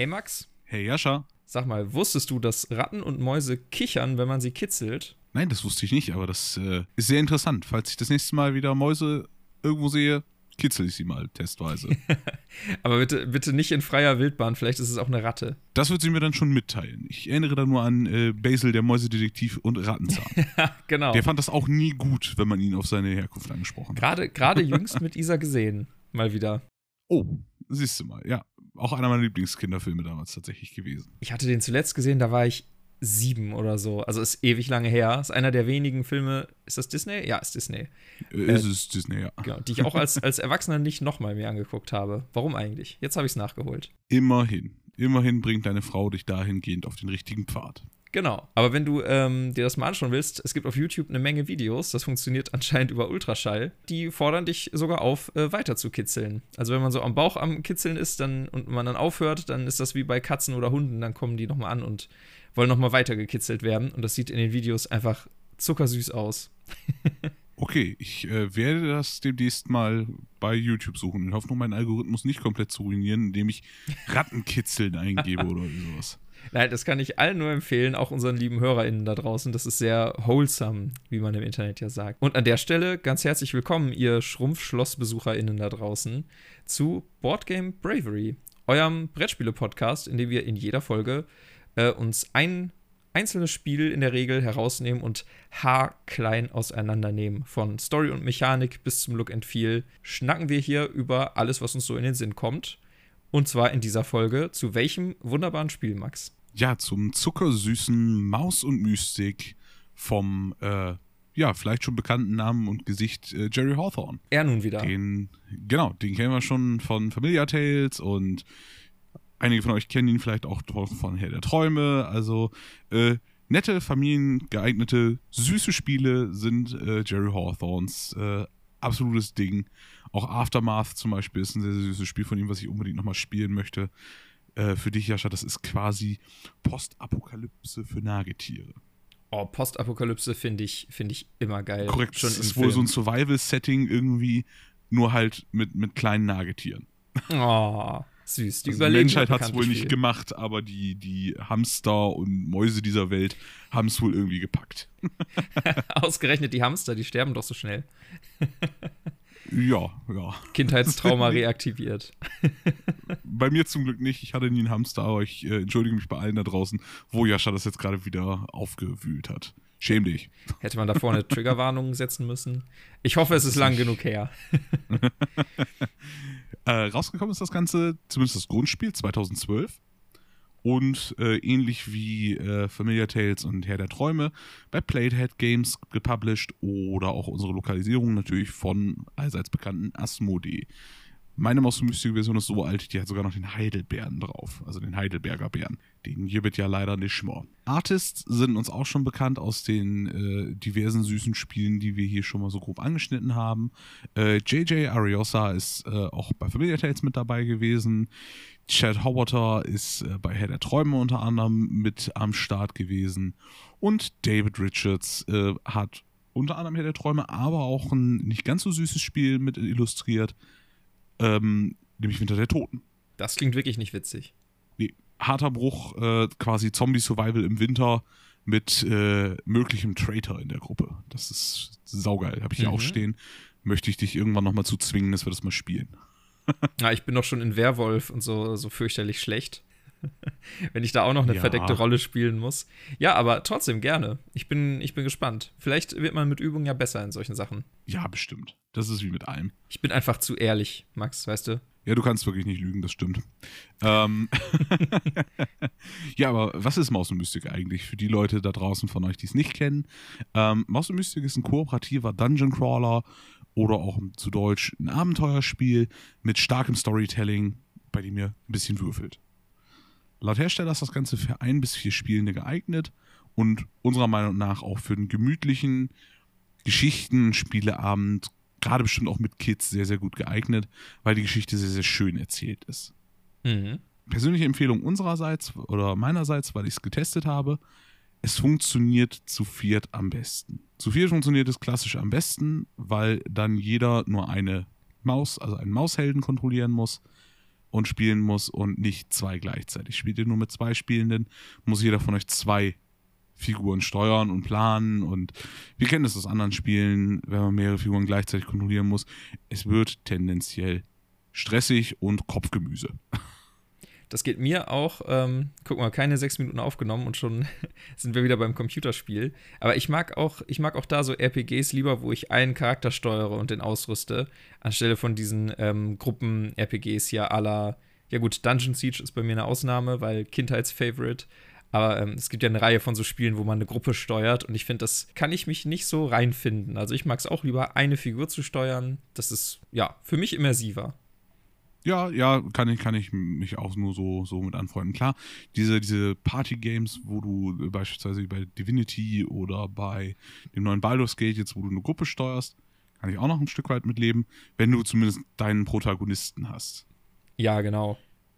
Hey Max, Hey Jascha. sag mal, wusstest du, dass Ratten und Mäuse kichern, wenn man sie kitzelt? Nein, das wusste ich nicht, aber das äh, ist sehr interessant. Falls ich das nächste Mal wieder Mäuse irgendwo sehe, kitzel ich sie mal testweise. Aber bitte, bitte nicht in freier Wildbahn, vielleicht ist es auch eine Ratte. das wird sie mir dann schon mitteilen. Ich erinnere da nur an äh, Basil, der Mäusedetektiv und Rattenzahn. genau. Der fand das auch nie gut, wenn man ihn auf seine Herkunft angesprochen hat. Gerade, gerade jüngst mit Isa gesehen. Mal wieder. Oh, siehst du mal. Ja, auch einer meiner Lieblingskinderfilme damals tatsächlich gewesen. Ich hatte den zuletzt gesehen, da war ich sieben oder so. Also ist ewig lange her. Ist einer der wenigen Filme. Ist das Disney? Ja, ist Disney. Äh, ist es Disney, ja. Genau, die ich auch als, als Erwachsener nicht nochmal mir angeguckt habe. Warum eigentlich? Jetzt habe ich es nachgeholt. Immerhin. Immerhin bringt deine Frau dich dahingehend auf den richtigen Pfad. Genau. Aber wenn du ähm, dir das mal anschauen willst, es gibt auf YouTube eine Menge Videos, das funktioniert anscheinend über Ultraschall, die fordern dich sogar auf, äh, weiter zu kitzeln. Also wenn man so am Bauch am Kitzeln ist dann, und man dann aufhört, dann ist das wie bei Katzen oder Hunden, dann kommen die nochmal an und wollen nochmal weiter gekitzelt werden. Und das sieht in den Videos einfach zuckersüß aus. Okay, ich äh, werde das demnächst mal bei YouTube suchen. Ich hoffe nur, meinen Algorithmus nicht komplett zu ruinieren, indem ich Rattenkitzeln eingebe oder sowas. Nein, das kann ich allen nur empfehlen, auch unseren lieben HörerInnen da draußen. Das ist sehr wholesome, wie man im Internet ja sagt. Und an der Stelle ganz herzlich willkommen, ihr SchrumpfschlossbesucherInnen da draußen, zu Boardgame Bravery, eurem Brettspiele-Podcast, in dem wir in jeder Folge äh, uns ein einzelnes Spiel in der Regel herausnehmen und haarklein auseinandernehmen. Von Story und Mechanik bis zum Look and Feel schnacken wir hier über alles, was uns so in den Sinn kommt. Und zwar in dieser Folge zu welchem wunderbaren Spiel, Max? Ja, zum zuckersüßen Maus und Mystik vom, äh, ja, vielleicht schon bekannten Namen und Gesicht äh, Jerry Hawthorne. Er nun wieder. Den, genau, den kennen wir schon von Familiar Tales und einige von euch kennen ihn vielleicht auch von Herr der Träume. Also äh, nette, familiengeeignete, süße Spiele sind äh, Jerry Hawthorns äh, absolutes Ding. Auch Aftermath zum Beispiel ist ein sehr, sehr süßes Spiel von ihm, was ich unbedingt nochmal spielen möchte. Äh, für dich, Jascha, das ist quasi Postapokalypse für Nagetiere. Oh, Postapokalypse finde ich, find ich immer geil. Korrekt, Schon das ist wohl so ein Film. Survival-Setting irgendwie, nur halt mit, mit kleinen Nagetieren. Oh, süß. Die Also die Menschheit hat es wohl nicht viel. gemacht, aber die, die Hamster und Mäuse dieser Welt haben es wohl irgendwie gepackt. Ausgerechnet die Hamster, die sterben doch so schnell. Ja, ja. Kindheitstrauma reaktiviert. Bei mir zum Glück nicht. Ich hatte nie einen Hamster, aber ich äh, entschuldige mich bei allen da draußen, wo Jascha das jetzt gerade wieder aufgewühlt hat. Schäm dich. Hätte man davor eine Triggerwarnung setzen müssen. Ich hoffe, es ist lang genug her. Äh, rausgekommen ist das Ganze, zumindest das Grundspiel, 2012. Und äh, ähnlich wie äh, Familiar Tales und Herr der Träume bei Playhead Games gepublished oder auch unsere Lokalisierung natürlich von allseits bekannten Asmodee. Meine Maus Mystic Version ist so alt, die hat sogar noch den Heidelbeeren drauf, also den Heidelberger Bären. Den gibt ja leider nicht mehr. Artists sind uns auch schon bekannt aus den äh, diversen süßen Spielen, die wir hier schon mal so grob angeschnitten haben. Äh, JJ Ariosa ist äh, auch bei Familiar Tales mit dabei gewesen. Chad Howarter ist äh, bei Herr der Träume unter anderem mit am Start gewesen. Und David Richards äh, hat unter anderem Herr der Träume, aber auch ein nicht ganz so süßes Spiel mit illustriert, ähm, nämlich Winter der Toten. Das klingt wirklich nicht witzig. Nee, harter Bruch, äh, quasi Zombie-Survival im Winter mit äh, möglichem Traitor in der Gruppe. Das ist saugeil. Habe ich hier Mhm. auch stehen. Möchte ich dich irgendwann nochmal zu zwingen, dass wir das mal spielen. Ja, ich bin doch schon in Werwolf und so, so fürchterlich schlecht. Wenn ich da auch noch eine Ja. verdeckte Rolle spielen muss. Ja, aber trotzdem gerne. Ich bin, ich bin gespannt. Vielleicht wird man mit Übung ja besser in solchen Sachen. Ja, bestimmt. Das ist wie mit allem. Ich bin einfach zu ehrlich, Max, weißt du? Ja, du kannst wirklich nicht lügen, das stimmt. Ähm ja, aber was ist Maus und Mystik eigentlich für die Leute da draußen von euch, die es nicht kennen? Ähm, Maus und Mystik ist ein kooperativer Dungeon Crawler oder auch zu Deutsch ein Abenteuerspiel mit starkem Storytelling, bei dem ihr ein bisschen würfelt. Laut Hersteller ist das Ganze für ein bis vier Spielende geeignet und unserer Meinung nach auch für einen gemütlichen Geschichten-Spieleabend, gerade bestimmt auch mit Kids, sehr, sehr gut geeignet, weil die Geschichte sehr, sehr schön erzählt ist. Mhm. Persönliche Empfehlung unsererseits oder meinerseits, weil ich es getestet habe, es funktioniert zu viert am besten. Zu viert funktioniert es klassisch am besten, weil dann jeder nur eine Maus, also einen Maushelden kontrollieren muss. Und spielen muss und nicht zwei gleichzeitig. Spielt ihr nur mit zwei Spielenden, muss jeder von euch zwei Figuren steuern und planen und wir kennen das aus anderen Spielen, wenn man mehrere Figuren gleichzeitig kontrollieren muss. Es wird tendenziell stressig und Kopfgemüse. Das geht mir auch. Ähm, guck mal, keine sechs Minuten aufgenommen und schon sind wir wieder beim Computerspiel. Aber ich mag auch, ich mag auch da so RPGs lieber, wo ich einen Charakter steuere und den ausrüste, anstelle von diesen ähm, Gruppen-RPGs hier la, ja gut, Dungeon Siege ist bei mir eine Ausnahme, weil Kindheitsfavorite. Aber ähm, es gibt ja eine Reihe von so Spielen, wo man eine Gruppe steuert und ich finde, das kann ich mich nicht so reinfinden. Also ich mag es auch lieber, eine Figur zu steuern. Das ist, ja, für mich immersiver. Ja, ja, kann ich, kann ich mich auch nur so, so mit anfreunden. Klar, diese, diese Party-Games, wo du beispielsweise bei Divinity oder bei dem neuen Baldur's Gate, jetzt wo du eine Gruppe steuerst, kann ich auch noch ein Stück weit mitleben, wenn du zumindest deinen Protagonisten hast. Ja, genau.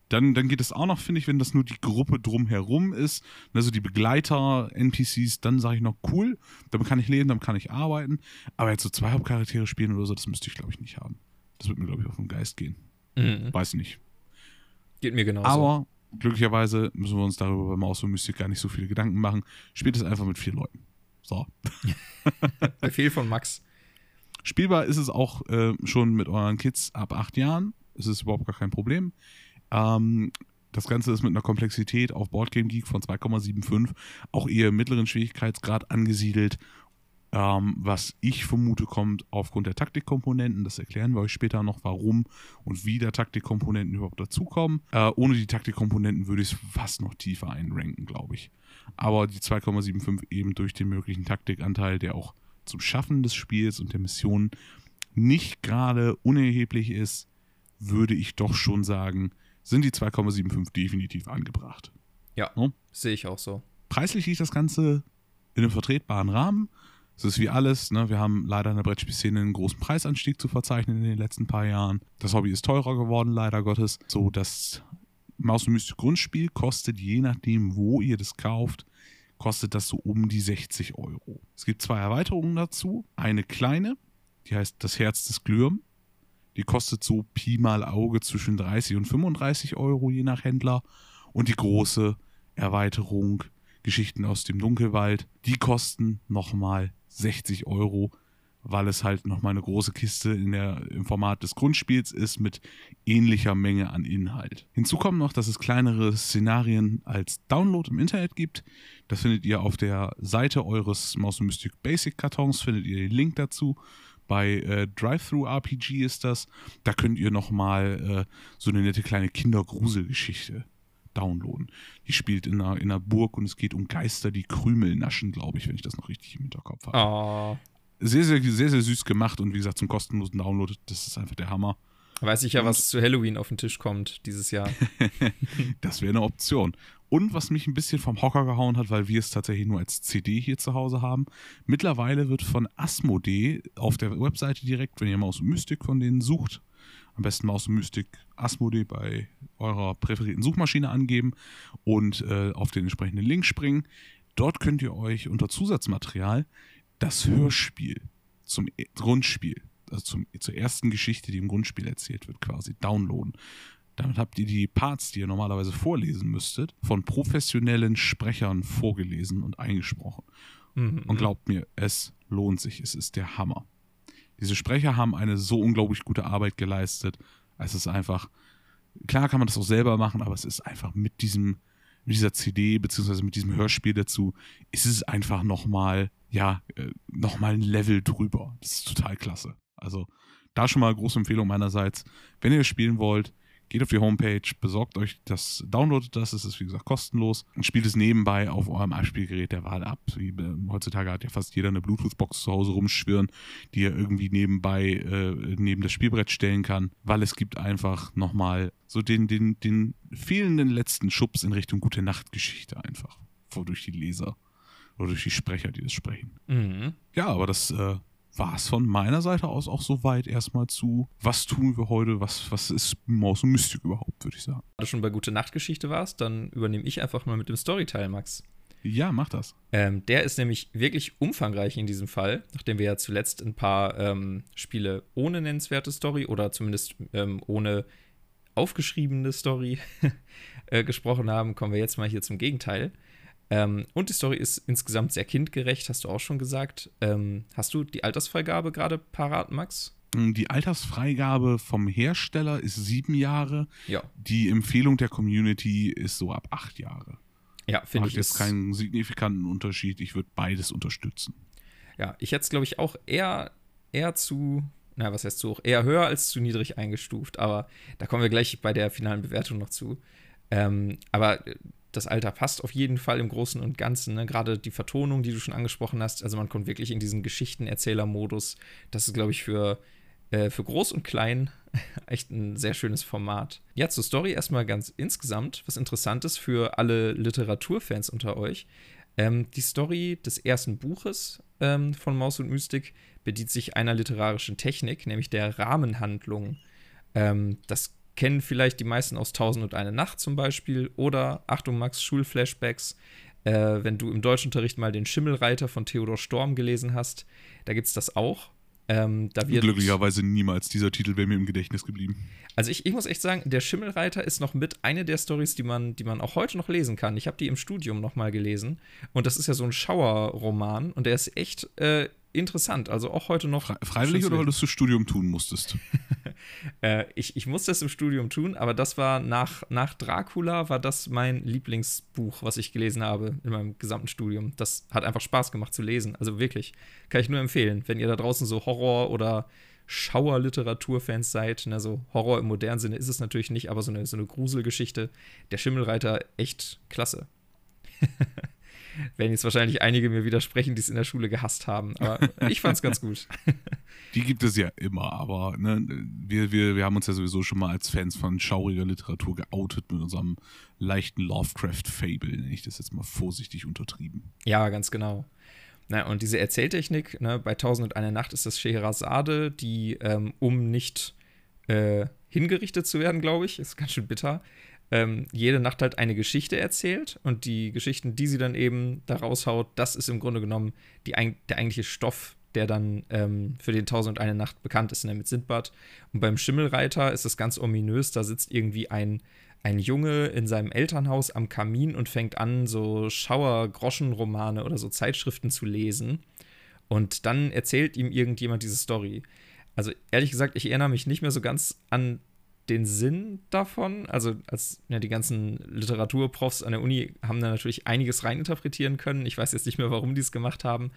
Dann, dann geht es auch noch, finde ich, wenn das nur die Gruppe drumherum ist, also die Begleiter, NPCs, dann sage ich noch cool, damit kann ich leben, damit kann ich arbeiten. Aber jetzt so zwei Hauptcharaktere spielen oder so, das müsste ich, glaube ich, nicht haben. Das wird mir, glaube ich, auf den Geist gehen. Mhm. Weiß nicht. Geht mir genauso. Aber glücklicherweise müssen wir uns darüber bei Maus und Mystik gar nicht so viele Gedanken machen. Spielt es einfach mit vier Leuten. So. Befehl von Max. Spielbar ist es auch äh, schon mit euren Kids ab acht Jahren. Es ist überhaupt gar kein Problem. Ähm, das Ganze ist mit einer Komplexität auf Boardgame Geek von 2,75 auch eher im mittleren Schwierigkeitsgrad angesiedelt ähm, was ich vermute, kommt aufgrund der Taktikkomponenten. Das erklären wir euch später noch, warum und wie der Taktikkomponenten überhaupt dazukommen. Äh, ohne die Taktikkomponenten würde ich es fast noch tiefer einranken, glaube ich. Aber die 2,75 eben durch den möglichen Taktikanteil, der auch zum Schaffen des Spiels und der Mission nicht gerade unerheblich ist, würde ich doch schon sagen, sind die 2,75 definitiv angebracht. Ja, no? sehe ich auch so. Preislich liegt das Ganze in einem vertretbaren Rahmen. Es ist wie alles, ne? wir haben leider in der Brettspielszene einen großen Preisanstieg zu verzeichnen in den letzten paar Jahren. Das Hobby ist teurer geworden, leider Gottes. So, das Maus und Mystik Grundspiel kostet, je nachdem, wo ihr das kauft, kostet das so um die 60 Euro. Es gibt zwei Erweiterungen dazu. Eine kleine, die heißt Das Herz des Glürm. Die kostet so Pi mal Auge zwischen 30 und 35 Euro, je nach Händler. Und die große Erweiterung Geschichten aus dem Dunkelwald, die kosten nochmal 60 Euro, weil es halt nochmal eine große Kiste in der, im Format des Grundspiels ist mit ähnlicher Menge an Inhalt. Hinzu kommt noch, dass es kleinere Szenarien als Download im Internet gibt. Das findet ihr auf der Seite eures Maus Mystic Basic Kartons, findet ihr den Link dazu. Bei äh, Drive-Thru RPG ist das. Da könnt ihr nochmal äh, so eine nette kleine Kindergruselgeschichte downloaden. Die spielt in einer, in einer Burg und es geht um Geister, die Krümel naschen, glaube ich, wenn ich das noch richtig im Hinterkopf habe. Oh. Sehr, sehr, sehr, sehr süß gemacht und wie gesagt, zum kostenlosen Download, das ist einfach der Hammer. Weiß ich ja, was zu Halloween auf den Tisch kommt dieses Jahr. das wäre eine Option. Und was mich ein bisschen vom Hocker gehauen hat, weil wir es tatsächlich nur als CD hier zu Hause haben. Mittlerweile wird von Asmodee auf der Webseite direkt, wenn ihr mal aus Mystik von denen sucht, am besten Maus Mystik Asmodee bei eurer präferierten Suchmaschine angeben und äh, auf den entsprechenden Link springen. Dort könnt ihr euch unter Zusatzmaterial das Hörspiel zum e Grundspiel, also zum, zur ersten Geschichte, die im Grundspiel erzählt wird, quasi downloaden. Damit habt ihr die Parts, die ihr normalerweise vorlesen müsstet, von professionellen Sprechern vorgelesen und eingesprochen. Mhm. Und glaubt mir, es lohnt sich. Es ist der Hammer. Diese Sprecher haben eine so unglaublich gute Arbeit geleistet. Es ist einfach, klar kann man das auch selber machen, aber es ist einfach mit diesem, mit dieser CD beziehungsweise mit diesem Hörspiel dazu, ist es einfach nochmal, ja, äh, nochmal ein Level drüber. Das ist total klasse. Also da schon mal große Empfehlung meinerseits. Wenn ihr spielen wollt, Geht auf die Homepage, besorgt euch das, downloadet das, es ist wie gesagt kostenlos und spielt es nebenbei auf eurem Abspielgerät der Wahl ab. Wie, äh, heutzutage hat ja fast jeder eine Bluetooth-Box zu Hause rumschwirren, die er irgendwie nebenbei äh, neben das Spielbrett stellen kann, weil es gibt einfach nochmal so den, den, den fehlenden letzten Schubs in Richtung gute Nachtgeschichte einfach. Vor durch die Leser oder durch die Sprecher, die das sprechen. Mhm. Ja, aber das äh, war es von meiner Seite aus auch soweit erstmal zu, was tun wir heute, was, was ist Maus und Mystik überhaupt, würde ich sagen. Wenn du schon bei Gute Nachtgeschichte warst, dann übernehme ich einfach mal mit dem Storyteil, Max. Ja, mach das. Ähm, der ist nämlich wirklich umfangreich in diesem Fall, nachdem wir ja zuletzt ein paar ähm, Spiele ohne nennenswerte Story oder zumindest ähm, ohne aufgeschriebene Story äh, gesprochen haben, kommen wir jetzt mal hier zum Gegenteil. Ähm, und die Story ist insgesamt sehr kindgerecht, hast du auch schon gesagt. Ähm, hast du die Altersfreigabe gerade parat, Max? Die Altersfreigabe vom Hersteller ist sieben Jahre. Ja. Die Empfehlung der Community ist so ab acht Jahre. Ja, finde ich. jetzt keinen signifikanten Unterschied. Ich würde beides unterstützen. Ja, ich hätte es, glaube ich, auch eher, eher zu, na, was heißt zu hoch? Eher höher als zu niedrig eingestuft. Aber da kommen wir gleich bei der finalen Bewertung noch zu. Ähm, aber das Alter passt auf jeden Fall im Großen und Ganzen. Ne? Gerade die Vertonung, die du schon angesprochen hast. Also man kommt wirklich in diesen Geschichtenerzähler-Modus. Das ist, glaube ich, für äh, für groß und klein echt ein sehr schönes Format. Ja, zur Story erstmal ganz insgesamt was Interessantes für alle Literaturfans unter euch. Ähm, die Story des ersten Buches ähm, von Maus und Mystik bedient sich einer literarischen Technik, nämlich der Rahmenhandlung. Ähm, das kennen vielleicht die meisten aus Tausend und eine Nacht zum Beispiel oder, Achtung Max, Schulflashbacks, äh, wenn du im Deutschunterricht mal den Schimmelreiter von Theodor Storm gelesen hast, da gibt es das auch. Ähm, da Glücklicherweise niemals. Dieser Titel wäre mir im Gedächtnis geblieben. Also ich, ich muss echt sagen, der Schimmelreiter ist noch mit eine der Stories, die man, die man auch heute noch lesen kann. Ich habe die im Studium noch mal gelesen und das ist ja so ein Schauerroman und der ist echt äh, interessant. Also auch heute noch. Fre freiwillig oder weil du es zu Studium tun musstest? äh, ich, ich musste es im Studium tun, aber das war nach, nach Dracula war das mein Lieblingsbuch, was ich gelesen habe in meinem gesamten Studium. Das hat einfach Spaß gemacht zu lesen. Also wirklich. Kann ich nur empfehlen. Wenn ihr da draußen so Horror- oder Schauerliteraturfans seid, ne, so Horror im modernen Sinne ist es natürlich nicht, aber so eine, so eine Gruselgeschichte. Der Schimmelreiter, echt klasse. werden jetzt wahrscheinlich einige mir widersprechen, die es in der Schule gehasst haben. Aber ich fand es ganz gut. Die gibt es ja immer, aber ne, wir, wir, wir haben uns ja sowieso schon mal als Fans von schauriger Literatur geoutet mit unserem leichten Lovecraft-Fable, nenne ich das jetzt mal vorsichtig untertrieben. Ja, ganz genau. Na, und diese Erzähltechnik, ne, bei Tausend und eine Nacht ist das Scheherazade, die, ähm, um nicht äh, hingerichtet zu werden, glaube ich, ist ganz schön bitter, ähm, jede Nacht halt eine Geschichte erzählt und die Geschichten, die sie dann eben da raushaut, das ist im Grunde genommen die, der eigentliche Stoff, der dann ähm, für den Tausend und eine Nacht bekannt ist, nämlich Sindbad. Und beim Schimmelreiter ist es ganz ominös, da sitzt irgendwie ein, ein Junge in seinem Elternhaus am Kamin und fängt an, so Schauer-Groschenromane oder so Zeitschriften zu lesen. Und dann erzählt ihm irgendjemand diese Story. Also ehrlich gesagt, ich erinnere mich nicht mehr so ganz an den Sinn davon. Also, als ja, die ganzen Literaturprofs an der Uni haben da natürlich einiges reininterpretieren können. Ich weiß jetzt nicht mehr, warum die es gemacht haben.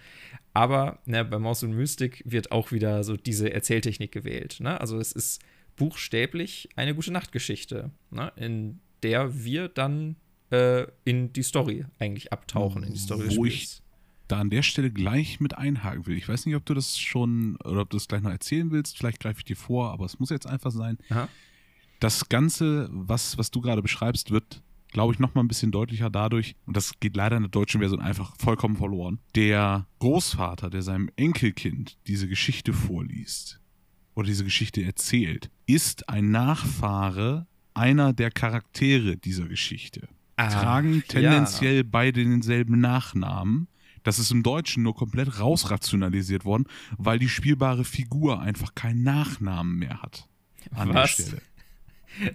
Aber ne, bei Maus und Mystik wird auch wieder so diese Erzähltechnik gewählt. Ne? Also, es ist buchstäblich eine gute Nachtgeschichte, ne? in der wir dann äh, in die Story eigentlich abtauchen, in die Story Wo ich da an der Stelle gleich mit einhaken will. Ich weiß nicht, ob du das schon oder ob du das gleich noch erzählen willst. Vielleicht greife ich dir vor, aber es muss jetzt einfach sein. Aha das Ganze, was, was du gerade beschreibst, wird, glaube ich, nochmal ein bisschen deutlicher dadurch, und das geht leider in der deutschen Version einfach vollkommen verloren. Der Großvater, der seinem Enkelkind diese Geschichte vorliest oder diese Geschichte erzählt, ist ein Nachfahre einer der Charaktere dieser Geschichte. Ah, tragen tendenziell ja. beide denselben Nachnamen. Das ist im Deutschen nur komplett rausrationalisiert worden, weil die spielbare Figur einfach keinen Nachnamen mehr hat. An Was? der Stelle.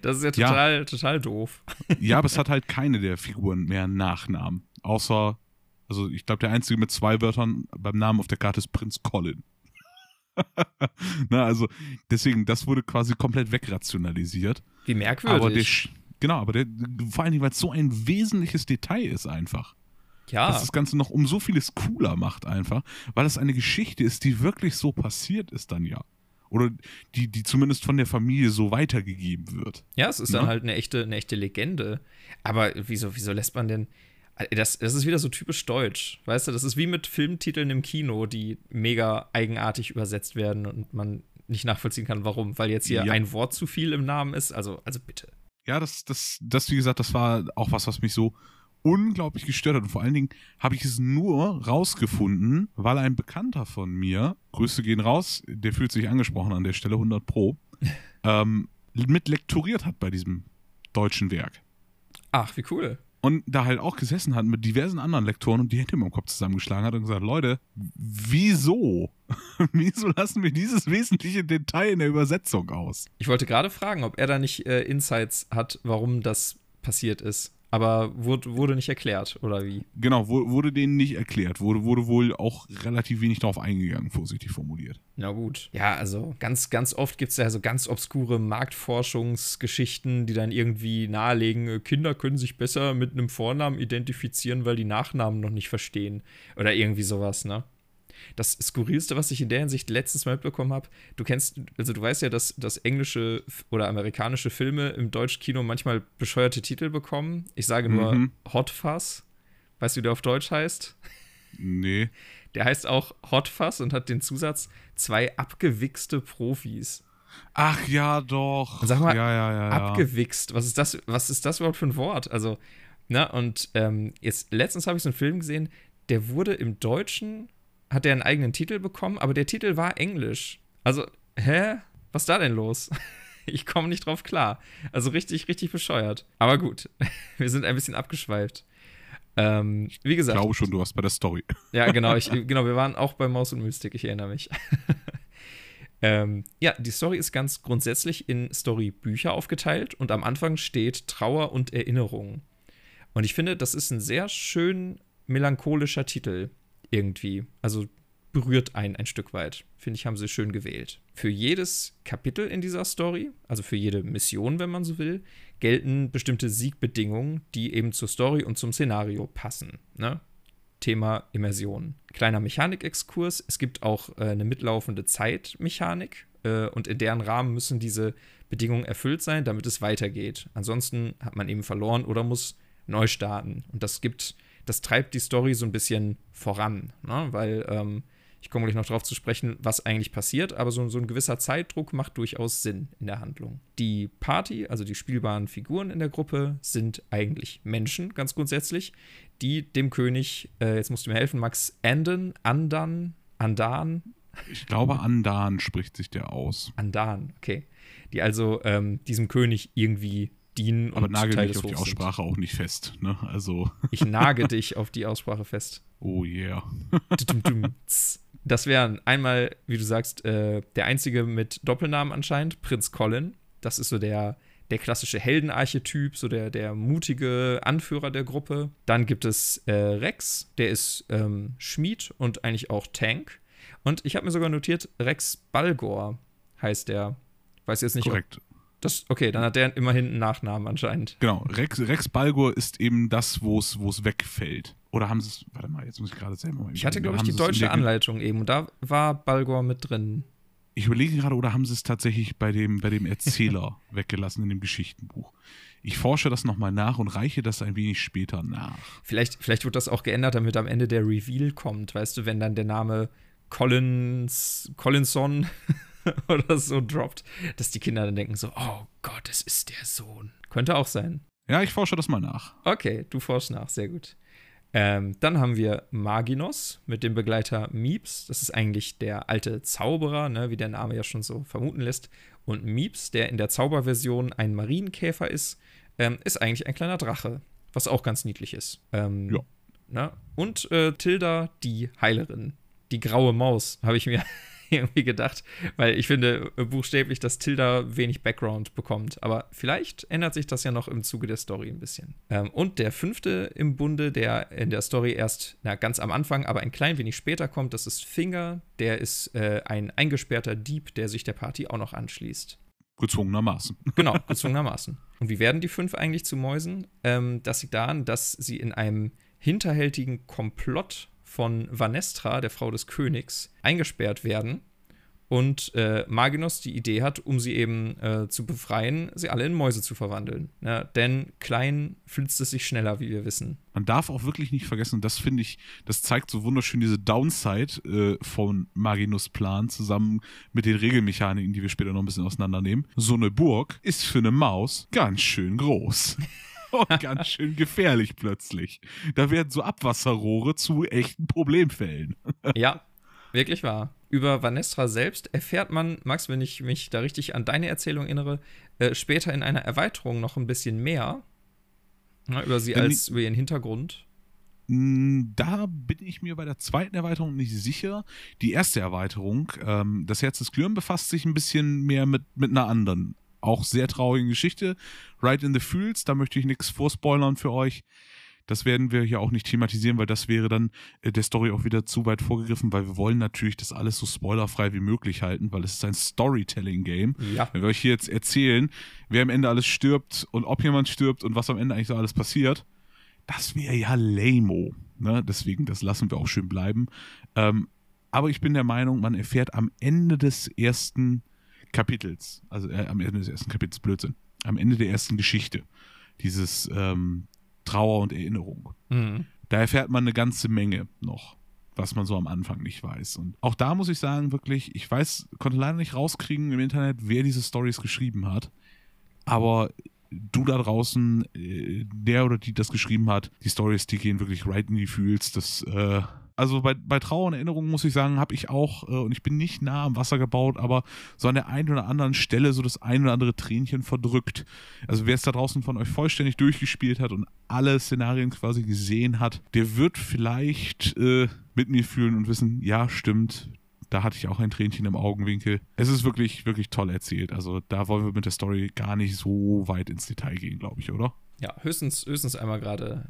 Das ist ja total, ja. total doof. Ja, aber es hat halt keine der Figuren mehr einen Nachnamen. Außer, also ich glaube, der einzige mit zwei Wörtern beim Namen auf der Karte ist Prinz Colin. Na, also deswegen, das wurde quasi komplett wegrationalisiert. Wie merkwürdig. Aber der, genau, aber der, vor allen Dingen, weil es so ein wesentliches Detail ist einfach. Ja. Dass das Ganze noch um so vieles cooler macht einfach, weil es eine Geschichte ist, die wirklich so passiert ist dann ja. Oder die, die zumindest von der Familie so weitergegeben wird. Ja, es ist ja? dann ne? halt eine echte, eine echte Legende. Aber wieso, wieso lässt man denn. Das, das ist wieder so typisch deutsch. Weißt du, das ist wie mit Filmtiteln im Kino, die mega eigenartig übersetzt werden und man nicht nachvollziehen kann, warum. Weil jetzt hier ja. ein Wort zu viel im Namen ist. Also, also bitte. Ja, das, das, das, wie gesagt, das war auch was, was mich so unglaublich gestört hat. Und vor allen Dingen habe ich es nur rausgefunden, weil ein Bekannter von mir, Grüße gehen raus, der fühlt sich angesprochen an der Stelle, 100 Pro, ähm, mit lektoriert hat bei diesem deutschen Werk. Ach, wie cool. und da halt auch gesessen hat mit diversen anderen Lektoren und die Hände im Kopf zusammengeschlagen hat und gesagt, Leute, wieso? wieso lassen wir dieses wesentliche Detail in der Übersetzung aus? Ich wollte gerade fragen, ob er da nicht äh, Insights hat, warum das passiert ist. Aber wurde, wurde nicht erklärt, oder wie? Genau, wurde denen nicht erklärt. Wurde, wurde wohl auch relativ wenig darauf eingegangen, vorsichtig formuliert. Na gut. Ja, also ganz, ganz oft gibt es ja so ganz obskure Marktforschungsgeschichten, die dann irgendwie nahelegen, äh, Kinder können sich besser mit einem Vornamen identifizieren, weil die Nachnamen noch nicht verstehen. Oder irgendwie sowas, ne? Das Skurrilste, was ich in der Hinsicht letztens mal mitbekommen habe, du kennst, also du weißt ja, dass, dass englische oder amerikanische Filme im Deutschkino manchmal bescheuerte Titel bekommen. Ich sage nur mhm. Hot Fuzz. Weißt du, wie der auf Deutsch heißt? Nee. Der heißt auch Hot Fuzz und hat den Zusatz zwei abgewichste Profis. Ach ja, doch. Und sag mal, ja, ja, ja, abgewichst. Was ist das? Was ist das überhaupt für ein Wort? Also, na, und ähm, jetzt letztens habe ich so einen Film gesehen, der wurde im Deutschen hat er einen eigenen Titel bekommen, aber der Titel war Englisch. Also, hä? Was ist da denn los? Ich komme nicht drauf klar. Also richtig, richtig bescheuert. Aber gut, wir sind ein bisschen abgeschweift. Ähm, wie gesagt. Ich glaube schon, du warst bei der Story. Ja, genau. Ich, genau, wir waren auch bei Maus und Mystik, ich erinnere mich. ähm, ja, die Story ist ganz grundsätzlich in Storybücher aufgeteilt und am Anfang steht Trauer und Erinnerung. Und ich finde, das ist ein sehr schön melancholischer Titel irgendwie. Also berührt einen ein Stück weit. Finde ich, haben sie schön gewählt. Für jedes Kapitel in dieser Story, also für jede Mission, wenn man so will, gelten bestimmte Siegbedingungen, die eben zur Story und zum Szenario passen. Ne? Thema Immersion. Kleiner Mechanikexkurs. Es gibt auch äh, eine mitlaufende Zeitmechanik äh, und in deren Rahmen müssen diese Bedingungen erfüllt sein, damit es weitergeht. Ansonsten hat man eben verloren oder muss neu starten. Und das gibt das treibt die Story so ein bisschen voran, ne? weil ähm, ich komme gleich noch darauf zu sprechen, was eigentlich passiert, aber so, so, ein gewisser Zeitdruck macht durchaus Sinn in der Handlung. Die Party, also die spielbaren Figuren in der Gruppe, sind eigentlich Menschen, ganz grundsätzlich, die dem König, äh, jetzt musst du mir helfen, Max, Anden, Andan, Andan. Ich glaube, Andan spricht sich der aus. Andan, okay. Die also ähm, diesem König irgendwie dienen Aber und nagel Teil mich auf die Aussprache sind. auch nicht fest, ne? Also. Ich nage dich auf die Aussprache fest. Oh yeah. das wären einmal, wie du sagst, äh, der einzige mit Doppelnamen anscheinend, Prinz Colin. Das ist so der, der klassische Heldenarchetyp, so der, der mutige Anführer der Gruppe. Dann gibt es äh, Rex, der ist ähm, Schmied und eigentlich auch Tank. Und ich habe mir sogar notiert, Rex Balgor heißt der. Weiß jetzt nicht, Korrekt. Das, okay, dann hat der immerhin einen Nachnamen anscheinend. Genau, Rex, Rex Balgur ist eben das, wo es wegfällt. Oder haben sie es, warte mal, jetzt muss ich gerade selber mal Ich hatte, glaube ich, die deutsche Anleitung eben und da war Balgur mit drin. Ich überlege gerade, oder haben sie es tatsächlich bei dem, bei dem Erzähler weggelassen in dem Geschichtenbuch? Ich forsche das nochmal nach und reiche das ein wenig später nach. Vielleicht, vielleicht wird das auch geändert, damit am Ende der Reveal kommt, weißt du, wenn dann der Name Collins, Collinson oder so droppt, dass die Kinder dann denken so, oh Gott, es ist der Sohn. Könnte auch sein. Ja, ich forsche das mal nach. Okay, du forschst nach, sehr gut. Ähm, dann haben wir Maginos mit dem Begleiter Mieps. Das ist eigentlich der alte Zauberer, ne, wie der Name ja schon so vermuten lässt. Und Mieps, der in der Zauberversion ein Marienkäfer ist, ähm, ist eigentlich ein kleiner Drache, was auch ganz niedlich ist. Ähm, ja. Ne? Und äh, Tilda, die Heilerin. Die graue Maus, habe ich mir irgendwie gedacht, weil ich finde buchstäblich, dass Tilda wenig Background bekommt. Aber vielleicht ändert sich das ja noch im Zuge der Story ein bisschen. Ähm, und der fünfte im Bunde, der in der Story erst na, ganz am Anfang, aber ein klein wenig später kommt, das ist Finger. Der ist äh, ein eingesperrter Dieb, der sich der Party auch noch anschließt. Gezwungenermaßen. Genau, gezwungenermaßen. Und wie werden die fünf eigentlich zu Mäusen? Ähm, das liegt daran, dass sie in einem hinterhältigen Komplott von Vanestra, der Frau des Königs, eingesperrt werden und äh, Maginus die Idee hat, um sie eben äh, zu befreien, sie alle in Mäuse zu verwandeln. Ja, denn klein flitzt es sich schneller, wie wir wissen. Man darf auch wirklich nicht vergessen, das finde ich, das zeigt so wunderschön diese Downside äh, von Maginus Plan zusammen mit den Regelmechaniken, die wir später noch ein bisschen auseinandernehmen. So eine Burg ist für eine Maus ganz schön groß. und ganz schön gefährlich plötzlich. Da werden so Abwasserrohre zu echten Problemfällen. ja, wirklich wahr. Über Vanestra selbst erfährt man, Max, wenn ich mich da richtig an deine Erzählung erinnere, äh, später in einer Erweiterung noch ein bisschen mehr. Na, über sie als, über ihren Hintergrund. Da bin ich mir bei der zweiten Erweiterung nicht sicher. Die erste Erweiterung, ähm, das Herz des Glühren, befasst sich ein bisschen mehr mit, mit einer anderen, auch sehr traurigen Geschichte. Right in the Fields, da möchte ich nichts vorspoilern für euch. Das werden wir hier auch nicht thematisieren, weil das wäre dann äh, der Story auch wieder zu weit vorgegriffen, weil wir wollen natürlich das alles so spoilerfrei wie möglich halten, weil es ist ein Storytelling-Game. Ja. Wenn wir euch hier jetzt erzählen, wer am Ende alles stirbt und ob jemand stirbt und was am Ende eigentlich so alles passiert, das wäre ja lame. Ne? Deswegen, das lassen wir auch schön bleiben. Ähm, aber ich bin der Meinung, man erfährt am Ende des ersten Kapitels, also äh, am Ende des ersten Kapitels, Blödsinn, am Ende der ersten Geschichte, dieses ähm, Trauer und Erinnerung. Mhm. Da erfährt man eine ganze Menge noch, was man so am Anfang nicht weiß. Und auch da muss ich sagen, wirklich, ich weiß, konnte leider nicht rauskriegen im Internet, wer diese Stories geschrieben hat. Aber du da draußen, äh, der oder die das geschrieben hat, die Stories, die gehen wirklich right in die Fühls. Das, äh, also bei, bei Trauer und Erinnerung muss ich sagen, habe ich auch, äh, und ich bin nicht nah am Wasser gebaut, aber so an der einen oder anderen Stelle so das ein oder andere Tränchen verdrückt. Also wer es da draußen von euch vollständig durchgespielt hat und alle Szenarien quasi gesehen hat, der wird vielleicht äh, mit mir fühlen und wissen, ja, stimmt, da hatte ich auch ein Tränchen im Augenwinkel. Es ist wirklich, wirklich toll erzählt. Also da wollen wir mit der Story gar nicht so weit ins Detail gehen, glaube ich, oder? Ja, höchstens, höchstens einmal gerade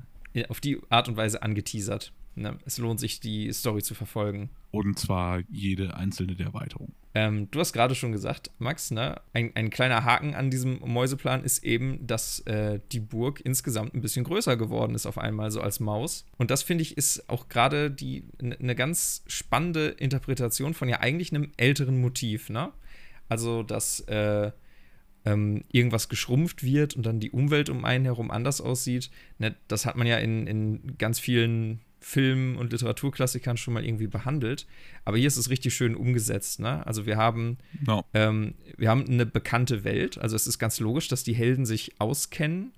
auf die Art und Weise angeteasert. Ne? Es lohnt sich, die Story zu verfolgen. Und zwar jede einzelne der Erweiterungen. Ähm, du hast gerade schon gesagt, Max, ne? ein, ein kleiner Haken an diesem Mäuseplan ist eben, dass äh, die Burg insgesamt ein bisschen größer geworden ist auf einmal, so als Maus. Und das finde ich ist auch gerade die eine ganz spannende Interpretation von ja eigentlich einem älteren Motiv, ne? Also, dass äh, ähm, irgendwas geschrumpft wird und dann die Umwelt um einen herum anders aussieht. Ne? Das hat man ja in, in ganz vielen Film- und Literaturklassikern schon mal irgendwie behandelt. Aber hier ist es richtig schön umgesetzt. Ne? Also wir haben, No. ähm, wir haben eine bekannte Welt. Also es ist ganz logisch, dass die Helden sich auskennen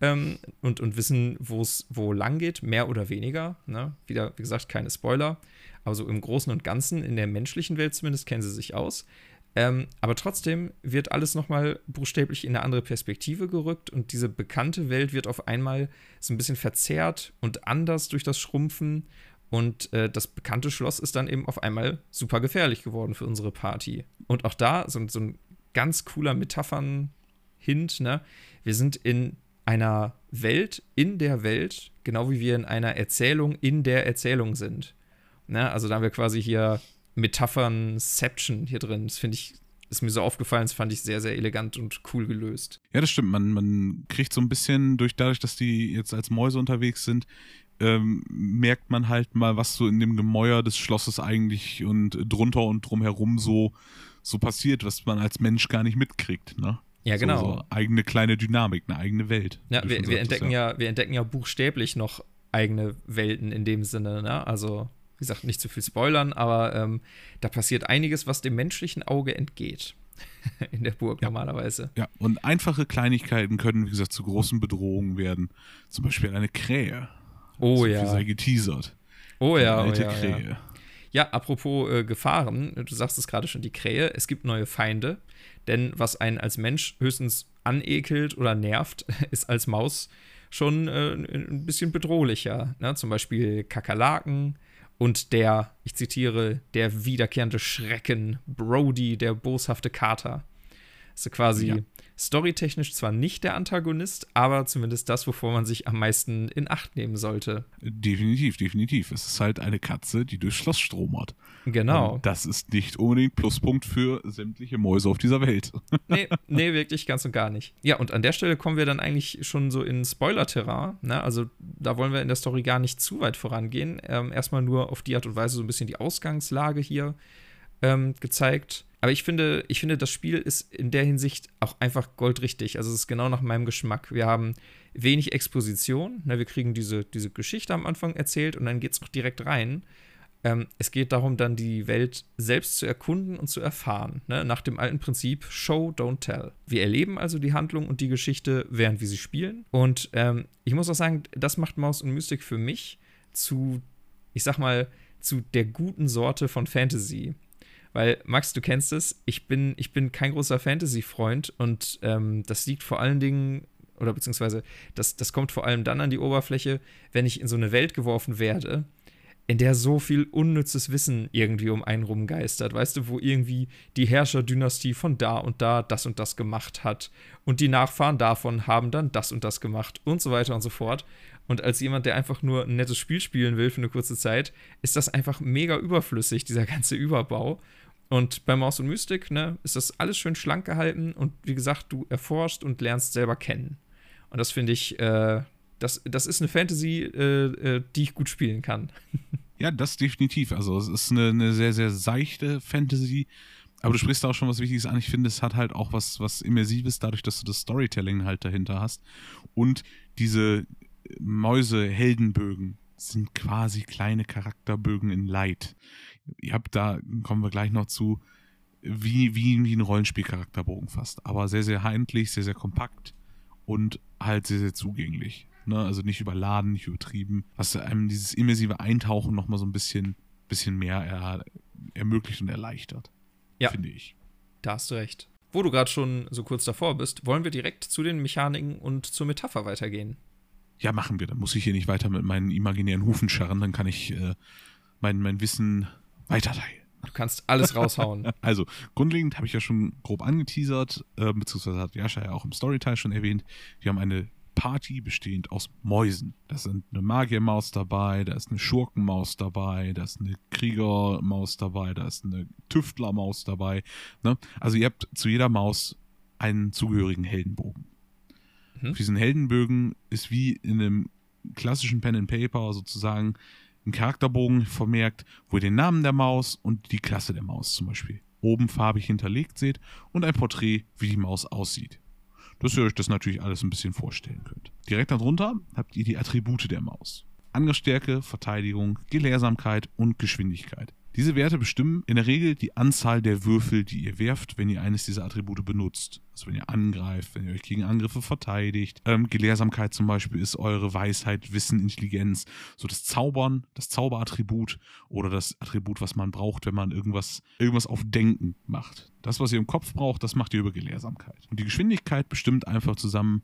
ähm, und, und wissen, wo es wo lang geht, mehr oder weniger. Ne? Wieder, wie gesagt, keine Spoiler. Aber so im Großen und Ganzen, in der menschlichen Welt zumindest, kennen sie sich aus. Ähm, aber trotzdem wird alles nochmal buchstäblich in eine andere Perspektive gerückt und diese bekannte Welt wird auf einmal so ein bisschen verzerrt und anders durch das Schrumpfen. Und äh, das bekannte Schloss ist dann eben auf einmal super gefährlich geworden für unsere Party. Und auch da so, so ein ganz cooler Metaphern-Hint, ne? Wir sind in einer Welt in der Welt, genau wie wir in einer Erzählung in der Erzählung sind. Ne? Also da haben wir quasi hier Metaphernception hier drin. Das finde ich, ist mir so aufgefallen, das fand ich sehr, sehr elegant und cool gelöst. Ja, das stimmt. Man, man kriegt so ein bisschen, durch, dadurch, dass die jetzt als Mäuse unterwegs sind, ähm, merkt man halt mal, was so in dem Gemäuer des Schlosses eigentlich und drunter und drumherum so, so passiert, was man als Mensch gar nicht mitkriegt, ne? Ja, genau. So, so eigene kleine Dynamik, eine eigene Welt. Ja, wir, wir, entdecken ja. wir entdecken ja buchstäblich noch eigene Welten in dem Sinne, ne? Also, wie gesagt, nicht zu viel spoilern, aber ähm, da passiert einiges, was dem menschlichen Auge entgeht. in der Burg Ja. normalerweise. Ja, und einfache Kleinigkeiten können, wie gesagt, zu großen Bedrohungen werden. Zum Beispiel eine Krähe. Oh so ja. Viel sei geteasert. Oh ja, Eine oh alte ja, ja. Krähe. Ja, apropos äh, Gefahren, du sagst es gerade schon, die Krähe, es gibt neue Feinde, denn was einen als Mensch höchstens anekelt oder nervt, ist als Maus schon äh, ein bisschen bedrohlicher. Ne? Zum Beispiel Kakerlaken und der, ich zitiere, der wiederkehrende Schrecken, Brody, der boshafte Kater. Also quasi Ja. Storytechnisch zwar nicht der Antagonist, aber zumindest das, wovor man sich am meisten in Acht nehmen sollte. Definitiv, definitiv. Es ist halt eine Katze, die durchs Schloss stromert. Genau. Und das ist nicht unbedingt Pluspunkt für sämtliche Mäuse auf dieser Welt. Nee, nee, wirklich ganz und gar nicht. Ja, und an der Stelle kommen wir dann eigentlich schon so in Spoiler-Terrain. Ne? Also da wollen wir in der Story gar nicht zu weit vorangehen. Ähm, erstmal nur auf die Art und Weise so ein bisschen die Ausgangslage hier ähm, gezeigt. Aber ich finde, ich finde, das Spiel ist in der Hinsicht auch einfach goldrichtig. Also es ist genau nach meinem Geschmack. Wir haben wenig Exposition. Ne? Wir kriegen diese, diese Geschichte am Anfang erzählt und dann geht es auch direkt rein. Ähm, es geht darum, dann die Welt selbst zu erkunden und zu erfahren. Ne? Nach dem alten Prinzip Show, don't tell. Wir erleben also die Handlung und die Geschichte, während wir sie spielen. Und ähm, ich muss auch sagen, das macht Maus und Mystik für mich zu, ich sag mal, zu der guten Sorte von Fantasy. Weil, Max, du kennst es, ich bin, ich bin kein großer Fantasy-Freund und ähm, das liegt vor allen Dingen Oder beziehungsweise, das, das kommt vor allem dann an die Oberfläche, wenn ich in so eine Welt geworfen werde, in der so viel unnützes Wissen irgendwie um einen rumgeistert, weißt du, wo irgendwie die Herrscherdynastie von da und da das und das gemacht hat und die Nachfahren davon haben dann das und das gemacht und so weiter und so fort. Und als jemand, der einfach nur ein nettes Spiel spielen will für eine kurze Zeit, ist das einfach mega überflüssig, dieser ganze Überbau. Und bei Maus und Mystik, ne, ist das alles schön schlank gehalten und wie gesagt, du erforschst und lernst selber kennen. Und das finde ich, äh, das, das ist eine Fantasy, äh, äh, die ich gut spielen kann. ja, das definitiv. Also es ist eine, eine sehr, sehr seichte Fantasy. Aber du sprichst auch schon was Wichtiges an. Ich finde, es hat halt auch was, was Immersives, dadurch, dass du das Storytelling halt dahinter hast. Und diese Mäuse-Heldenbögen sind quasi kleine Charakterbögen in Light ihr habt da, kommen wir gleich noch zu, wie, wie, wie ein Rollenspielcharakterbogen fast. Aber sehr, sehr handlich, sehr, sehr kompakt und halt sehr, sehr zugänglich. Ne? Also nicht überladen, nicht übertrieben. Was einem dieses immersive Eintauchen nochmal so ein bisschen, bisschen mehr er, ermöglicht und erleichtert. Ja. Finde ich. Da hast du recht. Wo du gerade schon so kurz davor bist, wollen wir direkt zu den Mechaniken und zur Metapher weitergehen. Ja, machen wir. Dann muss ich hier nicht weiter mit meinen imaginären Hufen scharren. Dann kann ich äh, mein, mein Wissen weiterteilen. Du kannst alles raushauen. also, grundlegend habe ich ja schon grob angeteasert, äh, beziehungsweise hat Jascha ja auch im Storyteil schon erwähnt. Wir haben eine Party bestehend aus Mäusen. Da sind eine Magiermaus dabei, da ist eine Schurkenmaus dabei, da ist eine Kriegermaus dabei, da ist eine Tüftlermaus dabei. Ne? Also ihr habt zu jeder Maus einen zugehörigen Heldenbogen. Mhm. Für diesen Heldenbögen ist wie in einem klassischen Pen and Paper sozusagen einen Charakterbogen vermerkt, wo ihr den Namen der Maus und die Klasse der Maus zum Beispiel oben farbig hinterlegt seht und ein Porträt, wie die Maus aussieht. Dass ihr euch das natürlich alles ein bisschen vorstellen könnt. Direkt darunter habt ihr die Attribute der Maus. Angriffsstärke, Verteidigung, Gelehrsamkeit und Geschwindigkeit. Diese Werte bestimmen in der Regel die Anzahl der Würfel, die ihr werft, wenn ihr eines dieser Attribute benutzt. Also wenn ihr angreift, wenn ihr euch gegen Angriffe verteidigt. Ähm, Gelehrsamkeit zum Beispiel ist eure Weisheit, Wissen, Intelligenz. So das Zaubern, das Zauberattribut oder das Attribut, was man braucht, wenn man irgendwas, irgendwas auf Denken macht. Das, was ihr im Kopf braucht, das macht ihr über Gelehrsamkeit. Und die Geschwindigkeit bestimmt einfach zusammen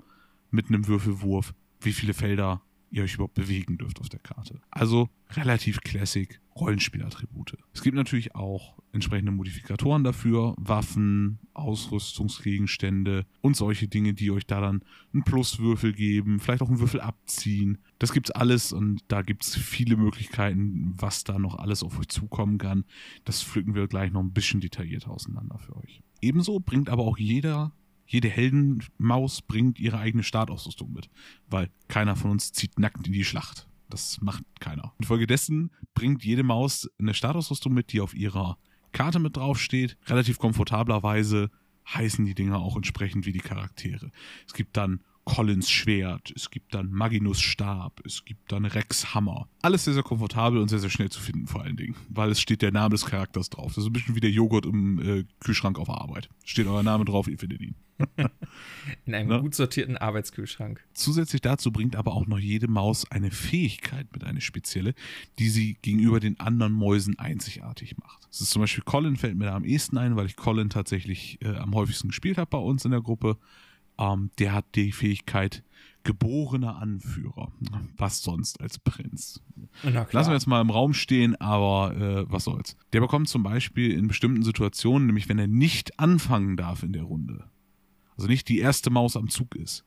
mit einem Würfelwurf, wie viele Felder ihr euch überhaupt bewegen dürft auf der Karte. Also relativ classic Rollenspielattribute. Es gibt natürlich auch entsprechende Modifikatoren dafür, Waffen, Ausrüstungsgegenstände und solche Dinge, die euch da dann einen Pluswürfel geben, vielleicht auch einen Würfel abziehen. Das gibt's alles und da gibt's viele Möglichkeiten, was da noch alles auf euch zukommen kann. Das pflücken wir gleich noch ein bisschen detaillierter auseinander für euch. Ebenso bringt aber auch jeder jede Heldenmaus bringt ihre eigene Startausrüstung mit, weil keiner von uns zieht nackt in die Schlacht. Das macht keiner. Infolgedessen bringt jede Maus eine Startausrüstung mit, die auf ihrer Karte mit draufsteht. Relativ komfortablerweise heißen die Dinger auch entsprechend wie die Charaktere. Es gibt dann Collins Schwert, es gibt dann Maginus Stab, es gibt dann Rex Hammer. Alles sehr, sehr komfortabel und sehr, sehr schnell zu finden vor allen Dingen, weil es steht der Name des Charakters drauf. Das ist ein bisschen wie der Joghurt im äh, Kühlschrank auf Arbeit. Steht euer Name drauf, ihr findet ihn. In einem ne? gut sortierten Arbeitskühlschrank. Zusätzlich dazu bringt aber auch noch jede Maus eine Fähigkeit mit, eine spezielle, die sie gegenüber den anderen Mäusen einzigartig macht. Das ist zum Beispiel Colin fällt mir da am ehesten ein, weil ich Colin tatsächlich äh, am häufigsten gespielt habe bei uns in der Gruppe. Ähm, der hat die Fähigkeit geborener Anführer. Was sonst als Prinz? Lassen wir jetzt mal im Raum stehen, aber äh, was soll's. Der bekommt zum Beispiel in bestimmten Situationen, nämlich wenn er nicht anfangen darf in der Runde, also nicht die erste Maus am Zug ist,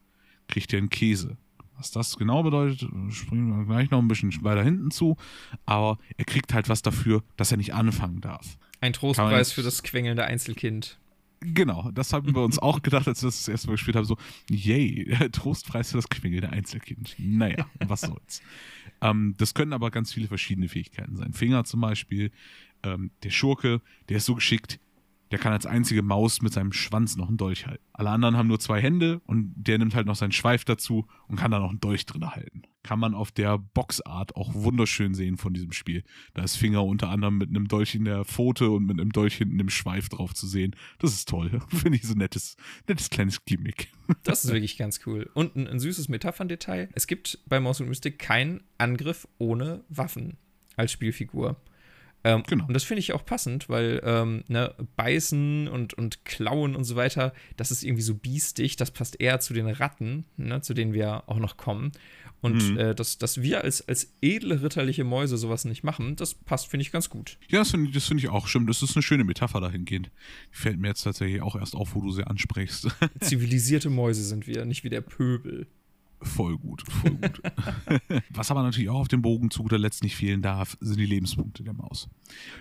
kriegt er einen Käse. Was das genau bedeutet, springen wir gleich noch ein bisschen weiter hinten zu. Aber er kriegt halt was dafür, dass er nicht anfangen darf. Ein Trostpreis für das quengelnde Einzelkind. Genau, das haben wir uns auch gedacht, als wir das, das erste Mal gespielt haben. So, yay, Trostpreis für das quengelnde Einzelkind. Naja, was soll's. ähm, das können aber ganz viele verschiedene Fähigkeiten sein. Finger zum Beispiel, ähm, der Schurke, der ist so geschickt, der kann als einzige Maus mit seinem Schwanz noch einen Dolch halten. Alle anderen haben nur zwei Hände und der nimmt halt noch seinen Schweif dazu und kann da noch einen Dolch drin halten. Kann man auf der Boxart auch wunderschön sehen von diesem Spiel. Da ist Finger unter anderem mit einem Dolch in der Pfote und mit einem Dolch hinten im Schweif drauf zu sehen. Das ist toll. Finde ich so nettes, nettes kleines Gimmick. Das ist wirklich ganz cool. Und ein, ein süßes Metaphern-Detail. Es gibt bei und Mystic keinen Angriff ohne Waffen als Spielfigur. Ähm, genau. Und das finde ich auch passend, weil ähm, ne, Beißen und, und Klauen und so weiter, das ist irgendwie so biestig, das passt eher zu den Ratten, ne, zu denen wir auch noch kommen. Und mhm. äh, dass, dass wir als, als edle ritterliche Mäuse sowas nicht machen, das passt, finde ich, ganz gut. Ja, das finde ich, find ich auch. Stimmt, das ist eine schöne Metapher dahingehend. Die fällt mir jetzt tatsächlich auch erst auf, wo du sie ansprichst. Zivilisierte Mäuse sind wir, nicht wie der Pöbel. Voll gut, voll gut. Was aber natürlich auch auf dem Bogen zu guter Letzt nicht fehlen darf, sind die Lebenspunkte der Maus.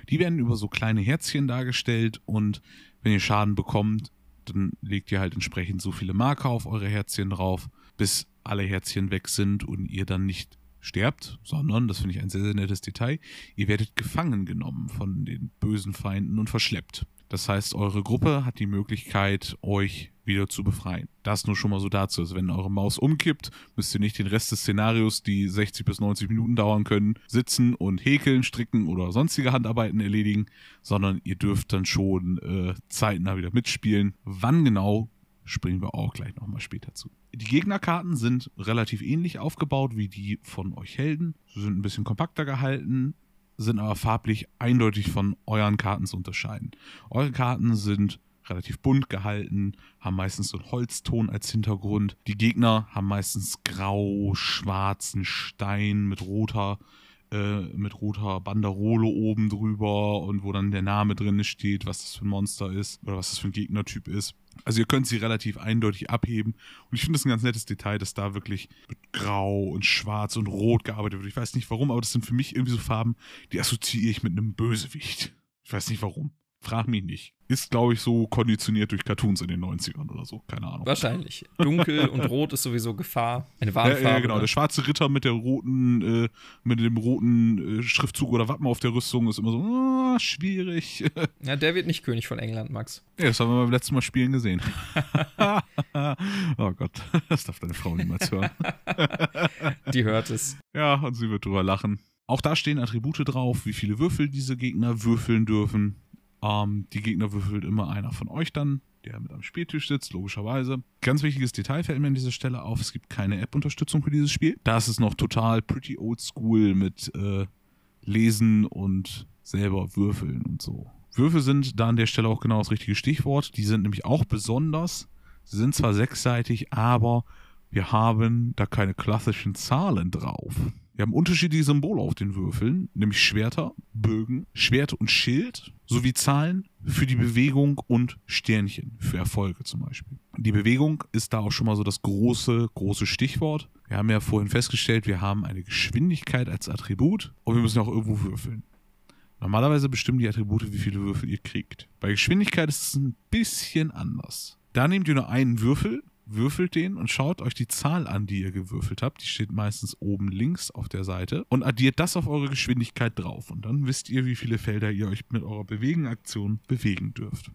Die werden über so kleine Herzchen dargestellt und wenn ihr Schaden bekommt, dann legt ihr halt entsprechend so viele Marker auf eure Herzchen drauf, bis alle Herzchen weg sind und ihr dann nicht sterbt, sondern, das finde ich ein sehr, sehr nettes Detail, ihr werdet gefangen genommen von den bösen Feinden und verschleppt. Das heißt, eure Gruppe hat die Möglichkeit, euch wieder zu befreien. Das nur schon mal so dazu. Also wenn eure Maus umkippt, müsst ihr nicht den Rest des Szenarios, die 60 bis 90 Minuten dauern können, sitzen und häkeln, stricken oder sonstige Handarbeiten erledigen, sondern ihr dürft dann schon äh, zeitnah wieder mitspielen. Wann genau, springen wir auch gleich nochmal später zu. Die Gegnerkarten sind relativ ähnlich aufgebaut wie die von euch Helden. Sie sind ein bisschen kompakter gehalten, sind aber farblich eindeutig von euren Karten zu unterscheiden. Eure Karten sind relativ bunt gehalten, haben meistens so einen Holzton als Hintergrund. Die Gegner haben meistens grau-schwarzen Stein mit roter äh, mit roter Banderole oben drüber und wo dann der Name drin steht, was das für ein Monster ist oder was das für ein Gegnertyp ist. Also ihr könnt sie relativ eindeutig abheben. Und ich finde das ein ganz nettes Detail, dass da wirklich mit Grau und Schwarz und Rot gearbeitet wird. Ich weiß nicht warum, aber das sind für mich irgendwie so Farben, die assoziiere ich mit einem Bösewicht. Ich weiß nicht warum. Frag mich nicht. Ist, glaube ich, so konditioniert durch Cartoons in den 90ern oder so. Keine Ahnung. Wahrscheinlich. Dunkel und Rot ist sowieso Gefahr. Eine Warnfarbe. Ja, ja genau. Der schwarze Ritter mit der roten, äh, mit dem roten äh, Schriftzug oder Wappen auf der Rüstung ist immer so, oh, schwierig. Ja, der wird nicht König von England, Max. Ja, das haben wir beim letzten Mal spielen gesehen. oh Gott, das darf deine Frau niemals hören. Die hört es. Ja, und sie wird drüber lachen. Auch da stehen Attribute drauf, wie viele Würfel diese Gegner würfeln dürfen. Ähm, die Gegner würfelt immer einer von euch dann, der mit am Spieltisch sitzt, logischerweise. Ganz wichtiges Detail fällt mir an dieser Stelle auf, es gibt keine App-Unterstützung für dieses Spiel. Da ist noch total pretty old school mit äh, Lesen und selber würfeln und so. Würfel sind da an der Stelle auch genau das richtige Stichwort. Die sind nämlich auch besonders. Sie sind zwar sechsseitig, aber wir haben da keine klassischen Zahlen drauf. Wir haben unterschiedliche Symbole auf den Würfeln, nämlich Schwerter, Bögen, Schwert und Schild, sowie Zahlen für die Bewegung und Sternchen für Erfolge zum Beispiel. Die Bewegung ist da auch schon mal so das große, große Stichwort. Wir haben ja vorhin festgestellt, wir haben eine Geschwindigkeit als Attribut und wir müssen auch irgendwo würfeln. Normalerweise bestimmen die Attribute, wie viele Würfel ihr kriegt. Bei Geschwindigkeit ist es ein bisschen anders. Da nehmt ihr nur einen Würfel würfelt den und schaut euch die Zahl an, die ihr gewürfelt habt. Die steht meistens oben links auf der Seite und addiert das auf eure Geschwindigkeit drauf. Und dann wisst ihr, wie viele Felder ihr euch mit eurer Bewegen-Aktion bewegen dürft.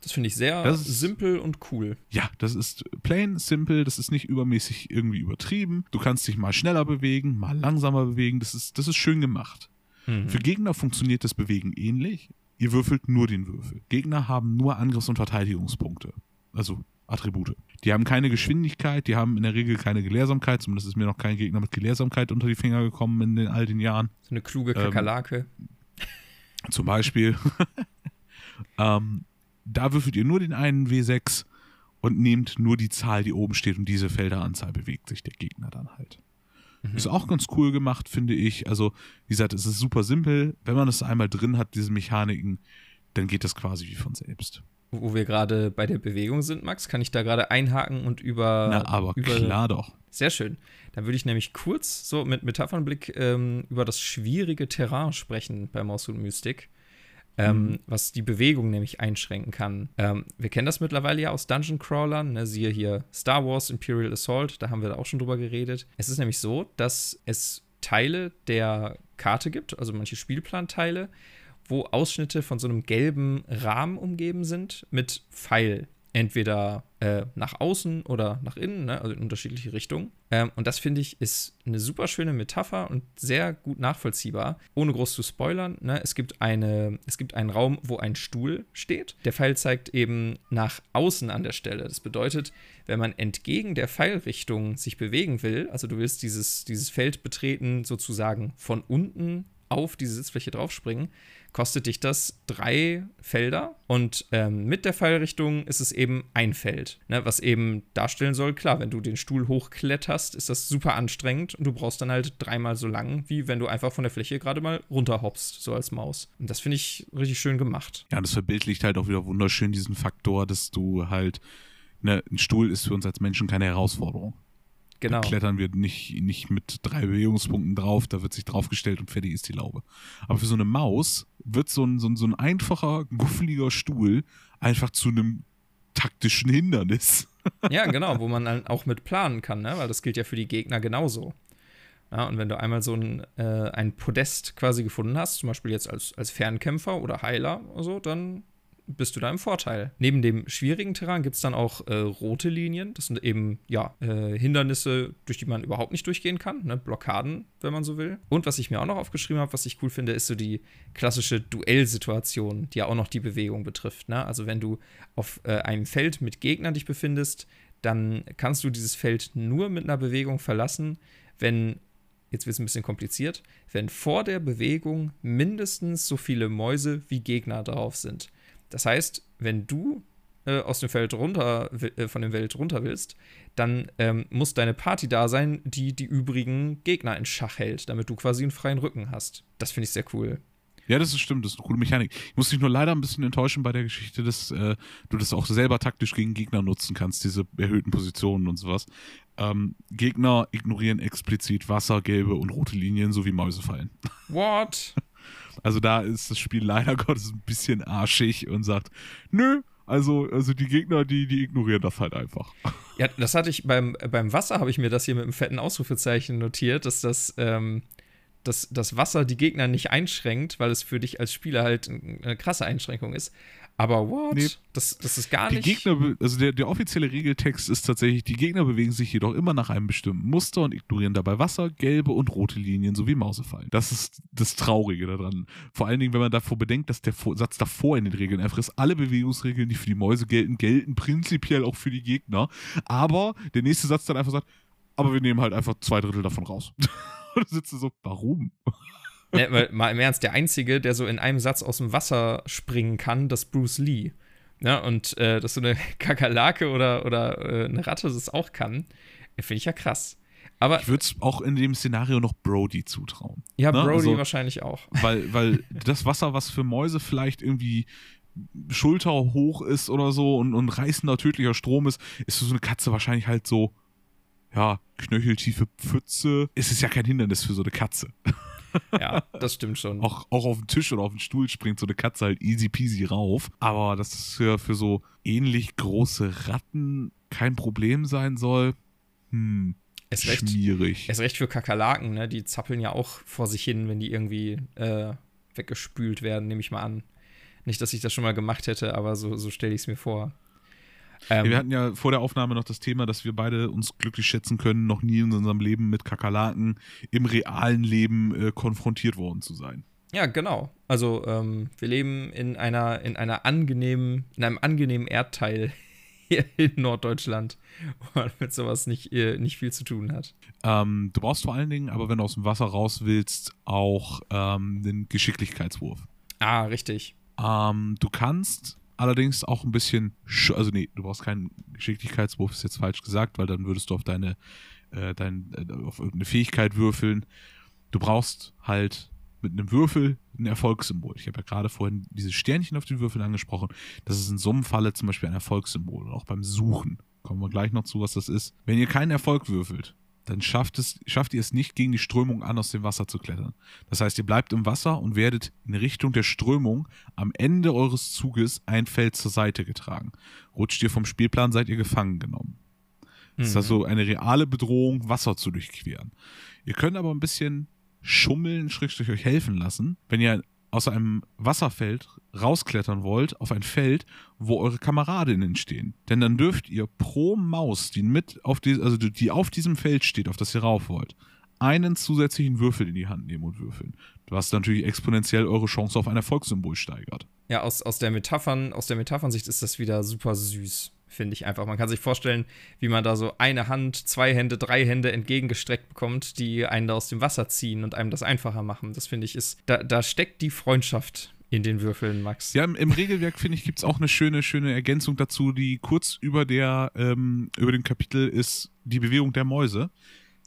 Das finde ich sehr ist, simpel und cool. Ja, das ist plain, simple, das ist nicht übermäßig irgendwie übertrieben. Du kannst dich mal schneller bewegen, mal langsamer bewegen. Das ist, das ist schön gemacht. Mhm. Für Gegner funktioniert das Bewegen ähnlich. Ihr würfelt nur den Würfel. Gegner haben nur Angriffs- und Verteidigungspunkte. Also Attribute. Die haben keine Geschwindigkeit, die haben in der Regel keine Gelehrsamkeit, zumindest ist mir noch kein Gegner mit Gelehrsamkeit unter die Finger gekommen in den all den Jahren. So eine kluge ähm, Kakerlake. Ähm, zum Beispiel. ähm, da würfelt ihr nur den einen W6 und nehmt nur die Zahl, die oben steht und diese Felderanzahl bewegt sich der Gegner dann halt. Mhm. Ist auch ganz cool gemacht, finde ich. Also, wie gesagt, es ist super simpel. Wenn man es einmal drin hat, diese Mechaniken, dann geht das quasi wie von selbst wo wir gerade bei der Bewegung sind, Max, kann ich da gerade einhaken und über. Na, aber über, klar doch. Sehr schön. Dann würde ich nämlich kurz so mit Metaphernblick ähm, über das schwierige Terrain sprechen bei Mouse und Mystic. Ähm, mhm. was die Bewegung nämlich einschränken kann. Ähm, wir kennen das mittlerweile ja aus Dungeon Crawlern, ne? siehe hier Star Wars Imperial Assault, da haben wir da auch schon drüber geredet. Es ist nämlich so, dass es Teile der Karte gibt, also manche Spielplanteile, wo Ausschnitte von so einem gelben Rahmen umgeben sind mit Pfeil. Entweder äh, nach außen oder nach innen, ne? also in unterschiedliche Richtungen. Ähm, und das finde ich ist eine super schöne Metapher und sehr gut nachvollziehbar, ohne groß zu spoilern. Ne? Es, gibt eine, es gibt einen Raum, wo ein Stuhl steht. Der Pfeil zeigt eben nach außen an der Stelle. Das bedeutet, wenn man entgegen der Pfeilrichtung sich bewegen will, also du willst dieses, dieses Feld betreten, sozusagen von unten auf diese Sitzfläche draufspringen, kostet dich das drei Felder und ähm, mit der Pfeilrichtung ist es eben ein Feld, ne, was eben darstellen soll, klar, wenn du den Stuhl hochkletterst, ist das super anstrengend und du brauchst dann halt dreimal so lang, wie wenn du einfach von der Fläche gerade mal runterhoppst, so als Maus. Und das finde ich richtig schön gemacht. Ja, das verbildlicht halt auch wieder wunderschön diesen Faktor, dass du halt, ne, ein Stuhl ist für uns als Menschen keine Herausforderung. Genau. Da klettern wir nicht, nicht mit drei Bewegungspunkten drauf, da wird sich draufgestellt und fertig ist die Laube. Aber für so eine Maus wird so ein, so ein, so ein einfacher, guffeliger Stuhl einfach zu einem taktischen Hindernis. Ja, genau, wo man dann auch mit planen kann, ne? weil das gilt ja für die Gegner genauso. Ja, und wenn du einmal so ein, äh, ein Podest quasi gefunden hast, zum Beispiel jetzt als, als Fernkämpfer oder Heiler oder so, dann bist du da im Vorteil. Neben dem schwierigen Terrain gibt es dann auch äh, rote Linien. Das sind eben, ja, äh, Hindernisse, durch die man überhaupt nicht durchgehen kann. Ne? Blockaden, wenn man so will. Und was ich mir auch noch aufgeschrieben habe, was ich cool finde, ist so die klassische Duellsituation, die ja auch noch die Bewegung betrifft. Ne? Also wenn du auf äh, einem Feld mit Gegnern dich befindest, dann kannst du dieses Feld nur mit einer Bewegung verlassen, wenn jetzt wird es ein bisschen kompliziert, wenn vor der Bewegung mindestens so viele Mäuse wie Gegner drauf sind. Das heißt, wenn du äh, aus dem Feld runter, äh, von dem Feld runter willst, dann ähm, muss deine Party da sein, die die übrigen Gegner in Schach hält, damit du quasi einen freien Rücken hast. Das finde ich sehr cool. Ja, das ist stimmt, das ist eine coole Mechanik. Ich muss dich nur leider ein bisschen enttäuschen bei der Geschichte, dass äh, du das auch selber taktisch gegen Gegner nutzen kannst, diese erhöhten Positionen und sowas. Ähm, Gegner ignorieren explizit Wasser, gelbe und rote Linien sowie Mäusefallen. What? Also da ist das Spiel leider Gottes ein bisschen arschig und sagt, nö, also, also die Gegner, die, die ignorieren das halt einfach. Ja, das hatte ich beim, beim Wasser, habe ich mir das hier mit einem fetten Ausrufezeichen notiert, dass das, ähm, dass das Wasser die Gegner nicht einschränkt, weil es für dich als Spieler halt eine krasse Einschränkung ist. Aber what? Nee, das, das ist gar die nicht. Gegner, also der, der offizielle Regeltext ist tatsächlich, die Gegner bewegen sich jedoch immer nach einem bestimmten Muster und ignorieren dabei Wasser, gelbe und rote Linien sowie Mausefallen. Das ist das Traurige daran. Vor allen Dingen, wenn man davor bedenkt, dass der Satz davor in den Regeln einfach ist, alle Bewegungsregeln, die für die Mäuse gelten, gelten prinzipiell auch für die Gegner. Aber der nächste Satz dann einfach sagt, aber wir nehmen halt einfach zwei Drittel davon raus. und sitzt so, warum? Ne, mal im Ernst, der Einzige, der so in einem Satz aus dem Wasser springen kann, das Bruce Lee. Ja, und äh, dass so eine Kakerlake oder, oder äh, eine Ratte das auch kann, finde ich ja krass. Aber, ich würde es auch in dem Szenario noch Brody zutrauen. Ja, ne? Brody also, wahrscheinlich auch. Weil, weil das Wasser, was für Mäuse vielleicht irgendwie schulterhoch ist oder so und, und reißender tödlicher Strom ist, ist für so eine Katze wahrscheinlich halt so, ja, knöcheltiefe Pfütze. Es ist ja kein Hindernis für so eine Katze. Ja, das stimmt schon. Auch, auch auf den Tisch oder auf den Stuhl springt so eine Katze halt easy peasy rauf. Aber dass es für, für so ähnlich große Ratten kein Problem sein soll, hm, es schwierig. Es recht für Kakerlaken, ne? Die zappeln ja auch vor sich hin, wenn die irgendwie äh, weggespült werden, nehme ich mal an. Nicht, dass ich das schon mal gemacht hätte, aber so, so stelle ich es mir vor. Ähm, wir hatten ja vor der Aufnahme noch das Thema, dass wir beide uns glücklich schätzen können, noch nie in unserem Leben mit Kakerlaken im realen Leben äh, konfrontiert worden zu sein. Ja, genau. Also ähm, wir leben in einer, in einer angenehmen, in einem angenehmen Erdteil hier in Norddeutschland, wo man mit sowas nicht, äh, nicht viel zu tun hat. Ähm, du brauchst vor allen Dingen, aber wenn du aus dem Wasser raus willst, auch ähm, den Geschicklichkeitswurf. Ah, richtig. Ähm, du kannst allerdings auch ein bisschen, also nee, du brauchst keinen Geschicklichkeitswurf, ist jetzt falsch gesagt, weil dann würdest du auf deine, äh, dein, äh, auf irgendeine Fähigkeit würfeln. Du brauchst halt mit einem Würfel ein Erfolgssymbol. Ich habe ja gerade vorhin diese Sternchen auf den Würfeln angesprochen. Das ist in so einem Falle zum Beispiel ein Erfolgssymbol. Und auch beim Suchen kommen wir gleich noch zu, was das ist. Wenn ihr keinen Erfolg würfelt, dann schafft, es, schafft ihr es nicht, gegen die Strömung an aus dem Wasser zu klettern. Das heißt, ihr bleibt im Wasser und werdet in Richtung der Strömung am Ende eures Zuges ein Feld zur Seite getragen. Rutscht ihr vom Spielplan, seid ihr gefangen genommen. Das ist also eine reale Bedrohung, Wasser zu durchqueren. Ihr könnt aber ein bisschen schummeln, schrägstrich euch helfen lassen, wenn ihr aus einem Wasserfeld rausklettern wollt auf ein Feld, wo eure Kameradinnen stehen. Denn dann dürft ihr pro Maus, die mit auf die, also die auf diesem Feld steht, auf das ihr rauf wollt, einen zusätzlichen Würfel in die Hand nehmen und würfeln. Was natürlich exponentiell eure Chance auf ein Erfolgssymbol steigert. Ja, aus, aus der Metaphern, aus der Metaphernsicht ist das wieder super süß. Finde ich einfach. Man kann sich vorstellen, wie man da so eine Hand, zwei Hände, drei Hände entgegengestreckt bekommt, die einen da aus dem Wasser ziehen und einem das einfacher machen. Das finde ich ist, da, da steckt die Freundschaft in den Würfeln, Max. Ja, im, im Regelwerk, finde ich, gibt es auch eine schöne, schöne Ergänzung dazu, die kurz über der, ähm, über dem Kapitel ist die Bewegung der Mäuse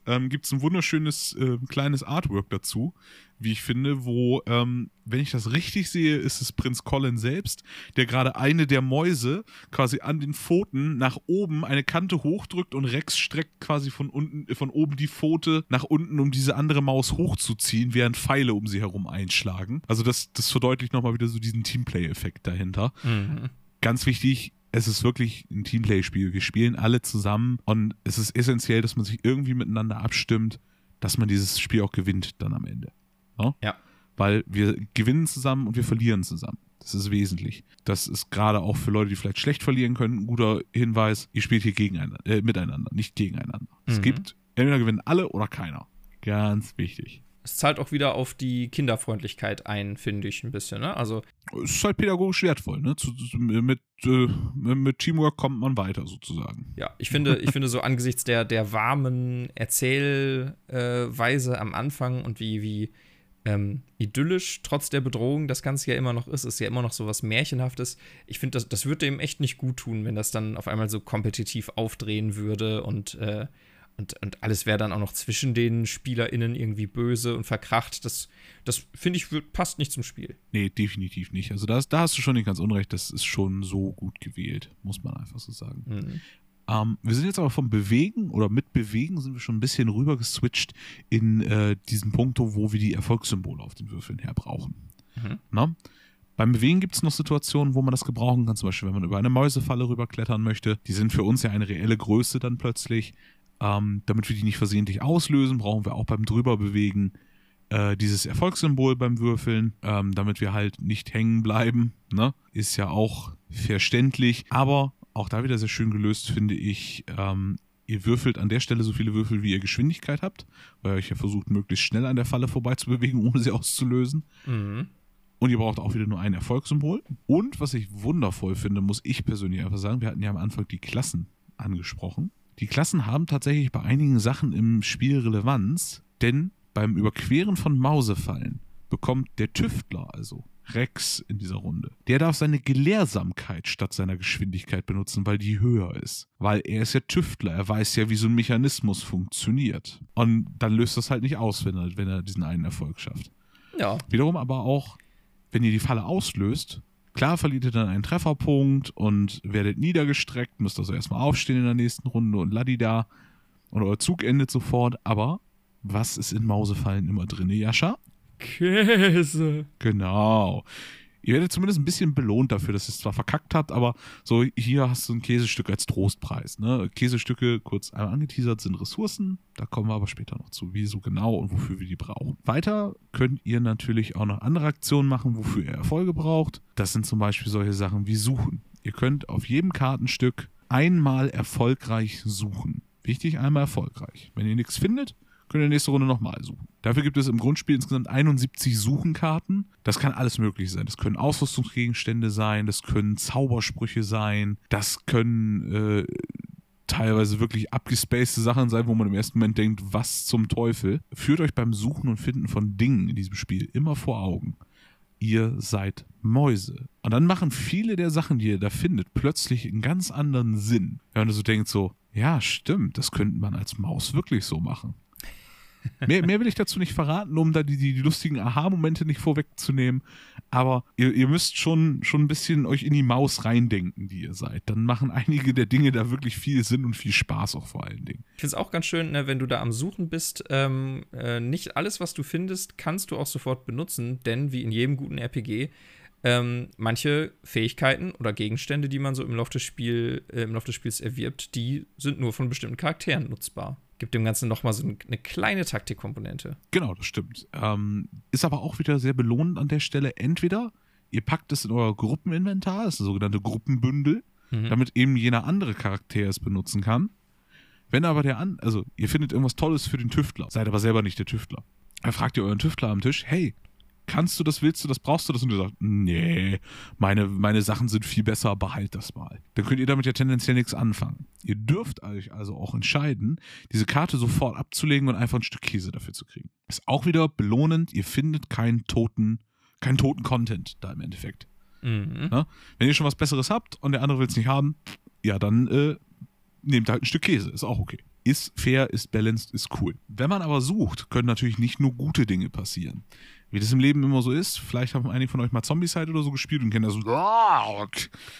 ähm, gibt es ein wunderschönes äh, kleines Artwork dazu, wie ich finde, wo, ähm, wenn ich das richtig sehe, ist es Prinz Colin selbst, der gerade eine der Mäuse quasi an den Pfoten nach oben eine Kante hochdrückt und Rex streckt quasi von unten, äh, von oben die Pfote nach unten, um diese andere Maus hochzuziehen, während Pfeile um sie herum einschlagen. Also das, das verdeutlicht nochmal wieder so diesen Teamplay-Effekt dahinter. Mhm. Ganz wichtig, es ist wirklich ein Teamplay-Spiel. Wir spielen alle zusammen und es ist essentiell, dass man sich irgendwie miteinander abstimmt, dass man dieses Spiel auch gewinnt dann am Ende. No? Ja. Weil wir gewinnen zusammen und wir verlieren zusammen. Das ist wesentlich. Das ist gerade auch für Leute, die vielleicht schlecht verlieren können, ein guter Hinweis. Ihr spielt hier gegeneinander, äh, miteinander, nicht gegeneinander. Mhm. Es gibt, entweder gewinnen alle oder keiner. Ganz wichtig es zahlt auch wieder auf die Kinderfreundlichkeit ein, finde ich ein bisschen. Ne? Also es ist halt pädagogisch wertvoll. Ne? Zu, mit, äh, mit Teamwork kommt man weiter sozusagen. Ja, ich finde, ich finde so angesichts der, der warmen Erzählweise äh, am Anfang und wie, wie ähm, idyllisch trotz der Bedrohung das Ganze ja immer noch ist, ist ja immer noch so was Märchenhaftes. Ich finde, das, das würde dem echt nicht gut tun, wenn das dann auf einmal so kompetitiv aufdrehen würde und äh, und, und alles wäre dann auch noch zwischen den SpielerInnen irgendwie böse und verkracht. Das, das finde ich, passt nicht zum Spiel. Nee, definitiv nicht. Also da, da hast du schon nicht ganz unrecht. Das ist schon so gut gewählt, muss man einfach so sagen. Mhm. Ähm, wir sind jetzt aber vom Bewegen oder mit Bewegen sind wir schon ein bisschen rüber geswitcht in äh, diesen Punkt, wo wir die Erfolgssymbole auf den Würfeln her brauchen. Mhm. Na? Beim Bewegen gibt es noch Situationen, wo man das gebrauchen kann, zum Beispiel, wenn man über eine Mäusefalle rüberklettern möchte. Die sind für uns ja eine reelle Größe dann plötzlich. Ähm, damit wir die nicht versehentlich auslösen, brauchen wir auch beim Drüberbewegen äh, dieses Erfolgssymbol beim Würfeln, ähm, damit wir halt nicht hängen bleiben. Ne? Ist ja auch verständlich, aber auch da wieder sehr schön gelöst, finde ich. Ähm, ihr würfelt an der Stelle so viele Würfel, wie ihr Geschwindigkeit habt, weil ihr euch ja versucht, möglichst schnell an der Falle vorbei zu bewegen, ohne sie auszulösen. Mhm. Und ihr braucht auch wieder nur ein Erfolgssymbol. Und was ich wundervoll finde, muss ich persönlich einfach sagen, wir hatten ja am Anfang die Klassen angesprochen. Die Klassen haben tatsächlich bei einigen Sachen im Spiel Relevanz, denn beim Überqueren von Mausefallen bekommt der Tüftler, also Rex in dieser Runde, der darf seine Gelehrsamkeit statt seiner Geschwindigkeit benutzen, weil die höher ist. Weil er ist ja Tüftler, er weiß ja, wie so ein Mechanismus funktioniert. Und dann löst das halt nicht aus, wenn er, wenn er diesen einen Erfolg schafft. Ja. Wiederum aber auch, wenn ihr die Falle auslöst, Klar verliert ihr dann einen Trefferpunkt und werdet niedergestreckt, müsst also erstmal aufstehen in der nächsten Runde und ladida. Und euer Zug endet sofort. Aber was ist in Mausefallen immer drin, Jascha? Käse. Genau. Ihr werdet zumindest ein bisschen belohnt dafür, dass ihr es zwar verkackt habt, aber so hier hast du ein Käsestück als Trostpreis. Ne? Käsestücke, kurz einmal angeteasert, sind Ressourcen. Da kommen wir aber später noch zu, wieso genau und wofür wir die brauchen. Weiter könnt ihr natürlich auch noch andere Aktionen machen, wofür ihr Erfolge braucht. Das sind zum Beispiel solche Sachen wie Suchen. Ihr könnt auf jedem Kartenstück einmal erfolgreich suchen. Wichtig, einmal erfolgreich. Wenn ihr nichts findet, könnt ihr nächste Runde nochmal suchen. Dafür gibt es im Grundspiel insgesamt 71 Suchenkarten. Das kann alles mögliche sein. Das können Ausrüstungsgegenstände sein, das können Zaubersprüche sein, das können äh, teilweise wirklich abgespacede Sachen sein, wo man im ersten Moment denkt, was zum Teufel. Führt euch beim Suchen und Finden von Dingen in diesem Spiel immer vor Augen. Ihr seid Mäuse. Und dann machen viele der Sachen, die ihr da findet, plötzlich einen ganz anderen Sinn. Wenn ihr so denkt, so, ja, stimmt, das könnte man als Maus wirklich so machen. Mehr, mehr will ich dazu nicht verraten, um da die, die, die lustigen Aha-Momente nicht vorwegzunehmen. Aber ihr, ihr müsst schon, schon ein bisschen euch in die Maus reindenken, die ihr seid. Dann machen einige der Dinge da wirklich viel Sinn und viel Spaß auch vor allen Dingen. Ich finde es auch ganz schön, ne, wenn du da am Suchen bist, ähm, äh, nicht alles, was du findest, kannst du auch sofort benutzen, denn wie in jedem guten RPG ähm, manche Fähigkeiten oder Gegenstände, die man so im Laufe des, Spiel, äh, im Laufe des Spiels erwirbt, die sind nur von bestimmten Charakteren nutzbar gibt dem Ganzen nochmal so eine kleine Taktikkomponente. Genau, das stimmt. Ähm, ist aber auch wieder sehr belohnend an der Stelle. Entweder ihr packt es in euer Gruppeninventar, das ist ein sogenannte Gruppenbündel, mhm. damit eben jener andere Charakter es benutzen kann. Wenn aber der an, also ihr findet irgendwas Tolles für den Tüftler, seid aber selber nicht der Tüftler. Dann fragt ihr euren Tüftler am Tisch, hey, kannst du das, willst du das, brauchst du das? Und du sagst, nee, meine, meine Sachen sind viel besser, behalt das mal. Dann könnt ihr damit ja tendenziell nichts anfangen. Ihr dürft euch also auch entscheiden, diese Karte sofort abzulegen und einfach ein Stück Käse dafür zu kriegen. Ist auch wieder belohnend, ihr findet keinen toten, keinen toten Content da im Endeffekt. Mhm. Ne? Wenn ihr schon was Besseres habt und der andere will es nicht haben, ja, dann äh, nehmt halt ein Stück Käse, ist auch okay. Ist fair, ist balanced, ist cool. Wenn man aber sucht, können natürlich nicht nur gute Dinge passieren. Wie das im Leben immer so ist, vielleicht haben einige von euch mal Zombicide oder so gespielt und kennen das so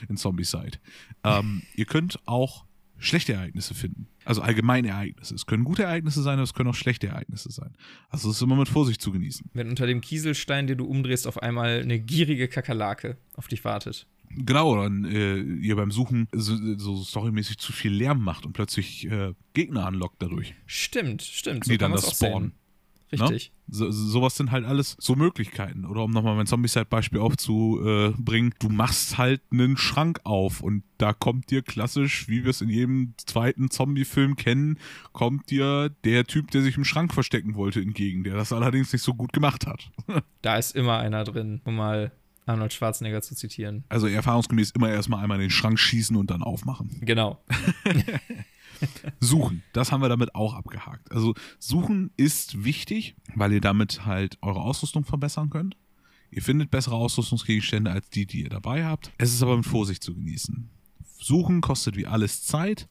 in Zombicide. Ähm, ihr könnt auch schlechte Ereignisse finden. Also allgemeine Ereignisse. Es können gute Ereignisse sein, aber es können auch schlechte Ereignisse sein. Also es ist immer mit Vorsicht zu genießen. Wenn unter dem Kieselstein, den du umdrehst, auf einmal eine gierige Kakerlake auf dich wartet. Genau, dann äh, ihr beim Suchen so, so storymäßig zu viel Lärm macht und plötzlich äh, Gegner anlockt dadurch, Stimmt, stimmt. die dann das spawnen. Richtig. So, sowas sind halt alles so Möglichkeiten. Oder um nochmal mein Zombicide-Beispiel aufzubringen, du machst halt einen Schrank auf und da kommt dir klassisch, wie wir es in jedem zweiten Zombie-Film kennen, kommt dir der Typ, der sich im Schrank verstecken wollte, entgegen, der das allerdings nicht so gut gemacht hat. Da ist immer einer drin, um mal Arnold Schwarzenegger zu zitieren. Also erfahrungsgemäß immer erstmal einmal in den Schrank schießen und dann aufmachen. Genau. Suchen, das haben wir damit auch abgehakt. Also suchen ist wichtig, weil ihr damit halt eure Ausrüstung verbessern könnt. Ihr findet bessere Ausrüstungsgegenstände als die, die ihr dabei habt. Es ist aber mit Vorsicht zu genießen. Suchen kostet wie alles Zeit.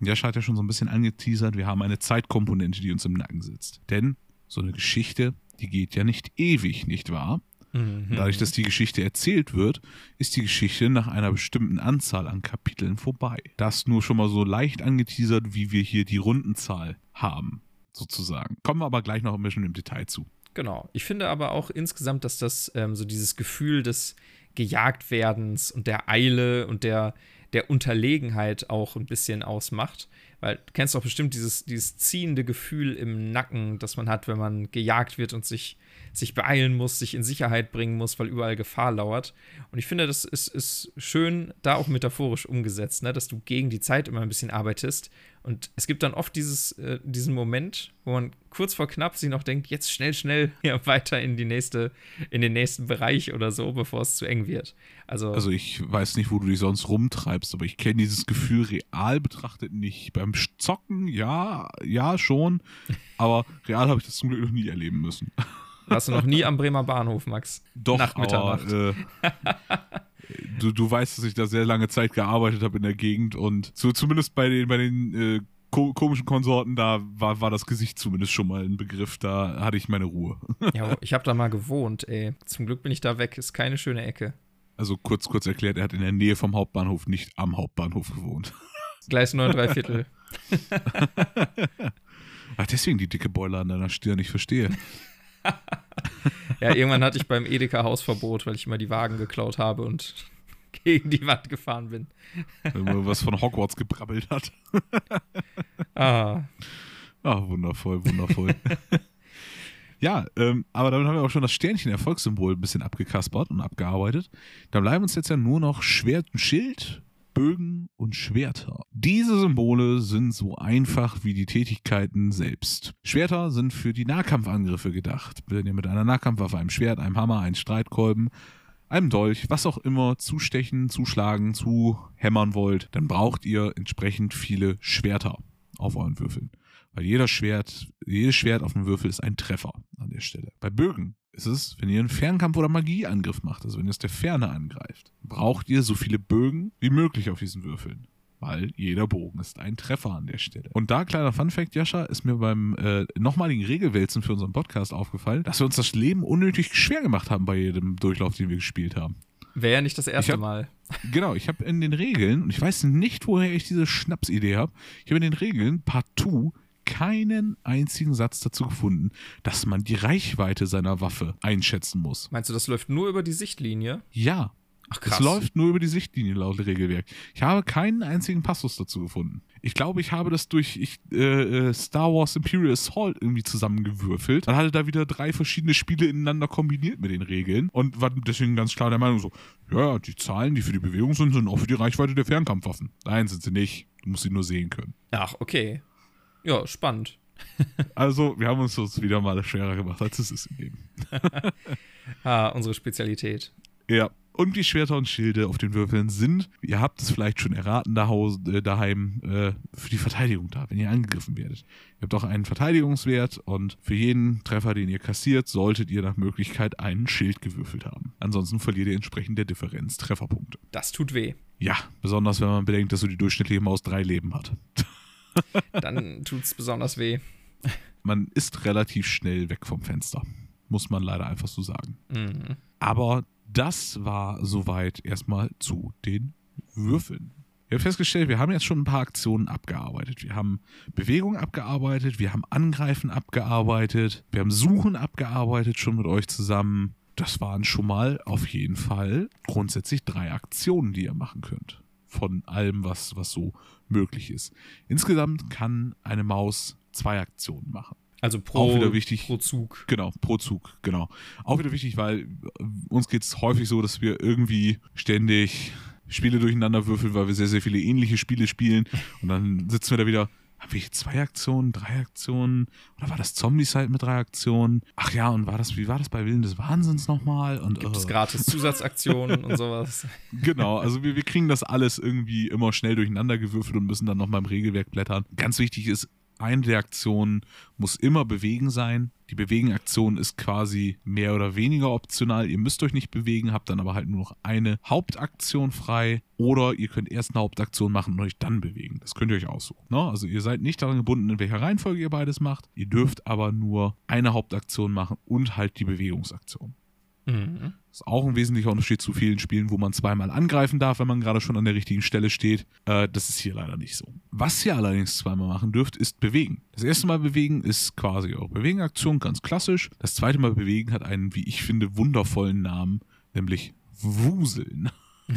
Jascha hat ja schon so ein bisschen angeteasert, wir haben eine Zeitkomponente, die uns im Nacken sitzt. Denn so eine Geschichte, die geht ja nicht ewig, nicht wahr? Mhm. Dadurch, dass die Geschichte erzählt wird, ist die Geschichte nach einer bestimmten Anzahl an Kapiteln vorbei. Das nur schon mal so leicht angeteasert, wie wir hier die Rundenzahl haben, sozusagen. Kommen wir aber gleich noch ein bisschen im Detail zu. Genau. Ich finde aber auch insgesamt, dass das ähm, so dieses Gefühl des Gejagtwerdens und der Eile und der, der Unterlegenheit auch ein bisschen ausmacht. Weil du kennst doch bestimmt dieses, dieses ziehende Gefühl im Nacken, das man hat, wenn man gejagt wird und sich, sich beeilen muss, sich in Sicherheit bringen muss, weil überall Gefahr lauert. Und ich finde, das ist, ist schön da auch metaphorisch umgesetzt, ne? dass du gegen die Zeit immer ein bisschen arbeitest. Und es gibt dann oft dieses, äh, diesen Moment, wo man kurz vor knapp sich noch denkt, jetzt schnell, schnell ja, weiter in die nächste, in den nächsten Bereich oder so, bevor es zu eng wird. Also, Also ich weiß nicht, wo du dich sonst rumtreibst, aber ich kenne dieses Gefühl real betrachtet nicht. Beim Zocken, ja, ja schon, aber real habe ich das zum Glück noch nie erleben müssen. warst du noch nie am Bremer Bahnhof, Max? Doch, Nach Mitternacht. aber äh, du, du weißt, dass ich da sehr lange Zeit gearbeitet habe in der Gegend und so zumindest bei den, bei den äh, ko komischen Konsorten, da war, war das Gesicht zumindest schon mal ein Begriff, da hatte ich meine Ruhe. Ja, ich habe da mal gewohnt, ey. Zum Glück bin ich da weg. Ist keine schöne Ecke. Also kurz, kurz erklärt, er hat in der Nähe vom Hauptbahnhof, nicht am Hauptbahnhof gewohnt. Gleis 9, 3 Viertel. Ach, deswegen die dicke Beule an deiner Stirn, ich verstehe. Ja, irgendwann hatte ich beim Edeka Hausverbot, weil ich immer die Wagen geklaut habe und gegen die Wand gefahren bin. Wenn man was von Hogwarts gebrabbelt hat. Ah, Ah, wundervoll, wundervoll. ja, ähm, aber damit haben wir auch schon das Sternchen-Erfolgssymbol ein bisschen abgekaspert und abgearbeitet. Da bleiben uns jetzt ja nur noch Schwert und Schild, Bögen und Schwerter. Diese Symbole sind so einfach wie die Tätigkeiten selbst. Schwerter sind für die Nahkampfangriffe gedacht. Wenn ihr mit einer Nahkampfwaffe, einem Schwert, einem Hammer, einem Streitkolben, einem Dolch, was auch immer, zustechen, zuschlagen, zuhämmern wollt, dann braucht ihr entsprechend viele Schwerter auf euren Würfeln. Weil jeder Schwert, jedes Schwert auf dem Würfel ist ein Treffer an der Stelle. Bei Bögen ist es, wenn ihr einen Fernkampf- oder Magieangriff macht, also wenn ihr aus der Ferne angreift, braucht ihr so viele Bögen wie möglich auf diesen Würfeln. Weil jeder Bogen ist ein Treffer an der Stelle. Und da, kleiner Funfact, Jascha, ist mir beim äh, nochmaligen Regelwälzen für unseren Podcast aufgefallen, dass wir uns das Leben unnötig schwer gemacht haben bei jedem Durchlauf, den wir gespielt haben. wäre ja nicht das erste hab- Mal. Genau, ich habe in den Regeln, und ich weiß nicht, woher ich diese Schnapsidee habe, ich habe in den Regeln partout keinen einzigen Satz dazu gefunden, dass man die Reichweite seiner Waffe einschätzen muss. Meinst du, das läuft nur über die Sichtlinie? Ja, Ach es läuft nur über die Sichtlinie laut Regelwerk. Ich habe keinen einzigen Passus dazu gefunden. Ich glaube, ich habe das durch ich, äh, äh, Star Wars Imperial Assault irgendwie zusammengewürfelt. Dann hatte da wieder drei verschiedene Spiele ineinander kombiniert mit den Regeln und war deswegen ganz klar der Meinung so, ja, die Zahlen, die für die Bewegung sind, sind auch für die Reichweite der Fernkampfwaffen. Nein, sind sie nicht. Du musst sie nur sehen können. Ach, okay. Ja, spannend. Also, wir haben uns das wieder mal schwerer gemacht, als es ist im Leben. Ah, unsere Spezialität. Ja. Und die Schwerter und Schilde auf den Würfeln sind, ihr habt es vielleicht schon erraten, äh, daheim äh, für die Verteidigung da, wenn ihr angegriffen werdet. Ihr habt auch einen Verteidigungswert und für jeden Treffer, den ihr kassiert, solltet ihr nach Möglichkeit einen Schild gewürfelt haben. Ansonsten verliert ihr entsprechend der Differenz Trefferpunkte. Das tut weh. Ja, besonders wenn man bedenkt, dass so die durchschnittliche Maus drei Leben hat. Dann tut es besonders weh. Man ist relativ schnell weg vom Fenster. Muss man leider einfach so sagen. Mhm. Aber das war soweit erstmal zu den Würfeln. Wir haben festgestellt, wir haben jetzt schon ein paar Aktionen abgearbeitet. Wir haben Bewegung abgearbeitet, wir haben Angreifen abgearbeitet, wir haben Suchen abgearbeitet schon mit euch zusammen. Das waren schon mal auf jeden Fall grundsätzlich drei Aktionen, die ihr machen könnt. Von allem, was, was so möglich ist. Insgesamt kann eine Maus zwei Aktionen machen. Also pro, auch wieder wichtig, pro Zug. Genau, pro Zug, genau. Auch wieder wichtig, weil uns geht es häufig so, dass wir irgendwie ständig Spiele durcheinander würfeln, weil wir sehr, sehr viele ähnliche Spiele spielen. Und dann sitzen wir da wieder, haben wir hier zwei Aktionen, drei Aktionen? Oder war das Zombies halt mit drei Aktionen? Ach ja, und war das, wie war das bei Willen des Wahnsinns nochmal? Und, Gibt es äh, gratis Zusatzaktionen und sowas? Genau, also wir, wir kriegen das alles irgendwie immer schnell durcheinander gewürfelt und müssen dann nochmal im Regelwerk blättern. Ganz wichtig ist, eine der Aktionen muss immer bewegen sein. Die Bewegen-Aktion ist quasi mehr oder weniger optional. Ihr müsst euch nicht bewegen, habt dann aber halt nur noch eine Hauptaktion frei. Oder ihr könnt erst eine Hauptaktion machen und euch dann bewegen. Das könnt ihr euch aussuchen. Ne? Also ihr seid nicht daran gebunden, in welcher Reihenfolge ihr beides macht. Ihr dürft aber nur eine Hauptaktion machen und halt die Bewegungsaktion. Mhm. Das ist auch ein wesentlicher Unterschied zu vielen Spielen, wo man zweimal angreifen darf, wenn man gerade schon an der richtigen Stelle steht. Äh, das ist hier leider nicht so. Was ihr allerdings zweimal machen dürft, ist bewegen. Das erste Mal bewegen ist quasi eure Bewegungsaktion, ganz klassisch. Das zweite Mal bewegen hat einen, wie ich finde, wundervollen Namen, nämlich Wuseln.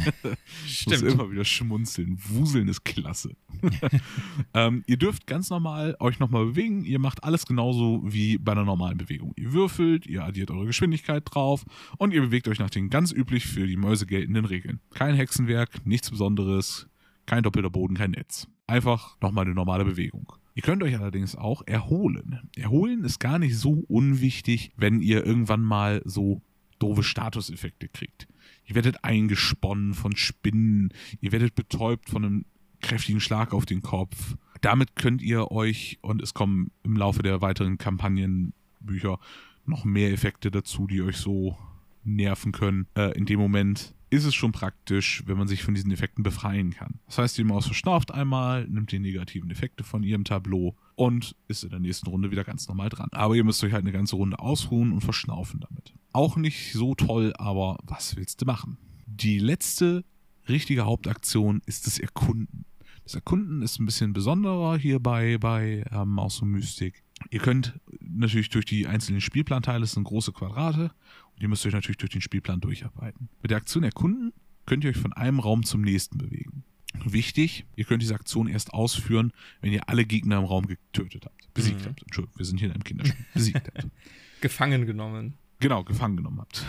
ich muss immer wieder schmunzeln. Wuseln ist klasse. ähm, ihr dürft ganz normal euch nochmal bewegen. Ihr macht alles genauso wie bei einer normalen Bewegung. Ihr würfelt, ihr addiert eure Geschwindigkeit drauf und ihr bewegt euch nach den ganz üblich für die Mäuse geltenden Regeln. Kein Hexenwerk, nichts Besonderes, kein doppelter Boden, kein Netz. Einfach nochmal eine normale Bewegung. Ihr könnt euch allerdings auch erholen. Erholen ist gar nicht so unwichtig, wenn ihr irgendwann mal so doofe Statuseffekte kriegt. Ihr werdet eingesponnen von Spinnen, ihr werdet betäubt von einem kräftigen Schlag auf den Kopf. Damit könnt ihr euch, und es kommen im Laufe der weiteren Kampagnenbücher noch mehr Effekte dazu, die euch so nerven können. Äh, in dem Moment ist es schon praktisch, wenn man sich von diesen Effekten befreien kann. Das heißt, die Maus verschnauft einmal, nimmt die negativen Effekte von ihrem Tableau und ist in der nächsten Runde wieder ganz normal dran. Aber ihr müsst euch halt eine ganze Runde ausruhen und verschnaufen damit. Auch nicht so toll, aber was willst du machen? Die letzte richtige Hauptaktion ist das Erkunden. Das Erkunden ist ein bisschen besonderer hier bei, bei ähm, Maus und Mystik. Ihr könnt natürlich durch die einzelnen Spielplanteile, das sind große Quadrate, und ihr müsst euch natürlich durch den Spielplan durcharbeiten. Mit der Aktion Erkunden könnt ihr euch von einem Raum zum nächsten bewegen. Wichtig, ihr könnt diese Aktion erst ausführen, wenn ihr alle Gegner im Raum getötet habt. Besiegt mhm. habt. Entschuldigung, wir sind hier in einem Kinderspiel. Besiegt habt. Gefangen genommen. Genau, gefangen genommen habt.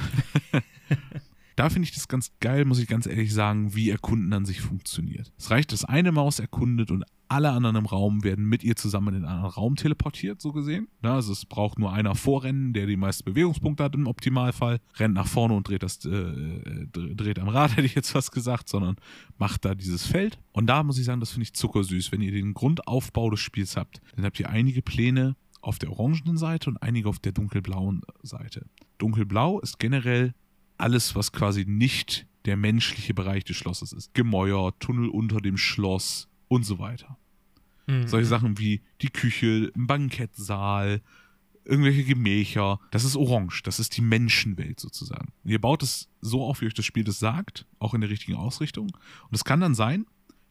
da finde ich das ganz geil, muss ich ganz ehrlich sagen, wie Erkunden an sich funktioniert. Es reicht, dass eine Maus erkundet und alle anderen im Raum werden mit ihr zusammen in einen anderen Raum teleportiert, so gesehen. Also es braucht nur einer vorrennen, der die meisten Bewegungspunkte hat im Optimalfall, rennt nach vorne und dreht das, äh, dreht am Rad, hätte ich jetzt was gesagt, sondern macht da dieses Feld. Und da muss ich sagen, das finde ich zuckersüß. Wenn ihr den Grundaufbau des Spiels habt, dann habt ihr einige Pläne auf der orangenen Seite und einige auf der dunkelblauen Seite. Dunkelblau ist generell alles, was quasi nicht der menschliche Bereich des Schlosses ist. Gemäuer, Tunnel unter dem Schloss, und so weiter. Mhm. Solche Sachen wie die Küche, ein Bankettsaal, irgendwelche Gemächer. Das ist orange. Das ist die Menschenwelt sozusagen. Und ihr baut es so auf, wie euch das Spiel das sagt, auch in der richtigen Ausrichtung. Und es kann dann sein,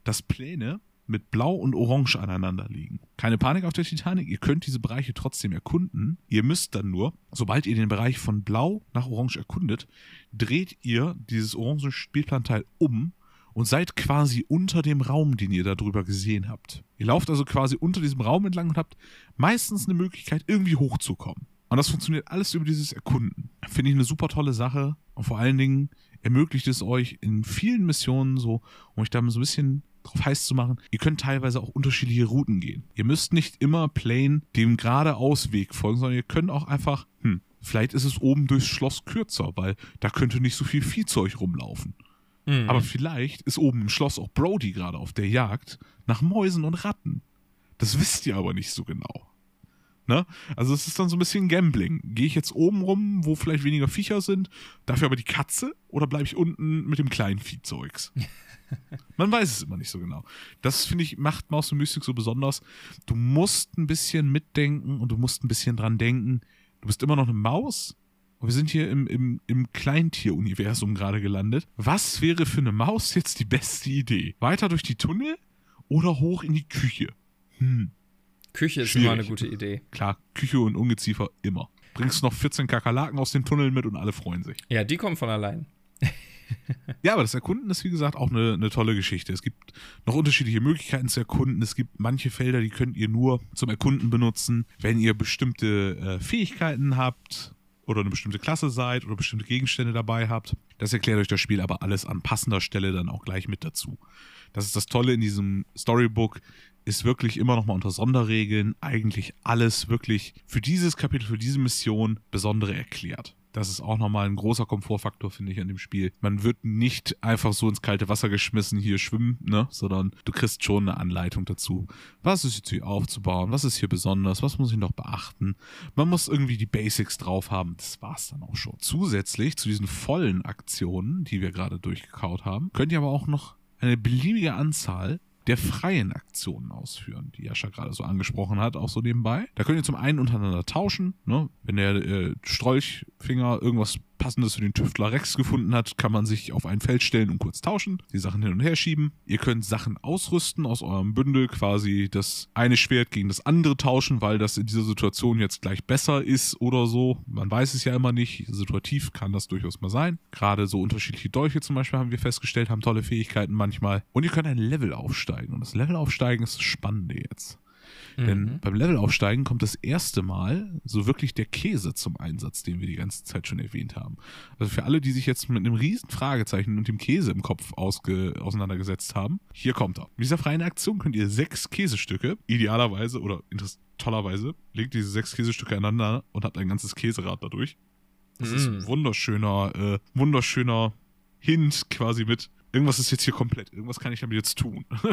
dass Pläne mit Blau und Orange aneinander liegen. Keine Panik auf der Titanic, ihr könnt diese Bereiche trotzdem erkunden. Ihr müsst dann nur, sobald ihr den Bereich von Blau nach Orange erkundet, dreht ihr dieses orange Spielplanteil um und seid quasi unter dem Raum, den ihr da drüber gesehen habt. Ihr lauft also quasi unter diesem Raum entlang und habt meistens eine Möglichkeit, irgendwie hochzukommen. Und das funktioniert alles über dieses Erkunden. Finde ich eine super tolle Sache. Und vor allen Dingen ermöglicht es euch in vielen Missionen so, um euch da so ein bisschen drauf heiß zu machen, ihr könnt teilweise auch unterschiedliche Routen gehen. Ihr müsst nicht immer plain dem geradeaus Weg folgen, sondern ihr könnt auch einfach, hm, Vielleicht ist es oben durchs Schloss kürzer, weil da könnte nicht so viel Viehzeug rumlaufen. Mhm. Aber vielleicht ist oben im Schloss auch Brody gerade auf der Jagd nach Mäusen und Ratten. Das wisst ihr aber nicht so genau. Ne? Also es ist dann so ein bisschen Gambling. Gehe ich jetzt oben rum, wo vielleicht weniger Viecher sind, dafür aber die Katze oder bleibe ich unten mit dem kleinen Viehzeugs? Man weiß es immer nicht so genau. Das, finde ich, macht Maus und Mystik so besonders. Du musst ein bisschen mitdenken und du musst ein bisschen dran denken. Du bist immer noch eine Maus. Und wir sind hier im, im, im Kleintier-Universum gerade gelandet. Was wäre für eine Maus jetzt die beste Idee? Weiter durch die Tunnel oder hoch in die Küche? Hm. Küche ist Schwierig. immer eine gute Idee. Klar, Küche und Ungeziefer immer. Bringst noch 14 Kakerlaken aus den Tunneln mit und alle freuen sich. Ja, die kommen von allein. Ja, aber das Erkunden ist, wie gesagt, auch eine, eine tolle Geschichte. Es gibt noch unterschiedliche Möglichkeiten zu erkunden. Es gibt manche Felder, die könnt ihr nur zum Erkunden benutzen, wenn ihr bestimmte äh, Fähigkeiten habt oder eine bestimmte Klasse seid oder bestimmte Gegenstände dabei habt. Das erklärt euch das Spiel aber alles an passender Stelle dann auch gleich mit dazu. Das ist das Tolle in diesem Storybook, ist wirklich immer noch mal unter Sonderregeln eigentlich alles wirklich für dieses Kapitel, für diese Mission besondere erklärt. Das ist auch nochmal ein großer Komfortfaktor, finde ich, an dem Spiel. Man wird nicht einfach so ins kalte Wasser geschmissen, hier schwimmen, ne? Sondern du kriegst schon eine Anleitung dazu. Was ist jetzt hier aufzubauen? Was ist hier besonders? Was muss ich noch beachten? Man muss irgendwie die Basics drauf haben. Das war's dann auch schon. Zusätzlich zu diesen vollen Aktionen, die wir gerade durchgekaut haben, könnt ihr aber auch noch eine beliebige Anzahl der freien Aktionen ausführen, die Jascha gerade so angesprochen hat, auch so nebenbei. Da könnt ihr zum einen untereinander tauschen, ne? Wenn der äh, Strolchfinger irgendwas passendes für den Tüftler Rex gefunden hat, kann man sich auf ein Feld stellen und kurz tauschen, die Sachen hin und her schieben. Ihr könnt Sachen ausrüsten aus eurem Bündel, quasi das eine Schwert gegen das andere tauschen, weil das in dieser Situation jetzt gleich besser ist oder so. Man weiß es ja immer nicht. Situativ kann das durchaus mal sein. Gerade so unterschiedliche Dolche zum Beispiel haben wir festgestellt, haben tolle Fähigkeiten manchmal. Und ihr könnt ein Level aufsteigen. Und das Level aufsteigen ist das Spannende jetzt. Denn Mhm. beim Levelaufsteigen kommt das erste Mal so wirklich der Käse zum Einsatz, den wir die ganze Zeit schon erwähnt haben. Also für alle, die sich jetzt mit einem riesen Fragezeichen und dem Käse im Kopf auseinandergesetzt haben, hier kommt er. Mit dieser freien Aktion könnt ihr sechs Käsestücke, idealerweise oder tollerweise, legt diese sechs Käsestücke aneinander und habt ein ganzes Käserad dadurch. Das ist ein wunderschöner, äh, wunderschöner Hint quasi mit, irgendwas ist jetzt hier komplett, irgendwas kann ich damit jetzt tun.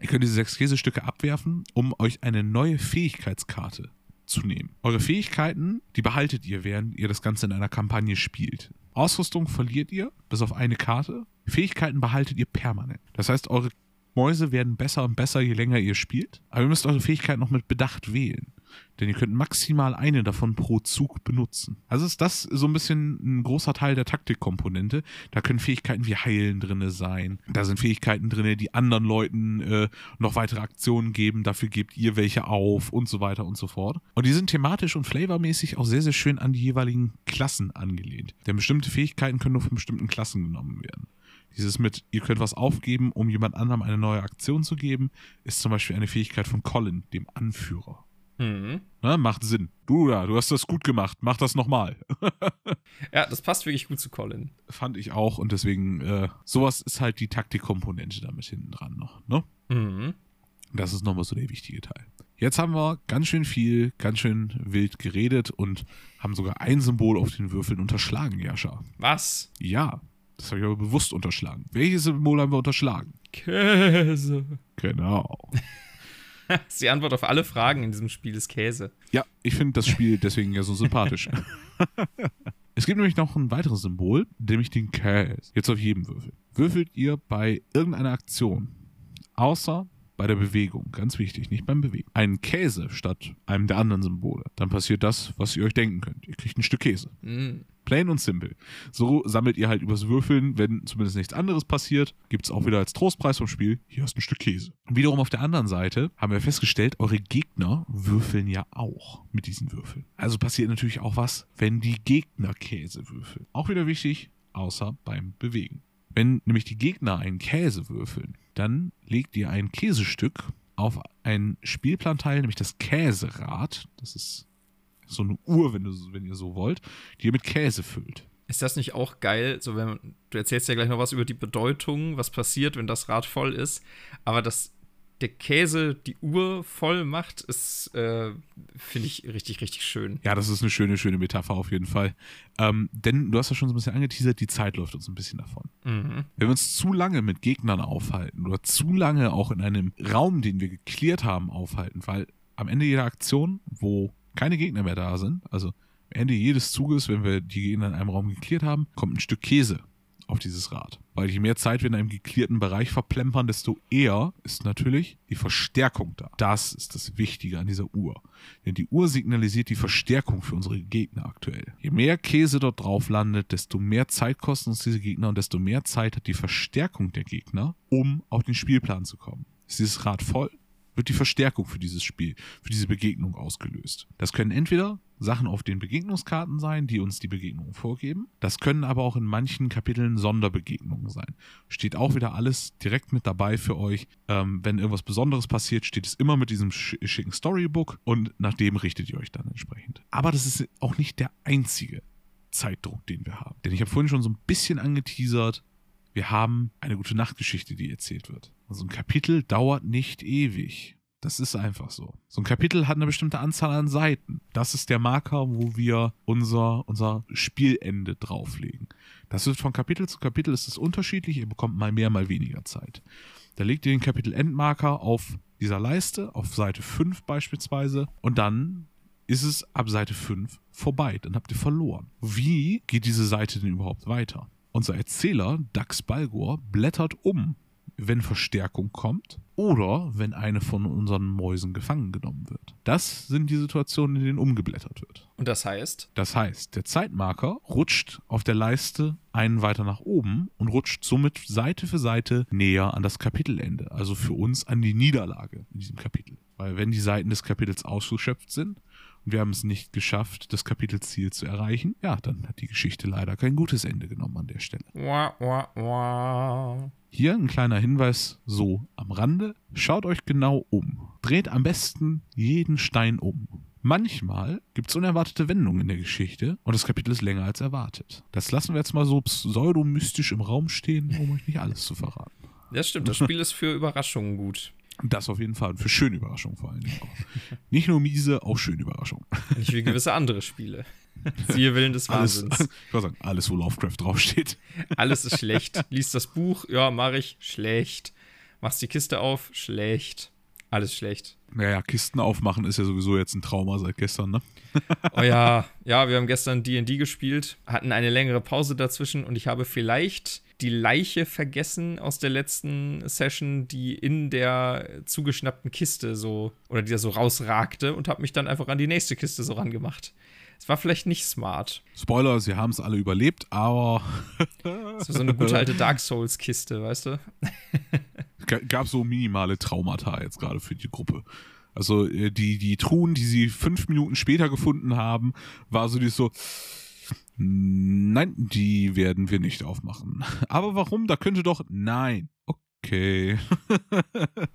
Ihr könnt diese sechs Käsestücke abwerfen, um euch eine neue Fähigkeitskarte zu nehmen. Eure Fähigkeiten, die behaltet ihr, während ihr das Ganze in einer Kampagne spielt. Ausrüstung verliert ihr, bis auf eine Karte. Fähigkeiten behaltet ihr permanent. Das heißt, eure Mäuse werden besser und besser, je länger ihr spielt. Aber ihr müsst eure Fähigkeiten noch mit Bedacht wählen. Denn ihr könnt maximal eine davon pro Zug benutzen. Also ist das so ein bisschen ein großer Teil der Taktikkomponente. Da können Fähigkeiten wie Heilen drinne sein. Da sind Fähigkeiten drinne, die anderen Leuten äh, noch weitere Aktionen geben. Dafür gebt ihr welche auf und so weiter und so fort. Und die sind thematisch und flavormäßig auch sehr, sehr schön an die jeweiligen Klassen angelehnt. Denn bestimmte Fähigkeiten können nur von bestimmten Klassen genommen werden. Dieses mit, ihr könnt was aufgeben, um jemand anderem eine neue Aktion zu geben, ist zum Beispiel eine Fähigkeit von Colin, dem Anführer. Mhm. Ne, macht Sinn. Du ja, du hast das gut gemacht. Mach das nochmal. Ja, das passt wirklich gut zu Colin. Fand ich auch und deswegen, äh, sowas ist halt die Taktikkomponente damit hinten dran noch. Ne? Mhm. Das ist nochmal so der wichtige Teil. Jetzt haben wir ganz schön viel, ganz schön wild geredet und haben sogar ein Symbol auf den Würfeln unterschlagen, Jascha. Was? Ja, das habe ich aber bewusst unterschlagen. Welches Symbol haben wir unterschlagen? Käse. Genau. Ist die Antwort auf alle Fragen in diesem Spiel ist Käse. Ja, ich finde das Spiel deswegen ja so sympathisch. es gibt nämlich noch ein weiteres Symbol, nämlich den Käse. Jetzt auf jedem Würfel. Würfelt ihr bei irgendeiner Aktion, außer bei der Bewegung, ganz wichtig, nicht beim Bewegen, einen Käse statt einem der anderen Symbole, dann passiert das, was ihr euch denken könnt. Ihr kriegt ein Stück Käse. Mhm. Plain und simpel. So sammelt ihr halt übers Würfeln, wenn zumindest nichts anderes passiert, gibt es auch wieder als Trostpreis vom Spiel, hier hast du ein Stück Käse. Wiederum auf der anderen Seite haben wir festgestellt, eure Gegner würfeln ja auch mit diesen Würfeln. Also passiert natürlich auch was, wenn die Gegner Käse würfeln. Auch wieder wichtig, außer beim Bewegen. Wenn nämlich die Gegner einen Käse würfeln, dann legt ihr ein Käsestück auf ein Spielplanteil, nämlich das Käserad. Das ist so eine Uhr, wenn, du, wenn ihr so wollt, die ihr mit Käse füllt. Ist das nicht auch geil? So, wenn du erzählst ja gleich noch was über die Bedeutung, was passiert, wenn das Rad voll ist. Aber das der Käse die Uhr voll macht, ist, äh, finde ich richtig, richtig schön. Ja, das ist eine schöne, schöne Metapher auf jeden Fall. Ähm, denn du hast ja schon so ein bisschen angeteasert, die Zeit läuft uns ein bisschen davon. Mhm. Wenn wir uns zu lange mit Gegnern aufhalten oder zu lange auch in einem Raum, den wir geklärt haben, aufhalten, weil am Ende jeder Aktion, wo keine Gegner mehr da sind, also am Ende jedes Zuges, wenn wir die Gegner in einem Raum geklärt haben, kommt ein Stück Käse auf dieses Rad. Weil je mehr Zeit wir in einem geklärten Bereich verplempern, desto eher ist natürlich die Verstärkung da. Das ist das Wichtige an dieser Uhr. Denn die Uhr signalisiert die Verstärkung für unsere Gegner aktuell. Je mehr Käse dort drauf landet, desto mehr Zeit kosten uns diese Gegner und desto mehr Zeit hat die Verstärkung der Gegner, um auf den Spielplan zu kommen. Ist dieses Rad voll, wird die Verstärkung für dieses Spiel, für diese Begegnung ausgelöst. Das können entweder Sachen auf den Begegnungskarten sein, die uns die Begegnung vorgeben. Das können aber auch in manchen Kapiteln Sonderbegegnungen sein. Steht auch wieder alles direkt mit dabei für euch. Ähm, wenn irgendwas Besonderes passiert, steht es immer mit diesem sch schicken Storybook und nach dem richtet ihr euch dann entsprechend. Aber das ist auch nicht der einzige Zeitdruck, den wir haben. Denn ich habe vorhin schon so ein bisschen angeteasert, wir haben eine gute Nachtgeschichte, die erzählt wird. Also ein Kapitel dauert nicht ewig. Das ist einfach so. So ein Kapitel hat eine bestimmte Anzahl an Seiten. Das ist der Marker, wo wir unser, unser Spielende drauflegen. Das wird von Kapitel zu Kapitel ist es unterschiedlich. Ihr bekommt mal mehr, mal weniger Zeit. Da legt ihr den Kapitel-Endmarker auf dieser Leiste, auf Seite 5 beispielsweise. Und dann ist es ab Seite 5 vorbei. Dann habt ihr verloren. Wie geht diese Seite denn überhaupt weiter? Unser Erzähler, Dax Balgor, blättert um wenn Verstärkung kommt oder wenn eine von unseren Mäusen gefangen genommen wird. Das sind die Situationen, in denen umgeblättert wird. Und das heißt? Das heißt, der Zeitmarker rutscht auf der Leiste einen weiter nach oben und rutscht somit Seite für Seite näher an das Kapitelende, also für uns an die Niederlage in diesem Kapitel. Weil wenn die Seiten des Kapitels ausgeschöpft sind und wir haben es nicht geschafft, das Kapitelziel zu erreichen, ja, dann hat die Geschichte leider kein gutes Ende genommen an der Stelle. Wah, wah, wah. Hier ein kleiner Hinweis so am Rande. Schaut euch genau um. Dreht am besten jeden Stein um. Manchmal gibt es unerwartete Wendungen in der Geschichte und das Kapitel ist länger als erwartet. Das lassen wir jetzt mal so pseudomystisch im Raum stehen, um euch nicht alles zu verraten. Das stimmt, das Spiel ist für Überraschungen gut. Das auf jeden Fall. Und für schöne Überraschungen vor allen Dingen auch. Nicht nur miese, auch schöne Überraschungen. Nicht wie gewisse andere Spiele. Siehe Willen des Alles, Wahnsinns. ich wollte sagen, alles, wo Lovecraft draufsteht. Alles ist schlecht. Lies das Buch, ja, mache ich, schlecht. Machst die Kiste auf, schlecht. Alles schlecht. Naja, Kisten aufmachen ist ja sowieso jetzt ein Trauma seit gestern, ne? Oh ja, ja, wir haben gestern D&D gespielt, hatten eine längere Pause dazwischen und ich habe vielleicht die Leiche vergessen aus der letzten Session, die in der zugeschnappten Kiste so oder die da so rausragte und habe mich dann einfach an die nächste Kiste so rangemacht. Es war vielleicht nicht smart. Spoiler, sie haben es alle überlebt, aber Das war so eine gute alte Dark Souls Kiste, weißt du? Ga- gab so minimale Traumata jetzt gerade für die Gruppe. Also äh, die, die Truhen, die sie fünf Minuten später gefunden haben, war so die so, nein, die werden wir nicht aufmachen. Aber warum? Da könnte doch, nein. Okay.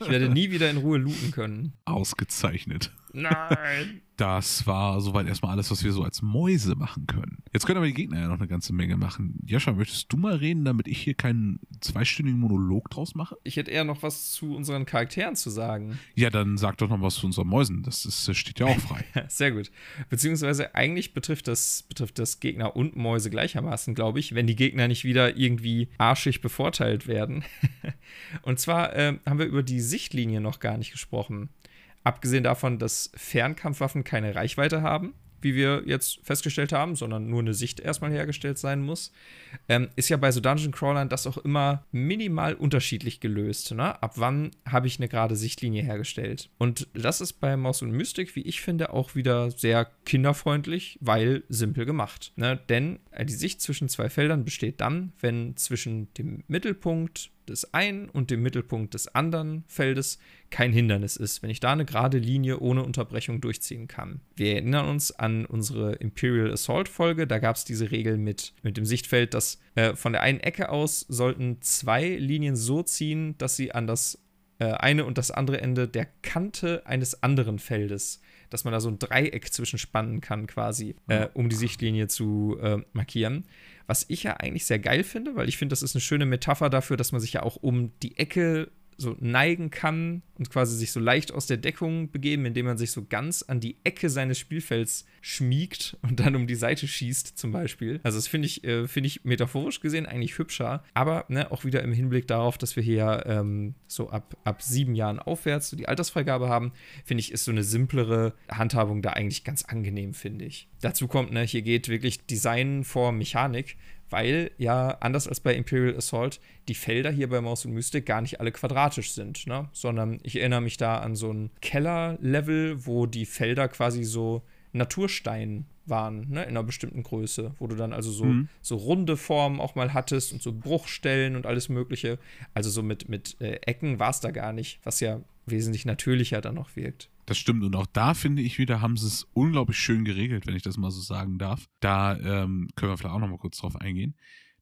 Ich werde nie wieder in Ruhe looten können. Ausgezeichnet. Nein. Das war soweit erstmal alles, was wir so als Mäuse machen können. Jetzt können aber die Gegner ja noch eine ganze Menge machen. Jascha, möchtest du mal reden, damit ich hier keinen zweistündigen Monolog draus mache? Ich hätte eher noch was zu unseren Charakteren zu sagen. Ja, dann sag doch noch was zu unseren Mäusen. Das, ist, das steht ja auch frei. Sehr gut. Beziehungsweise eigentlich betrifft das, betrifft das Gegner und Mäuse gleichermaßen, glaube ich, wenn die Gegner nicht wieder irgendwie arschig bevorteilt werden. und zwar ähm, haben wir über die Sichtlinie noch gar nicht gesprochen. Abgesehen davon, dass Fernkampfwaffen keine Reichweite haben, wie wir jetzt festgestellt haben, sondern nur eine Sicht erstmal hergestellt sein muss, ähm, ist ja bei so Dungeon Crawlern das auch immer minimal unterschiedlich gelöst. Ne? Ab wann habe ich eine gerade Sichtlinie hergestellt? Und das ist bei Mouse und Mystic, wie ich finde, auch wieder sehr kinderfreundlich, weil simpel gemacht. Ne? Denn äh, die Sicht zwischen zwei Feldern besteht dann, wenn zwischen dem Mittelpunkt des einen und dem Mittelpunkt des anderen Feldes kein Hindernis ist, wenn ich da eine gerade Linie ohne Unterbrechung durchziehen kann. Wir erinnern uns an unsere Imperial Assault Folge, da gab es diese Regel mit, mit dem Sichtfeld, dass äh, von der einen Ecke aus sollten zwei Linien so ziehen, dass sie an das äh, eine und das andere Ende der Kante eines anderen Feldes, dass man da so ein Dreieck zwischenspannen kann quasi, äh, um die Sichtlinie zu äh, markieren. Was ich ja eigentlich sehr geil finde, weil ich finde, das ist eine schöne Metapher dafür, dass man sich ja auch um die Ecke so neigen kann und quasi sich so leicht aus der Deckung begeben, indem man sich so ganz an die Ecke seines Spielfelds schmiegt und dann um die Seite schießt, zum Beispiel. Also, das finde ich, äh, finde ich metaphorisch gesehen eigentlich hübscher, aber ne, auch wieder im Hinblick darauf, dass wir hier ähm, so ab, ab sieben Jahren aufwärts so die Altersfreigabe haben, finde ich, ist so eine simplere Handhabung da eigentlich ganz angenehm, finde ich. Dazu kommt, ne, hier geht wirklich Design vor Mechanik weil ja anders als bei Imperial Assault die Felder hier bei Maus und Mystic gar nicht alle quadratisch sind, ne? sondern ich erinnere mich da an so ein Kellerlevel, wo die Felder quasi so Naturstein waren, ne, in einer bestimmten Größe, wo du dann also so, mhm. so runde Formen auch mal hattest und so Bruchstellen und alles Mögliche. Also so mit, mit äh, Ecken war es da gar nicht, was ja wesentlich natürlicher dann noch wirkt. Das stimmt. Und auch da finde ich wieder, haben sie es unglaublich schön geregelt, wenn ich das mal so sagen darf. Da ähm, können wir vielleicht auch noch mal kurz drauf eingehen.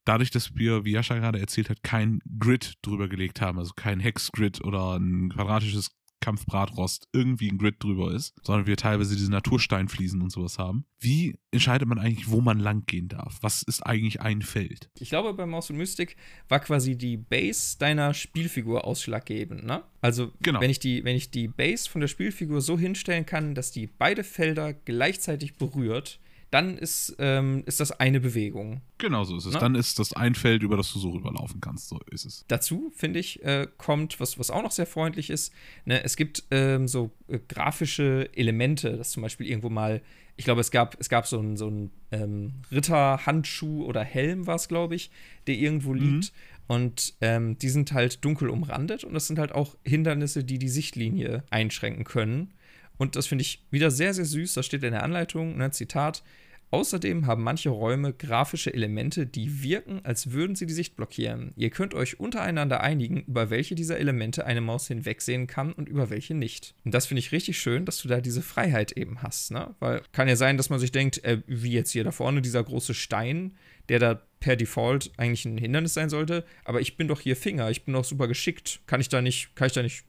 Dadurch, dass wir, wie Jascha gerade erzählt hat, kein Grid drüber gelegt haben, also kein Hex-Grid oder ein quadratisches Kampfbratrost irgendwie ein Grid drüber ist, sondern wir teilweise diese Natursteinfliesen und sowas haben. Wie entscheidet man eigentlich, wo man lang gehen darf? Was ist eigentlich ein Feld? Ich glaube, bei Maus und Mystic war quasi die Base deiner Spielfigur ausschlaggebend, ne? Also, genau. wenn, ich die, wenn ich die Base von der Spielfigur so hinstellen kann, dass die beide Felder gleichzeitig berührt, dann ist, ähm, ist das eine Bewegung. Genau so ist es. Na? Dann ist das ein Feld, über das du so rüberlaufen kannst. So ist es. Dazu, finde ich, äh, kommt, was, was auch noch sehr freundlich ist, ne, es gibt ähm, so äh, grafische Elemente, dass zum Beispiel irgendwo mal, ich glaube, es gab, es gab so einen so ähm, Ritterhandschuh oder Helm, war es, glaube ich, der irgendwo mhm. liegt. Und ähm, die sind halt dunkel umrandet und das sind halt auch Hindernisse, die die Sichtlinie einschränken können. Und das finde ich wieder sehr, sehr süß. Da steht in der Anleitung, ne, Zitat, Außerdem haben manche Räume grafische Elemente, die wirken, als würden sie die Sicht blockieren. Ihr könnt euch untereinander einigen, über welche dieser Elemente eine Maus hinwegsehen kann und über welche nicht. Und das finde ich richtig schön, dass du da diese Freiheit eben hast, ne? Weil kann ja sein, dass man sich denkt, äh, wie jetzt hier da vorne dieser große Stein, der da per Default eigentlich ein Hindernis sein sollte, aber ich bin doch hier Finger, ich bin doch super geschickt. Kann ich da nicht, kann ich da nicht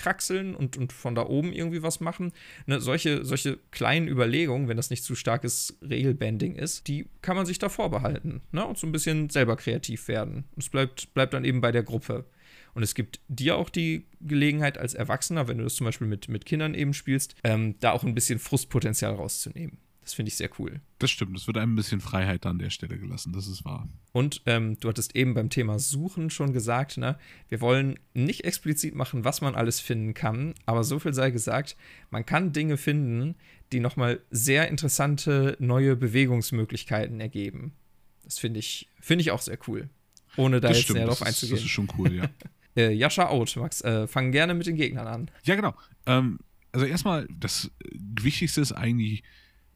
raufkraxeln und, und von da oben irgendwie was machen. Ne, solche, solche kleinen Überlegungen, wenn das nicht zu starkes Regelbanding ist, die kann man sich da vorbehalten ne, und so ein bisschen selber kreativ werden. Es bleibt, bleibt dann eben bei der Gruppe. Und es gibt dir auch die Gelegenheit als Erwachsener, wenn du das zum Beispiel mit, mit Kindern eben spielst, ähm, da auch ein bisschen Frustpotenzial rauszunehmen. Das finde ich sehr cool. Das stimmt, es wird einem ein bisschen Freiheit an der Stelle gelassen, das ist wahr. Und ähm, du hattest eben beim Thema Suchen schon gesagt, ne? wir wollen nicht explizit machen, was man alles finden kann, aber so viel sei gesagt, man kann Dinge finden, die nochmal sehr interessante neue Bewegungsmöglichkeiten ergeben. Das finde ich, find ich auch sehr cool. Ohne da das jetzt stimmt, näher drauf einzugehen. Das ist schon cool, ja. äh, Jascha out, Max. Äh, fang gerne mit den Gegnern an. Ja, genau. Ähm, also erstmal, das Wichtigste ist eigentlich,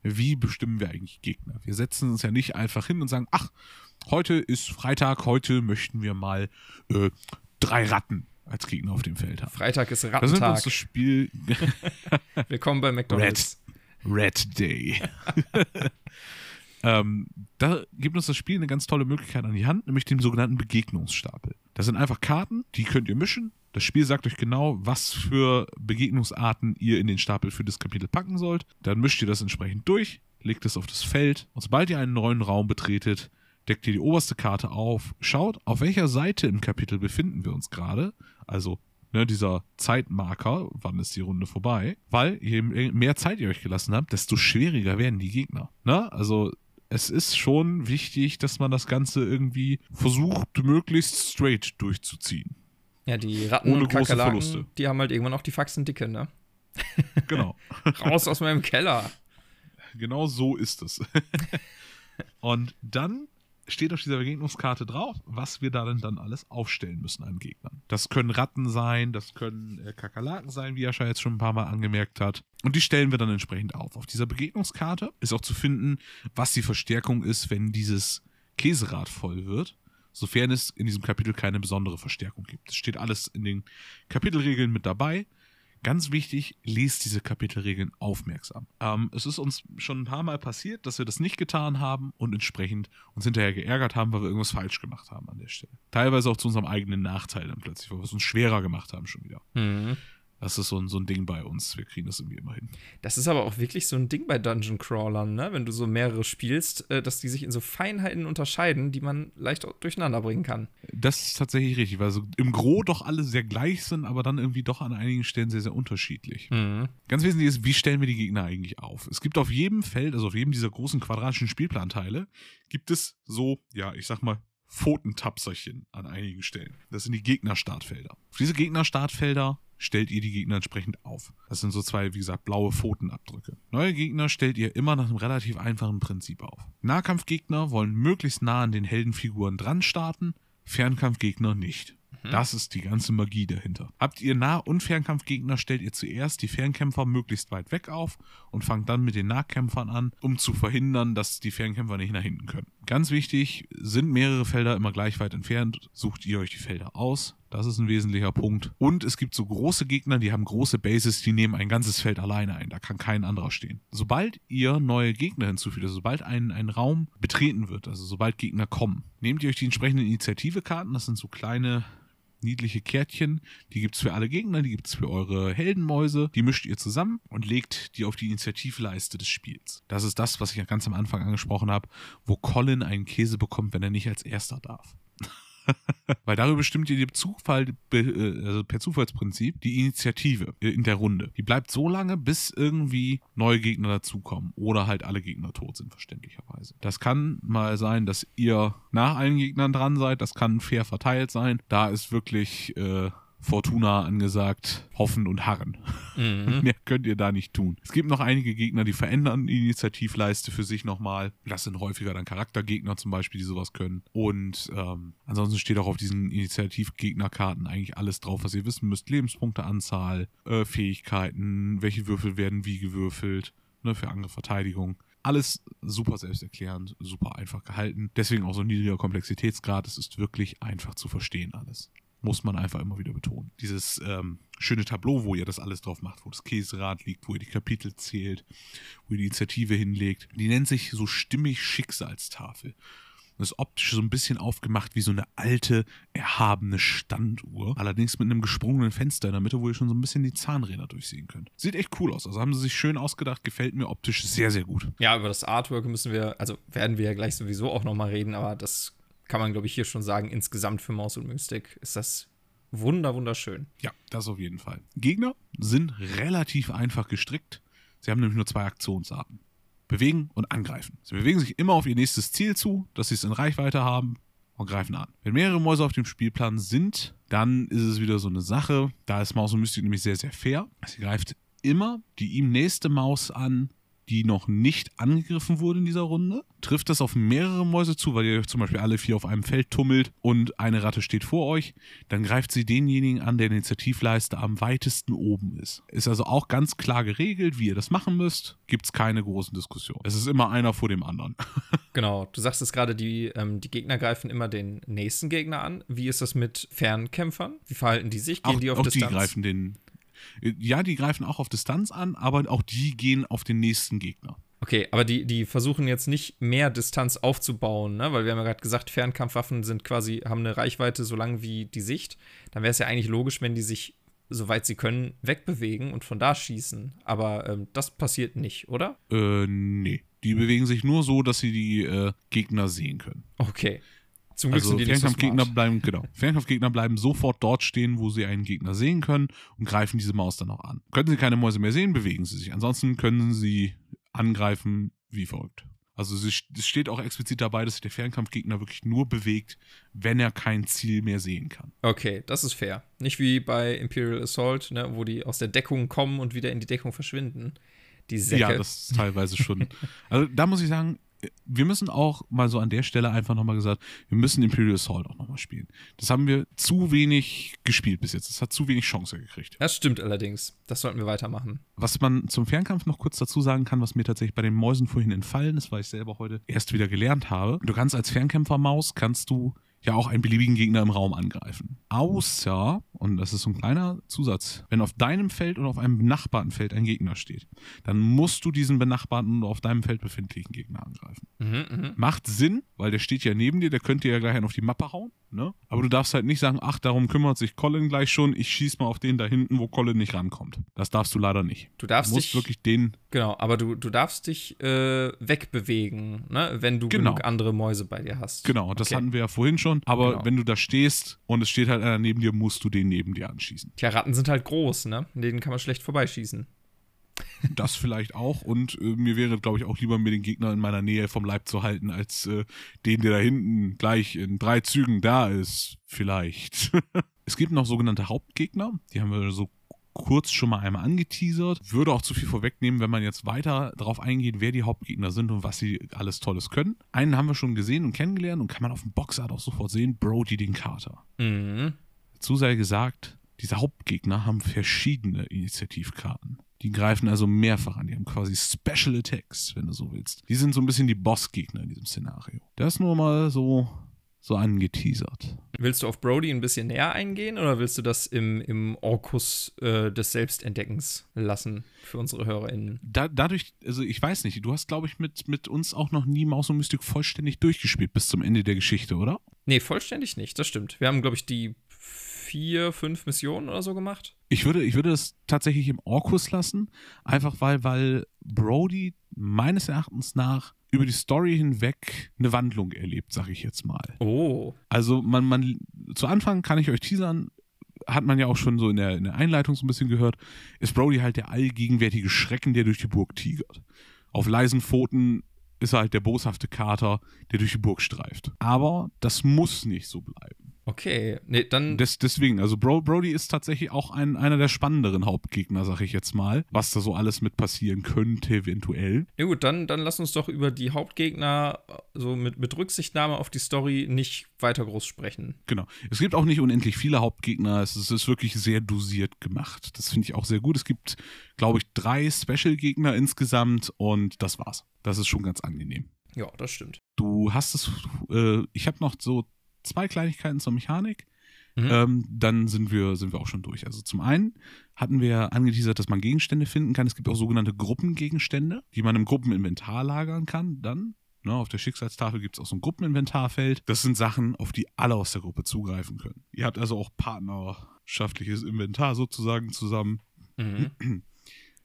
wie bestimmen wir eigentlich Gegner? Wir setzen uns ja nicht einfach hin und sagen, ach, heute ist Freitag, heute möchten wir mal äh, drei Ratten als Gegner auf dem Feld haben. Freitag ist Rattentag. Das ist das Spiel. Willkommen bei McDonald's. Red, Red Day. ähm, da gibt uns das Spiel eine ganz tolle Möglichkeit an die Hand, nämlich den sogenannten Begegnungsstapel. Das sind einfach Karten, die könnt ihr mischen. Das Spiel sagt euch genau, was für Begegnungsarten ihr in den Stapel für das Kapitel packen sollt. Dann mischt ihr das entsprechend durch, legt es auf das Feld und sobald ihr einen neuen Raum betretet, deckt ihr die oberste Karte auf, schaut, auf welcher Seite im Kapitel befinden wir uns gerade. Also ne, dieser Zeitmarker, wann ist die Runde vorbei. Weil je mehr Zeit ihr euch gelassen habt, desto schwieriger werden die Gegner. Ne? Also es ist schon wichtig, dass man das Ganze irgendwie versucht, möglichst straight durchzuziehen. Ja, die Ratten Ohne und Kakerlaken, die haben halt irgendwann auch die Faxen dicke, ne? Genau. Raus aus meinem Keller. Genau so ist es. und dann steht auf dieser Begegnungskarte drauf, was wir darin dann alles aufstellen müssen an Gegnern. Das können Ratten sein, das können äh, Kakerlaken sein, wie Jascha jetzt schon ein paar Mal angemerkt hat. Und die stellen wir dann entsprechend auf. Auf dieser Begegnungskarte ist auch zu finden, was die Verstärkung ist, wenn dieses Käserad voll wird. Sofern es in diesem Kapitel keine besondere Verstärkung gibt. Es steht alles in den Kapitelregeln mit dabei. Ganz wichtig, lest diese Kapitelregeln aufmerksam. Ähm, es ist uns schon ein paar Mal passiert, dass wir das nicht getan haben und entsprechend uns hinterher geärgert haben, weil wir irgendwas falsch gemacht haben an der Stelle. Teilweise auch zu unserem eigenen Nachteil dann plötzlich, weil wir es uns schwerer gemacht haben schon wieder. Mhm. Das ist so ein, so ein Ding bei uns. Wir kriegen das irgendwie immer hin. Das ist aber auch wirklich so ein Ding bei Dungeon Crawlern, ne? Wenn du so mehrere spielst, äh, dass die sich in so Feinheiten unterscheiden, die man leicht durcheinander bringen kann. Das ist tatsächlich richtig, weil so im Gro doch alle sehr gleich sind, aber dann irgendwie doch an einigen Stellen sehr, sehr unterschiedlich. Mhm. Ganz wesentlich ist, wie stellen wir die Gegner eigentlich auf? Es gibt auf jedem Feld, also auf jedem dieser großen quadratischen Spielplanteile, gibt es so, ja, ich sag mal, Pfotentapserchen an einigen Stellen. Das sind die Gegnerstartfelder. Auf diese Gegnerstartfelder stellt ihr die Gegner entsprechend auf. Das sind so zwei, wie gesagt, blaue Pfotenabdrücke. Neue Gegner stellt ihr immer nach einem relativ einfachen Prinzip auf. Nahkampfgegner wollen möglichst nah an den Heldenfiguren dran starten, Fernkampfgegner nicht. Das ist die ganze Magie dahinter. Habt ihr Nah- und Fernkampfgegner, stellt ihr zuerst die Fernkämpfer möglichst weit weg auf und fangt dann mit den Nahkämpfern an, um zu verhindern, dass die Fernkämpfer nicht nach hinten können. Ganz wichtig, sind mehrere Felder immer gleich weit entfernt, sucht ihr euch die Felder aus. Das ist ein wesentlicher Punkt. Und es gibt so große Gegner, die haben große Bases, die nehmen ein ganzes Feld alleine ein. Da kann kein anderer stehen. Sobald ihr neue Gegner hinzufügt, also sobald ein, ein Raum betreten wird, also sobald Gegner kommen, nehmt ihr euch die entsprechenden Initiativekarten. Das sind so kleine niedliche Kärtchen. Die gibt's für alle Gegner, die gibt's für eure Heldenmäuse. Die mischt ihr zusammen und legt die auf die Initiativleiste des Spiels. Das ist das, was ich ganz am Anfang angesprochen habe, wo Colin einen Käse bekommt, wenn er nicht als erster darf. Weil darüber bestimmt ihr Zufall, also per Zufallsprinzip die Initiative in der Runde. Die bleibt so lange, bis irgendwie neue Gegner dazukommen oder halt alle Gegner tot sind, verständlicherweise. Das kann mal sein, dass ihr nach allen Gegnern dran seid. Das kann fair verteilt sein. Da ist wirklich äh, Fortuna angesagt, hoffen und harren. Mhm. Mehr könnt ihr da nicht tun. Es gibt noch einige Gegner, die verändern die Initiativleiste für sich nochmal. Das sind häufiger dann Charaktergegner zum Beispiel, die sowas können. Und ähm, ansonsten steht auch auf diesen Initiativgegnerkarten eigentlich alles drauf, was ihr wissen müsst. Lebenspunkteanzahl, äh, Fähigkeiten, welche Würfel werden wie gewürfelt, ne, für Angriff, Verteidigung. Alles super selbsterklärend, super einfach gehalten. Deswegen auch so ein niedriger Komplexitätsgrad. Es ist wirklich einfach zu verstehen alles muss man einfach immer wieder betonen. Dieses ähm, schöne Tableau, wo ihr das alles drauf macht, wo das Käserad liegt, wo ihr die Kapitel zählt, wo ihr die Initiative hinlegt, die nennt sich so stimmig Schicksalstafel. Und ist optisch so ein bisschen aufgemacht wie so eine alte, erhabene Standuhr. Allerdings mit einem gesprungenen Fenster in der Mitte, wo ihr schon so ein bisschen die Zahnräder durchsehen könnt. Sieht echt cool aus. Also haben sie sich schön ausgedacht, gefällt mir optisch sehr, sehr gut. Ja, über das Artwork müssen wir, also werden wir ja gleich sowieso auch nochmal reden, aber das kann man, glaube ich, hier schon sagen, insgesamt für Maus und Mystic ist das wunder, wunderschön. Ja, das auf jeden Fall. Gegner sind relativ einfach gestrickt. Sie haben nämlich nur zwei Aktionsarten. Bewegen und angreifen. Sie bewegen sich immer auf ihr nächstes Ziel zu, dass sie es in Reichweite haben und greifen an. Wenn mehrere Mäuse auf dem Spielplan sind, dann ist es wieder so eine Sache. Da ist Maus und Mystic nämlich sehr, sehr fair. Sie greift immer die ihm nächste Maus an, die noch nicht angegriffen wurde in dieser Runde. Trifft das auf mehrere Mäuse zu, weil ihr zum Beispiel alle vier auf einem Feld tummelt und eine Ratte steht vor euch, dann greift sie denjenigen an, der in der Initiativleiste am weitesten oben ist. Ist also auch ganz klar geregelt, wie ihr das machen müsst. Gibt es keine großen Diskussionen. Es ist immer einer vor dem anderen. Genau, du sagst es gerade, die, ähm, die Gegner greifen immer den nächsten Gegner an. Wie ist das mit Fernkämpfern? Wie verhalten die sich? Gehen auch, die auf auch Distanz? die greifen den. Ja, die greifen auch auf Distanz an, aber auch die gehen auf den nächsten Gegner. Okay, aber die, die versuchen jetzt nicht mehr Distanz aufzubauen, ne? Weil wir haben ja gerade gesagt, Fernkampfwaffen sind quasi, haben eine Reichweite so lang wie die Sicht. Dann wäre es ja eigentlich logisch, wenn die sich, soweit sie können, wegbewegen und von da schießen. Aber ähm, das passiert nicht, oder? Äh, nee. Die bewegen sich nur so, dass sie die äh, Gegner sehen können. Okay. Zum Glück Also sind die nicht so Fernkampfgegner bleiben, genau. Fernkampfgegner bleiben sofort dort stehen, wo sie einen Gegner sehen können und greifen diese Maus dann auch an. Können sie keine Mäuse mehr sehen, bewegen sie sich. Ansonsten können sie angreifen wie verrückt. Also es es steht auch explizit dabei, dass sich der Fernkampfgegner wirklich nur bewegt, wenn er kein Ziel mehr sehen kann. Okay, das ist fair. Nicht wie bei Imperial Assault, ne, wo die aus der Deckung kommen und wieder in die Deckung verschwinden. Die Säcke. Ja, das ist teilweise schon. Also da muss ich sagen, wir müssen auch mal so an der Stelle einfach nochmal gesagt, wir müssen Imperial Assault auch nochmal spielen. Das haben wir zu wenig gespielt bis jetzt. Das hat zu wenig Chance gekriegt. das stimmt allerdings. Das sollten wir weitermachen. Was man zum Fernkampf noch kurz dazu sagen kann, was mir tatsächlich bei den Mäusen vorhin entfallen ist, weil ich selber heute erst wieder gelernt habe. Du kannst als Fernkämpfermaus, kannst du ja auch einen beliebigen Gegner im Raum angreifen. Außer, und das ist so ein kleiner Zusatz, wenn auf deinem Feld oder auf einem benachbarten Feld ein Gegner steht, dann musst du diesen benachbarten oder auf deinem Feld befindlichen Gegner angreifen. Mhm, mhm. Macht Sinn, weil der steht ja neben dir, der könnte ja gleich einen auf die Mappe hauen. ne? Aber du darfst halt nicht sagen, ach, darum kümmert sich Colin gleich schon, ich schieß mal auf den da hinten, wo Colin nicht rankommt. Das darfst du leider nicht. Du darfst Du musst dich wirklich den, Genau, aber du, du darfst dich äh, wegbewegen, ne? wenn du Genau. genug andere Mäuse bei dir hast. genau, das Okay. hatten wir ja vorhin schon, aber Genau. wenn du da stehst und es steht halt einer neben dir, musst du den neben dir anschießen. Tja, Ratten sind halt groß, ne? Denen kann man schlecht vorbeischießen. Das vielleicht auch und äh, mir wäre, glaube ich, auch lieber, mir den Gegner in meiner Nähe vom Leib zu halten, als äh, den, der da hinten gleich in drei Zügen da ist, vielleicht. es gibt noch sogenannte Hauptgegner, die haben wir so kurz schon mal einmal angeteasert. Würde auch zu viel vorwegnehmen, wenn man jetzt weiter darauf eingeht, wer die Hauptgegner sind und was sie alles Tolles können. Einen haben wir schon gesehen und kennengelernt und kann man auf dem Boxart auch sofort sehen, Brody den Kater. Mhm. Dazu sei gesagt, diese Hauptgegner haben verschiedene Initiativkarten. Die greifen also mehrfach an. Die haben quasi Special Attacks, wenn du so willst. Die sind so ein bisschen die Bossgegner in diesem Szenario. Das nur mal so, so angeteasert. Willst du auf Brody ein bisschen näher eingehen oder willst du das im, im Orkus äh, des Selbstentdeckens lassen für unsere HörerInnen? Da, dadurch, also ich weiß nicht, du hast, glaube ich, mit, mit uns auch noch nie Maus und Mystik vollständig durchgespielt bis zum Ende der Geschichte, oder? Nee, vollständig nicht, das stimmt. Wir haben, glaube ich, die vier, fünf Missionen oder so gemacht. Ich würde, ich würde das tatsächlich im Orkus lassen, einfach weil, weil Brody meines Erachtens nach über die Story hinweg eine Wandlung erlebt, sag ich jetzt mal. Oh. Also man, man, zu Anfang kann ich euch teasern, hat man ja auch schon so in der, in der Einleitung so ein bisschen gehört, ist Brody halt der allgegenwärtige Schrecken, der durch die Burg tigert. Auf leisen Pfoten ist er halt der boshafte Kater, der durch die Burg streift. Aber das muss nicht so bleiben. Okay. Nee, dann. Des, deswegen, also Bro, Brody ist tatsächlich auch ein, einer der spannenderen Hauptgegner, sag ich jetzt mal, was da so alles mit passieren könnte, eventuell. Ja gut, dann, dann lass uns doch über die Hauptgegner äh, so mit, mit Rücksichtnahme auf die Story nicht weiter groß sprechen. Genau. Es gibt auch nicht unendlich viele Hauptgegner. Es ist, es ist wirklich sehr dosiert gemacht. Das finde ich auch sehr gut. Es gibt, glaube ich, drei Special-Gegner insgesamt und das war's. Das ist schon ganz angenehm. Ja, das stimmt. Du hast es, äh, ich habe noch so zwei Kleinigkeiten zur Mechanik. Mhm. Ähm, dann sind wir, sind wir auch schon durch. Also zum einen hatten wir angeteasert, dass man Gegenstände finden kann. Es gibt auch sogenannte Gruppengegenstände, die man im Gruppeninventar lagern kann. Dann, ne, auf der Schicksalstafel gibt es auch so ein Gruppeninventarfeld. Das sind Sachen, auf die alle aus der Gruppe zugreifen können. Ihr habt also auch partnerschaftliches Inventar sozusagen zusammen. Mhm.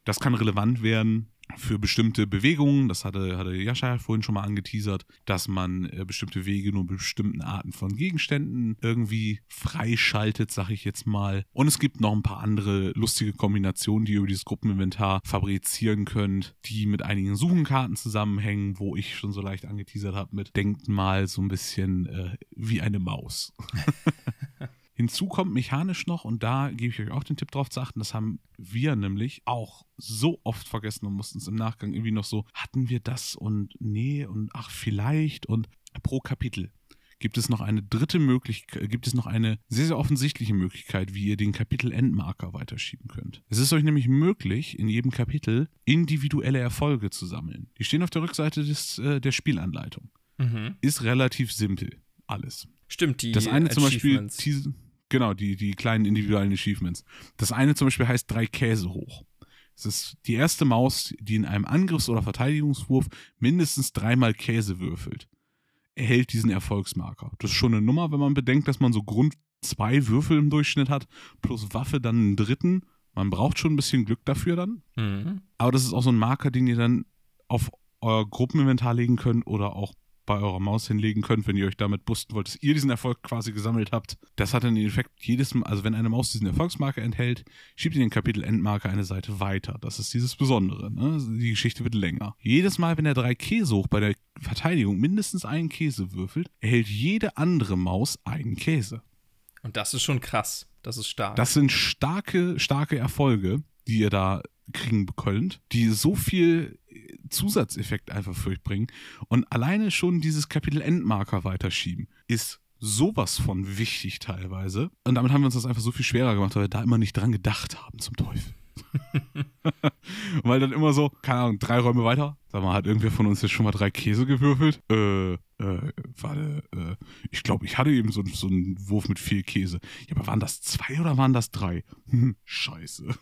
Das kann relevant werden für bestimmte Bewegungen. Das hatte, hatte Jascha ja vorhin schon mal angeteasert, dass man äh, bestimmte Wege nur bestimmten Arten von Gegenständen irgendwie freischaltet, sag ich jetzt mal. Und es gibt noch ein paar andere lustige Kombinationen, die ihr über dieses Gruppeninventar fabrizieren könnt, die mit einigen Suchenkarten zusammenhängen, wo ich schon so leicht angeteasert habe mit denkt mal so ein bisschen äh, wie eine Maus. Hinzu kommt mechanisch noch, und da gebe ich euch auch den Tipp drauf zu achten, das haben wir nämlich auch so oft vergessen und mussten es im Nachgang irgendwie noch so, hatten wir das und nee und ach vielleicht und pro Kapitel gibt es noch eine dritte Möglichkeit, gibt es noch eine sehr, sehr offensichtliche Möglichkeit, wie ihr den Kapitel-Endmarker weiterschieben könnt. Es ist euch nämlich möglich, in jedem Kapitel individuelle Erfolge zu sammeln. Die stehen auf der Rückseite des, äh, der Spielanleitung. Mhm. Ist relativ simpel, alles. Stimmt, die Das eine zum Beispiel, genau, die, die kleinen individuellen Achievements. Das eine zum Beispiel heißt drei Käse hoch. Es ist die erste Maus, die in einem Angriffs- oder Verteidigungswurf mindestens dreimal Käse würfelt, erhält diesen Erfolgsmarker. Das ist schon eine Nummer, wenn man bedenkt, dass man so Grund zwei Würfel im Durchschnitt hat, plus Waffe dann einen dritten. Man braucht schon ein bisschen Glück dafür dann. Mhm. Aber das ist auch so ein Marker, den ihr dann auf euer Gruppeninventar legen könnt oder auch bei eurer Maus hinlegen könnt, wenn ihr euch damit boosten wollt, dass ihr diesen Erfolg quasi gesammelt habt. Das hat dann den Effekt, jedes Mal, also wenn eine Maus diesen Erfolgsmarker enthält, schiebt ihr den Kapitel Endmarker eine Seite weiter. Das ist dieses Besondere. Ne? Die Geschichte wird länger. Jedes Mal, wenn er drei Käse hoch bei der Verteidigung mindestens einen Käse würfelt, erhält jede andere Maus einen Käse. Und das ist schon krass. Das ist stark. Das sind starke, starke Erfolge, die ihr da kriegen könnt, die so viel Zusatzeffekt einfach für euch bringen. Und alleine schon dieses Kapitel Endmarker weiterschieben ist sowas von wichtig teilweise. Und damit haben wir uns das einfach so viel schwerer gemacht, weil wir da immer nicht dran gedacht haben, zum Teufel. weil dann immer so, keine Ahnung, drei Räume weiter. Sag mal, hat irgendwer von uns jetzt schon mal drei Käse gewürfelt? Äh, äh, warte, äh, ich glaube, ich hatte eben so, so einen Wurf mit viel Käse. Ja, aber waren das zwei oder waren das drei? Hm, scheiße.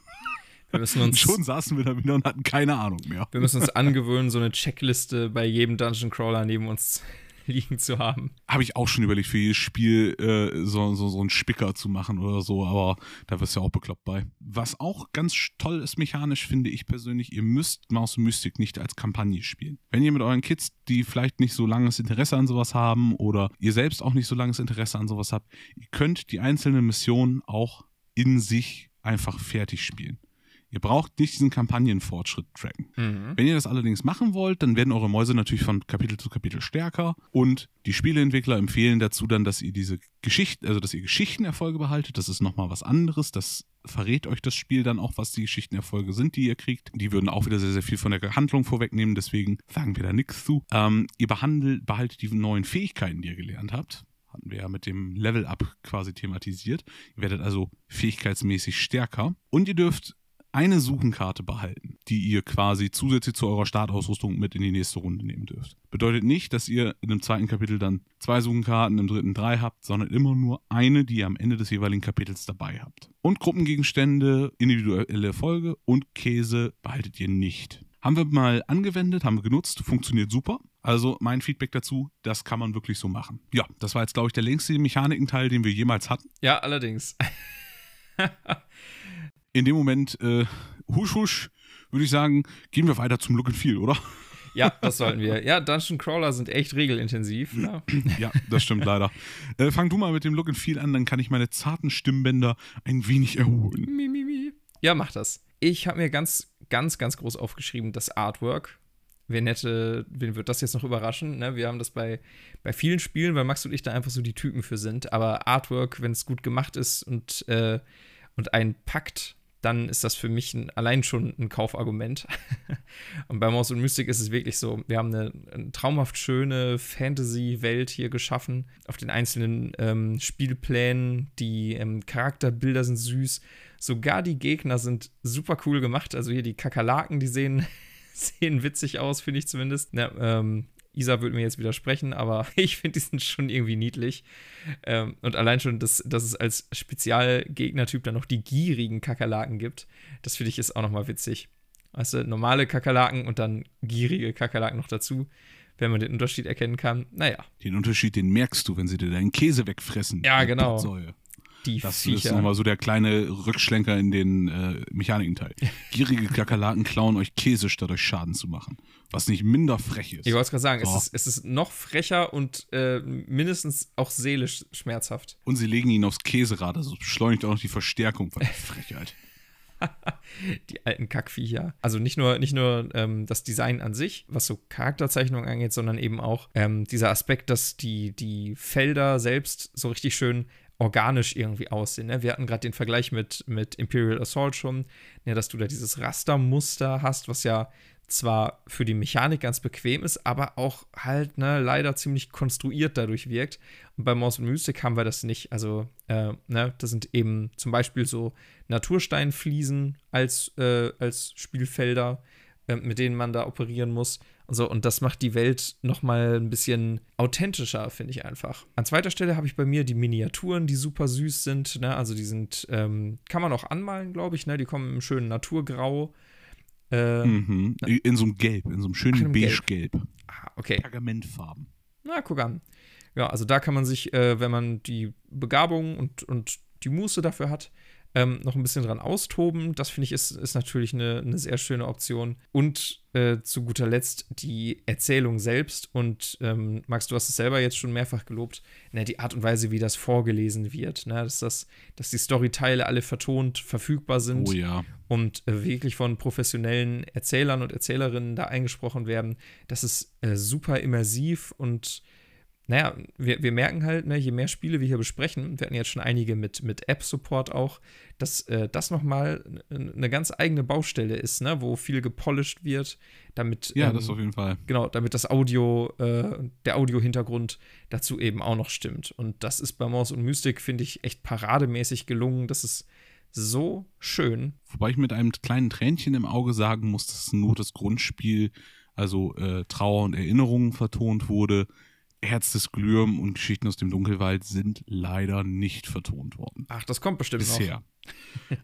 Wir, müssen uns, schon saßen wir da wieder und hatten keine Ahnung mehr. wir müssen uns angewöhnen, so eine Checkliste bei jedem Dungeon Crawler neben uns liegen zu haben. Habe ich auch schon überlegt, für jedes Spiel äh, so, so, so einen Spicker zu machen oder so, aber da wirst du ja auch bekloppt bei. Was auch ganz toll ist mechanisch, finde ich persönlich, ihr müsst Maus Mystic nicht als Kampagne spielen. Wenn ihr mit euren Kids, die vielleicht nicht so langes Interesse an sowas haben oder ihr selbst auch nicht so langes Interesse an sowas habt, ihr könnt die einzelnen Missionen auch in sich einfach fertig spielen. Ihr braucht nicht diesen Kampagnenfortschritt tracken. Mhm. Wenn ihr das allerdings machen wollt, dann werden eure Mäuse natürlich von Kapitel zu Kapitel stärker und die Spieleentwickler empfehlen dazu dann, dass ihr diese Geschichten, also dass ihr Geschichtenerfolge behaltet. Das ist nochmal was anderes. Das verrät euch das Spiel dann auch, was die Geschichtenerfolge sind, die ihr kriegt. Die würden auch wieder sehr, sehr viel von der Handlung vorwegnehmen, deswegen sagen wir da nichts zu. Ähm, ihr behandelt, behaltet die neuen Fähigkeiten, die ihr gelernt habt hatten wir ja mit dem Level-Up quasi thematisiert. Ihr werdet also fähigkeitsmäßig stärker und ihr dürft eine Suchenkarte behalten, die ihr quasi zusätzlich zu eurer Startausrüstung mit in die nächste Runde nehmen dürft. Bedeutet nicht, dass ihr in dem zweiten Kapitel dann zwei Suchenkarten, im dritten drei habt, sondern immer nur eine, die ihr am Ende des jeweiligen Kapitels dabei habt. Und Gruppengegenstände, individuelle Erfolge und Käse behaltet ihr nicht. Haben wir mal angewendet, haben wir genutzt, funktioniert super. Also mein Feedback dazu, das kann man wirklich so machen. Ja, das war jetzt, glaube ich, der längste Mechanikenteil, den wir jemals hatten. Ja, allerdings. in dem Moment, äh, husch, husch, würde ich sagen, gehen wir weiter zum Look and Feel, oder? Ja, das sollten wir. Ja, Dungeon Crawler sind echt regelintensiv. Ja, ja das stimmt leider. Äh, fang du mal mit dem Look and Feel an, dann kann ich meine zarten Stimmbänder ein wenig erholen. Mi, mi, mi. Ja, mach das. Ich habe mir ganz, ganz, ganz groß aufgeschrieben, das Artwork. Wer nette, wen wird das jetzt noch überraschen? Ne? Wir haben das bei, bei vielen Spielen, weil Max und ich da einfach so die Typen für sind. Aber Artwork, wenn es gut gemacht ist und, äh, und einen packt, dann ist das für mich ein, allein schon ein Kaufargument. und bei Mouse und Mystic ist es wirklich so, wir haben eine, eine traumhaft schöne Fantasy-Welt hier geschaffen. Auf den einzelnen ähm, Spielplänen, die ähm, Charakterbilder sind süß. Sogar die Gegner sind super cool gemacht. Also hier die Kakerlaken, die sehen, sehen witzig aus, finde ich zumindest. Ja, ähm, Isa würde mir jetzt widersprechen, aber ich finde, die sind schon irgendwie niedlich. Ähm, und allein schon, dass, dass es als Spezialgegnertyp dann noch die gierigen Kakerlaken gibt, das finde ich ist auch nochmal witzig. Weißt du, normale Kakerlaken und dann gierige Kakerlaken noch dazu, wenn man den Unterschied erkennen kann. Naja. Den Unterschied, den merkst du, wenn sie dir deinen Käse wegfressen. Ja, genau. Potsäue die das Viecher. ist nochmal so der kleine Rückschlenker in den äh, Mechanikenteil. Gierige Kakerlaken klauen euch Käse, statt euch Schaden zu machen. Was nicht minder frech ist. Ich wollte gerade sagen, so. es, ist, es ist noch frecher und äh, mindestens auch seelisch schmerzhaft. Und sie legen ihn aufs Käserad, also beschleunigt auch noch die Verstärkung. Was Frechheit. die alten Kackviecher. Also nicht nur, nicht nur ähm, das Design an sich, was so Charakterzeichnung angeht, sondern eben auch ähm, dieser Aspekt, dass die, die Felder selbst so richtig schön organisch irgendwie aussehen. Ne? Wir hatten gerade den Vergleich mit, mit Imperial Assault schon, ne, dass du da dieses Rastermuster hast, was ja zwar für die Mechanik ganz bequem ist, aber auch halt ne, leider ziemlich konstruiert dadurch wirkt. Und bei Mouse Mystic haben wir das nicht. Also, äh, ne, das sind eben zum Beispiel so Natursteinfliesen als, äh, als Spielfelder, äh, mit denen man da operieren muss. So, und das macht die Welt nochmal ein bisschen authentischer, finde ich einfach. An zweiter Stelle habe ich bei mir die Miniaturen, die super süß sind. Ne? Also die sind, ähm, kann man auch anmalen, glaube ich. Ne? Die kommen im schönen Naturgrau. Äh, mhm. In so einem Gelb, in so einem schönen Beige-Gelb. Ah, okay. Pergamentfarben. Na, guck an. Ja, also da kann man sich, äh, wenn man die Begabung und, und die Muße dafür hat, ähm, noch ein bisschen dran austoben. Das finde ich ist, ist natürlich eine, eine sehr schöne Option. Und äh, zu guter Letzt die Erzählung selbst. Und ähm, Max, du hast es selber jetzt schon mehrfach gelobt, ne, die Art und Weise, wie das vorgelesen wird. Ne, dass, das, dass die Storyteile alle vertont verfügbar sind. Oh ja. Und äh, wirklich von professionellen Erzählern und Erzählerinnen da eingesprochen werden. Das ist äh, super immersiv und naja, wir, wir merken halt, ne, je mehr Spiele wir hier besprechen, wir hatten jetzt schon einige mit, mit App-Support auch, dass äh, das nochmal eine ganz eigene Baustelle ist, ne, wo viel gepolished wird, damit. Ja, ähm, das auf jeden Fall. Genau, damit das Audio, äh, der Audio-Hintergrund dazu eben auch noch stimmt. Und das ist bei Mouse und Mystic, finde ich, echt parademäßig gelungen. Das ist so schön. Wobei ich mit einem kleinen Tränchen im Auge sagen muss, dass nur das Grundspiel, also äh, Trauer und Erinnerungen vertont wurde Herz des Glühm und Geschichten aus dem Dunkelwald sind leider nicht vertont worden. Ach, das kommt bestimmt Bisher. noch.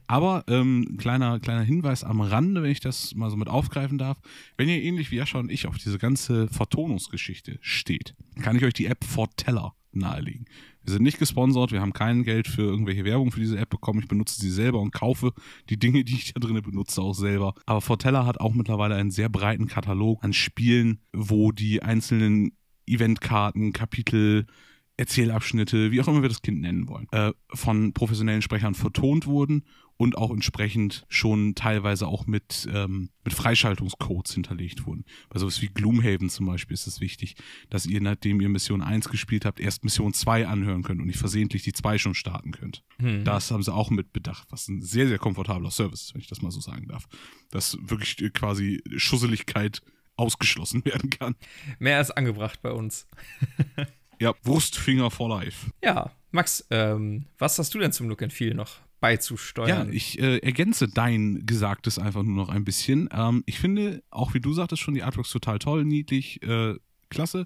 Aber ähm, kleiner, kleiner Hinweis am Rande, wenn ich das mal so mit aufgreifen darf. Wenn ihr ähnlich wie Jascha und ich auf diese ganze Vertonungsgeschichte steht, kann ich euch die App Forteller nahelegen. Wir sind nicht gesponsert, wir haben kein Geld für irgendwelche Werbung für diese App bekommen. Ich benutze sie selber und kaufe die Dinge, die ich da drin benutze, auch selber. Aber Fortella hat auch mittlerweile einen sehr breiten Katalog an Spielen, wo die einzelnen Eventkarten, Kapitel, Erzählabschnitte, wie auch immer wir das Kind nennen wollen, äh, von professionellen Sprechern vertont wurden und auch entsprechend schon teilweise auch mit, ähm, mit Freischaltungscodes hinterlegt wurden. Bei sowas wie Gloomhaven zum Beispiel ist es wichtig, dass ihr, nachdem ihr Mission 1 gespielt habt, erst Mission 2 anhören könnt und nicht versehentlich die 2 schon starten könnt. Hm. Das haben sie auch mit bedacht, was ein sehr, sehr komfortabler Service ist, wenn ich das mal so sagen darf. Dass wirklich quasi Schusseligkeit ausgeschlossen werden kann. Mehr als angebracht bei uns. ja, Wurstfinger for life. Ja, Max, ähm, was hast du denn zum Look and Feel noch beizusteuern. Ja, ich äh, ergänze dein Gesagtes einfach nur noch ein bisschen. Ähm, ich finde, auch wie du sagtest schon, die Artworks total toll, niedlich, äh, klasse.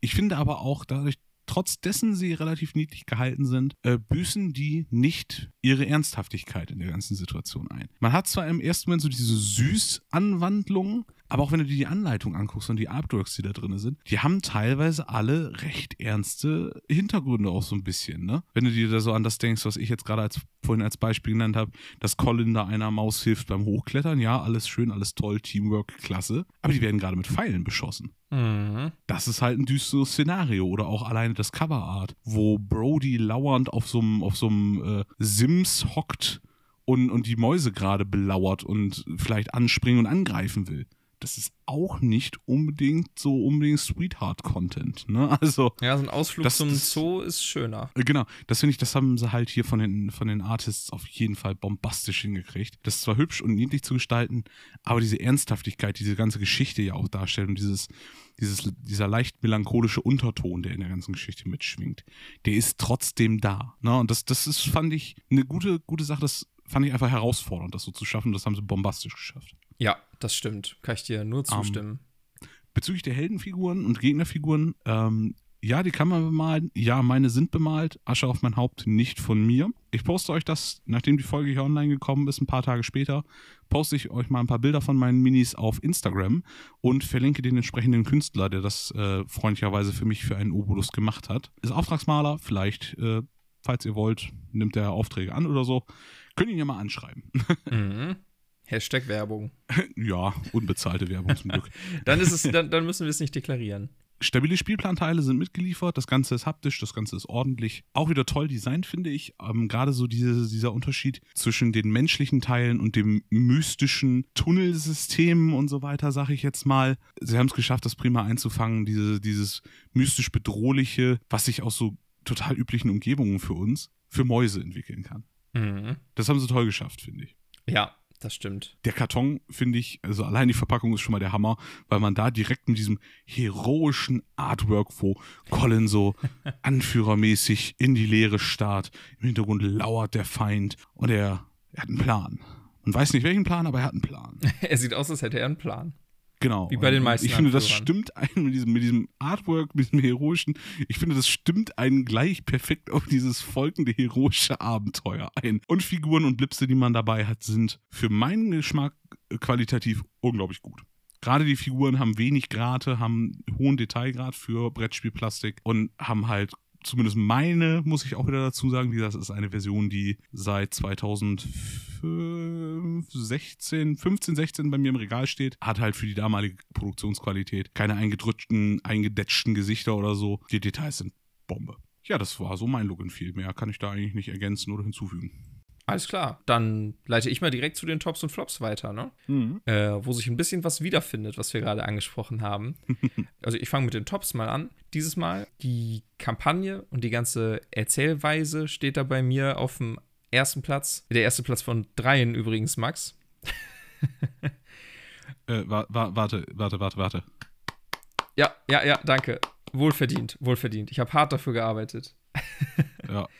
Ich finde aber auch dadurch, trotz dessen sie relativ niedlich gehalten sind, äh, büßen die nicht ihre Ernsthaftigkeit in der ganzen Situation ein. Man hat zwar im ersten Moment so diese Süß-Anwandlung, aber auch wenn du dir die Anleitung anguckst und die Artworks, die da drin sind, die haben teilweise alle recht ernste Hintergründe auch so ein bisschen, ne? Wenn du dir da so an das denkst, was ich jetzt gerade als, vorhin als Beispiel genannt habe, dass Colin da einer Maus hilft beim Hochklettern, ja, alles schön, alles toll, Teamwork, klasse. Aber die werden gerade mit Pfeilen beschossen. Mhm. Das ist halt ein düsteres Szenario. Oder auch alleine das Coverart, wo Brody lauernd auf so einem auf äh, Sims hockt und, und die Mäuse gerade belauert und vielleicht anspringen und angreifen will das ist auch nicht unbedingt so unbedingt Sweetheart-Content. Ne? Also, ja, so ein Ausflug das, zum Zoo ist schöner. Äh, genau, das finde ich, das haben sie halt hier von den, von den Artists auf jeden Fall bombastisch hingekriegt. Das ist zwar hübsch und niedlich zu gestalten, aber diese Ernsthaftigkeit, diese ganze Geschichte ja auch darstellt und dieses, dieses, dieser leicht melancholische Unterton, der in der ganzen Geschichte mitschwingt, der ist trotzdem da. Ne? Und das, das ist, fand ich, eine gute, gute Sache. Das fand ich einfach herausfordernd, das so zu schaffen. Das haben sie bombastisch geschafft. Ja, das stimmt. Kann ich dir nur ähm, zustimmen. Um, bezüglich der Heldenfiguren und Gegnerfiguren, ähm, ja, die kann man bemalen. Ja, meine sind bemalt. Asche auf mein Haupt, nicht von mir. Ich poste euch das, nachdem die Folge hier online gekommen ist, ein paar Tage später, poste ich euch mal ein paar Bilder von meinen Minis auf Instagram und verlinke den entsprechenden Künstler, der das äh, freundlicherweise für mich für einen Obolus gemacht hat. Ist Auftragsmaler, vielleicht, äh, falls ihr wollt, nimmt er Aufträge an oder so. Könnt ihn ja mal anschreiben. Mhm. Hashtag Werbung. ja, unbezahlte Werbung zum Glück. dann, ist es, dann, dann müssen wir es nicht deklarieren. Stabile Spielplanteile sind mitgeliefert, das Ganze ist haptisch, das Ganze ist ordentlich. Auch wieder toll designt, finde ich. Ähm, Gerade so diese, dieser Unterschied zwischen den menschlichen Teilen und dem mystischen Tunnelsystem und so weiter, sage ich jetzt mal. Sie haben es geschafft, das prima einzufangen, diese, dieses mystisch bedrohliche, was sich aus so total üblichen Umgebungen für uns, für Mäuse entwickeln kann. Mhm. Das haben sie toll geschafft, finde ich. Ja, das stimmt. Der Karton, finde ich, also allein die Verpackung ist schon mal der Hammer, weil man da direkt mit diesem heroischen Artwork, wo Colin so anführermäßig in die Leere starrt, im Hintergrund lauert der Feind und er, er hat einen Plan. Man weiß nicht welchen Plan, aber er hat einen Plan. er sieht aus, als hätte er einen Plan. Genau. Wie bei den meisten. Ich finde, das stimmt einen mit diesem, mit diesem Artwork, mit diesem heroischen. Ich finde, das stimmt einen gleich perfekt auf dieses folgende heroische Abenteuer ein. Und Figuren und Blipse, die man dabei hat, sind für meinen Geschmack qualitativ unglaublich gut. Gerade die Figuren haben wenig Grate, haben hohen Detailgrad für Brettspielplastik und haben halt zumindest meine, muss ich auch wieder dazu sagen, wie das ist eine Version, die seit 2016, 15, 16 bei mir im Regal steht, hat halt für die damalige Produktionsqualität keine eingedrückten, eingedetschten Gesichter oder so. Die Details sind Bombe. Ja, das war so mein Look and Feel. Mehr kann ich da eigentlich nicht ergänzen oder hinzufügen. Alles klar. Dann leite ich mal direkt zu den Tops und Flops weiter, ne? Mhm. Äh, wo sich ein bisschen was wiederfindet, was wir gerade angesprochen haben. also ich fange mit den Tops mal an. Dieses Mal die Kampagne und die ganze Erzählweise steht da bei mir auf dem ersten Platz. Der erste Platz von dreien übrigens, Max. äh, wa wa warte, warte, warte, warte. Ja, ja, ja, danke. Wohlverdient, wohlverdient. Ich habe hart dafür gearbeitet. ja.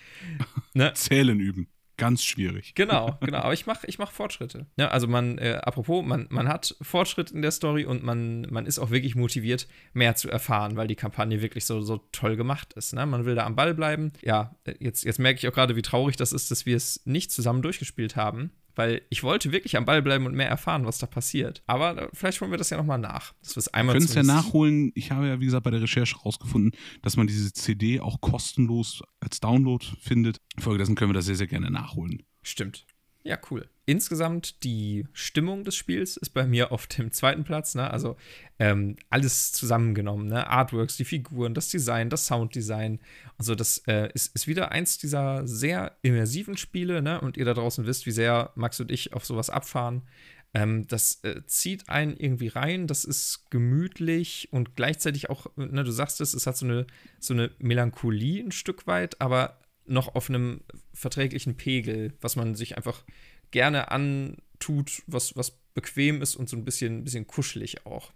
Ne? Zählen üben. Ganz schwierig. Genau, genau. Aber ich mache ich mach Fortschritte. Ja, also man, äh, apropos, man, man hat Fortschritt in der Story und man, man ist auch wirklich motiviert, mehr zu erfahren, weil die Kampagne wirklich so, so toll gemacht ist. Ne? Man will da am Ball bleiben. Ja, jetzt, jetzt merke ich auch gerade, wie traurig das ist, dass wir es nicht zusammen durchgespielt haben weil ich wollte wirklich am Ball bleiben und mehr erfahren, was da passiert. Aber äh, vielleicht holen wir das ja nochmal nach. Dass wir einmal können es ja nachholen. Ich habe ja, wie gesagt, bei der Recherche rausgefunden, dass man diese CD auch kostenlos als Download findet. Folgedessen können wir das sehr, sehr gerne nachholen. Stimmt. Ja, cool. Insgesamt die Stimmung des Spiels ist bei mir auf dem zweiten Platz. Ne? Also ähm, alles zusammengenommen. Ne? Artworks, die Figuren, das Design, das Sounddesign. Also das äh, ist, ist wieder eins dieser sehr immersiven Spiele. Ne? Und ihr da draußen wisst, wie sehr Max und ich auf sowas abfahren. Ähm, das äh, zieht einen irgendwie rein, das ist gemütlich und gleichzeitig auch, ne, du sagst es, es hat so eine, so eine Melancholie ein Stück weit, aber noch auf einem verträglichen Pegel, was man sich einfach gerne antut, was, was bequem ist und so ein bisschen, bisschen kuschelig auch.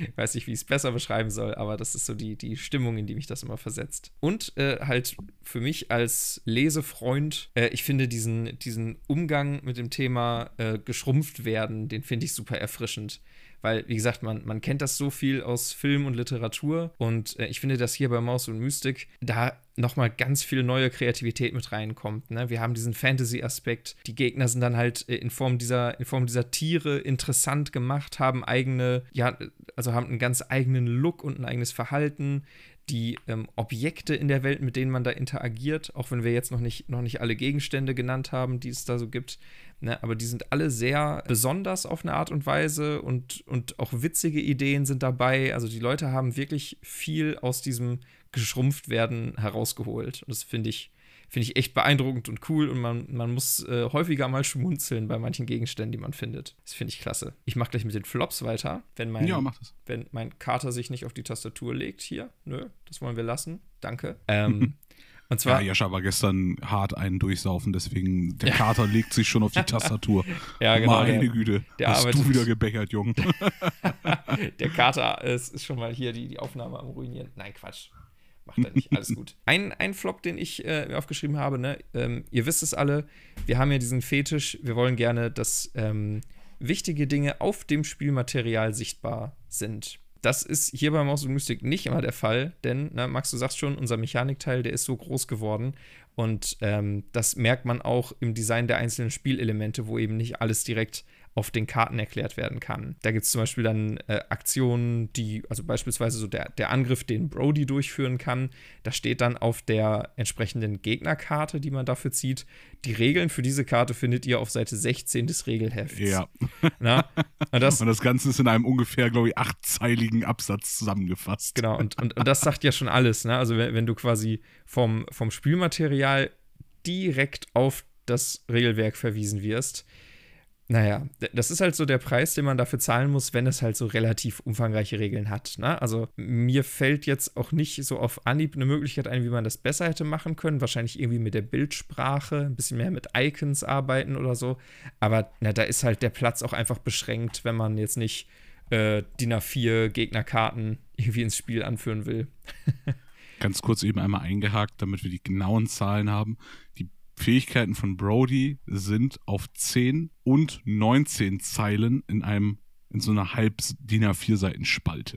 ich weiß nicht, wie ich es besser beschreiben soll, aber das ist so die, die Stimmung, in die mich das immer versetzt. Und äh, halt für mich als Lesefreund, äh, ich finde diesen, diesen Umgang mit dem Thema äh, geschrumpft werden, den finde ich super erfrischend weil, wie gesagt, man, man kennt das so viel aus Film und Literatur und äh, ich finde, dass hier bei Maus und Mystik da nochmal ganz viel neue Kreativität mit reinkommt. Ne? Wir haben diesen Fantasy-Aspekt. Die Gegner sind dann halt äh, in Form dieser, in Form dieser Tiere interessant gemacht, haben eigene, ja, also haben einen ganz eigenen Look und ein eigenes Verhalten die ähm, Objekte in der Welt, mit denen man da interagiert, auch wenn wir jetzt noch nicht, noch nicht alle Gegenstände genannt haben, die es da so gibt, ne, aber die sind alle sehr besonders auf eine Art und Weise und, und auch witzige Ideen sind dabei. Also die Leute haben wirklich viel aus diesem Geschrumpftwerden herausgeholt. Und das finde ich, finde ich echt beeindruckend und cool und man, man muss äh, häufiger mal schmunzeln bei manchen Gegenständen, die man findet. Das finde ich klasse. Ich mache gleich mit den Flops weiter, wenn mein, ja, wenn mein Kater sich nicht auf die Tastatur legt. Hier, nö, das wollen wir lassen. Danke. Ähm, und zwar, ja, Jascha war gestern hart einen durchsaufen, deswegen der Kater legt sich schon auf die Tastatur. ja, genau. Meine der, Güte, der hast arbeitet. du wieder gebechert, Jung. der Kater ist, ist schon mal hier die, die Aufnahme am ruinieren. Nein, Quatsch. Macht er nicht, alles gut. Ein, ein Flop, den ich äh, mir aufgeschrieben habe, ne? Ähm, ihr wisst es alle, wir haben ja diesen Fetisch, wir wollen gerne, dass ähm, wichtige Dinge auf dem Spielmaterial sichtbar sind. Das ist hier bei Maus und Mystik nicht immer der Fall, denn, na, Max, du sagst schon, unser Mechanikteil, der ist so groß geworden und ähm, das merkt man auch im Design der einzelnen Spielelemente, wo eben nicht alles direkt auf den Karten erklärt werden kann. Da gibt es zum Beispiel dann äh, Aktionen, die, also beispielsweise so der, der Angriff, den Brody durchführen kann, da steht dann auf der entsprechenden Gegnerkarte, die man dafür zieht. Die Regeln für diese Karte findet ihr auf Seite 16 des Regelhefts. Ja. Na? Und, das, und das Ganze ist in einem ungefähr, glaube ich, achtzeiligen Absatz zusammengefasst. Genau, und, und, und das sagt ja schon alles. Ne? Also, wenn, wenn du quasi vom, vom Spielmaterial direkt auf das Regelwerk verwiesen wirst, naja, das ist halt so der Preis, den man dafür zahlen muss, wenn es halt so relativ umfangreiche Regeln hat. Ne? Also mir fällt jetzt auch nicht so auf Anhieb eine Möglichkeit ein, wie man das besser hätte machen können. Wahrscheinlich irgendwie mit der Bildsprache, ein bisschen mehr mit Icons arbeiten oder so. Aber na, da ist halt der Platz auch einfach beschränkt, wenn man jetzt nicht äh, DIN A4 Gegnerkarten irgendwie ins Spiel anführen will. Ganz kurz eben einmal eingehakt, damit wir die genauen Zahlen haben. Fähigkeiten von Brody sind auf 10 und 19 Zeilen in einem in so einer halb DIN A4 Seiten Spalte.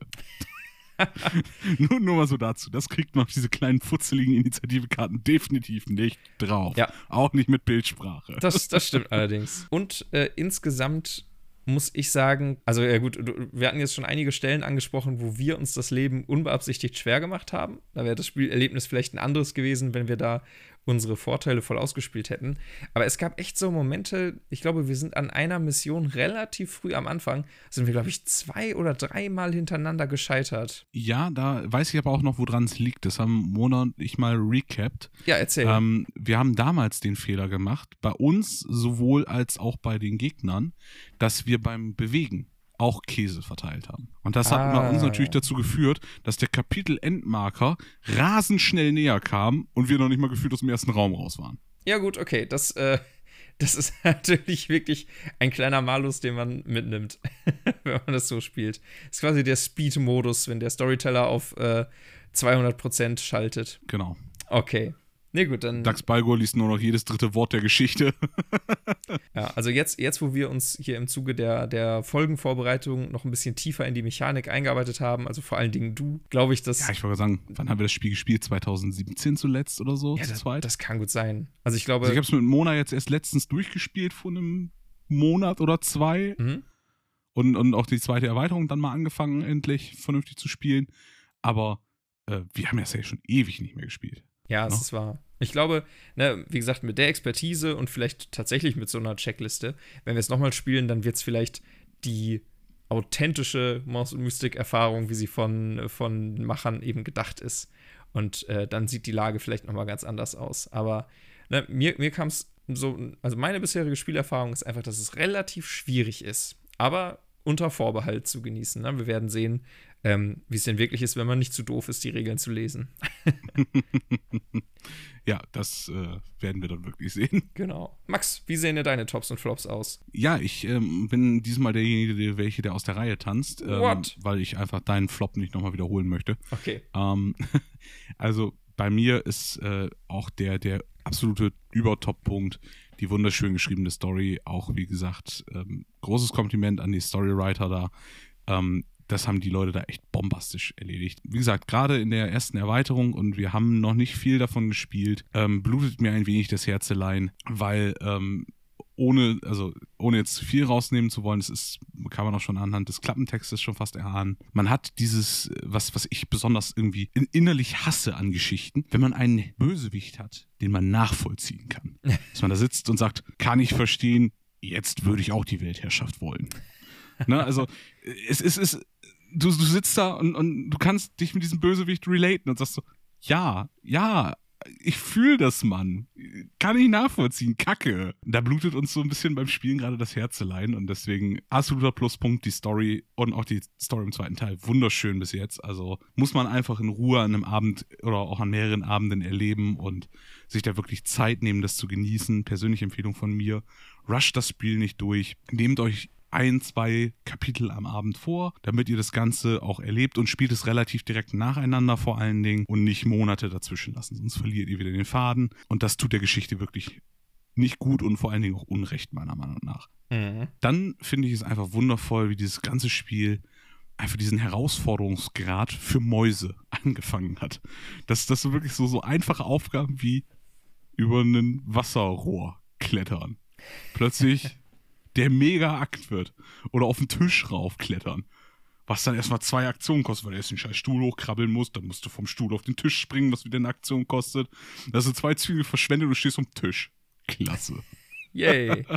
nur, nur mal so dazu. Das kriegt man auf diese kleinen futzeligen Initiativekarten definitiv nicht drauf. Ja. Auch nicht mit Bildsprache. Das, das stimmt allerdings. Und äh, insgesamt muss ich sagen, also ja gut, wir hatten jetzt schon einige Stellen angesprochen, wo wir uns das Leben unbeabsichtigt schwer gemacht haben. Da wäre das Spielerlebnis vielleicht ein anderes gewesen, wenn wir da unsere Vorteile voll ausgespielt hätten. Aber es gab echt so Momente, ich glaube, wir sind an einer Mission relativ früh am Anfang, sind wir, glaube ich, zwei oder dreimal hintereinander gescheitert. Ja, da weiß ich aber auch noch, woran es liegt. Das haben Mona und ich mal recapped. Ja, erzähl. Ähm, wir haben damals den Fehler gemacht, bei uns sowohl als auch bei den Gegnern, dass wir beim Bewegen auch Käse verteilt haben. Und das ah. hat uns natürlich dazu geführt, dass der Kapitel-Endmarker rasend schnell näher kam und wir noch nicht mal gefühlt aus dem ersten Raum raus waren. Ja, gut, okay. Das, äh, das ist natürlich wirklich ein kleiner Malus, den man mitnimmt, wenn man das so spielt. Das ist quasi der Speed-Modus, wenn der Storyteller auf äh, 200% schaltet. Genau. Okay. Nee, gut, dann. Dax Balgor liest nur noch jedes dritte Wort der Geschichte. ja, also jetzt, jetzt, wo wir uns hier im Zuge der, der Folgenvorbereitung noch ein bisschen tiefer in die Mechanik eingearbeitet haben, also vor allen Dingen du, glaube ich, dass. Ja, ich wollte sagen, wann haben wir das Spiel gespielt? 2017 zuletzt oder so? Ja, das, das kann gut sein. Also ich glaube. Also ich habe es mit Mona jetzt erst letztens durchgespielt vor einem Monat oder zwei. Mhm. Und, und auch die zweite Erweiterung dann mal angefangen, endlich vernünftig zu spielen. Aber äh, wir haben ja schon ewig nicht mehr gespielt. Ja, es no? war. Ich glaube, ne, wie gesagt, mit der Expertise und vielleicht tatsächlich mit so einer Checkliste, wenn wir es nochmal spielen, dann wird es vielleicht die authentische Mouse und Mystik-Erfahrung, wie sie von, von Machern eben gedacht ist. Und äh, dann sieht die Lage vielleicht nochmal ganz anders aus. Aber ne, mir, mir kam es so, also meine bisherige Spielerfahrung ist einfach, dass es relativ schwierig ist, aber unter Vorbehalt zu genießen. Ne? Wir werden sehen, ähm, wie es denn wirklich ist, wenn man nicht zu doof ist, die Regeln zu lesen. ja, das äh, werden wir dann wirklich sehen. Genau. Max, wie sehen denn deine Tops und Flops aus? Ja, ich ähm, bin diesmal derjenige, der, welche, der aus der Reihe tanzt, ähm, weil ich einfach deinen Flop nicht nochmal wiederholen möchte. Okay. Ähm, also bei mir ist äh, auch der, der absolute Übertop-Punkt die wunderschön geschriebene Story. Auch, wie gesagt, ähm, großes Kompliment an die Storywriter da. Ähm, das haben die Leute da echt bombastisch erledigt. Wie gesagt, gerade in der ersten Erweiterung und wir haben noch nicht viel davon gespielt, ähm, blutet mir ein wenig das Herzelein, weil ähm, ohne, also ohne jetzt zu viel rausnehmen zu wollen, das ist, kann man auch schon anhand des Klappentextes schon fast erahnen. Man hat dieses, was, was ich besonders irgendwie innerlich hasse an Geschichten, wenn man einen Bösewicht hat, den man nachvollziehen kann. Dass man da sitzt und sagt, kann ich verstehen, jetzt würde ich auch die Weltherrschaft wollen. ne, also es, es ist, du, du sitzt da und, und du kannst dich mit diesem Bösewicht relaten und sagst so, ja, ja, ich fühle das, Mann. Kann ich nachvollziehen. Kacke. Da blutet uns so ein bisschen beim Spielen gerade das Herzelein und deswegen absoluter Pluspunkt die Story und auch die Story im zweiten Teil. Wunderschön bis jetzt. Also muss man einfach in Ruhe an einem Abend oder auch an mehreren Abenden erleben und sich da wirklich Zeit nehmen, das zu genießen. Persönliche Empfehlung von mir. Rush das Spiel nicht durch. Nehmt euch ein, zwei Kapitel am Abend vor, damit ihr das Ganze auch erlebt und spielt es relativ direkt nacheinander vor allen Dingen und nicht Monate dazwischen lassen, sonst verliert ihr wieder den Faden und das tut der Geschichte wirklich nicht gut und vor allen Dingen auch unrecht, meiner Meinung nach. Mhm. Dann finde ich es einfach wundervoll, wie dieses ganze Spiel einfach diesen Herausforderungsgrad für Mäuse angefangen hat. Dass das so wirklich so, so einfache Aufgaben wie über ein Wasserrohr klettern. Plötzlich der mega Akt wird. Oder auf den Tisch raufklettern. Was dann erstmal zwei Aktionen kostet, weil du erst den scheiß Stuhl hochkrabbeln musst, dann musst du vom Stuhl auf den Tisch springen, was wieder eine Aktion kostet. Sind zwei Züge verschwendet und stehst am Tisch. Klasse. Yay.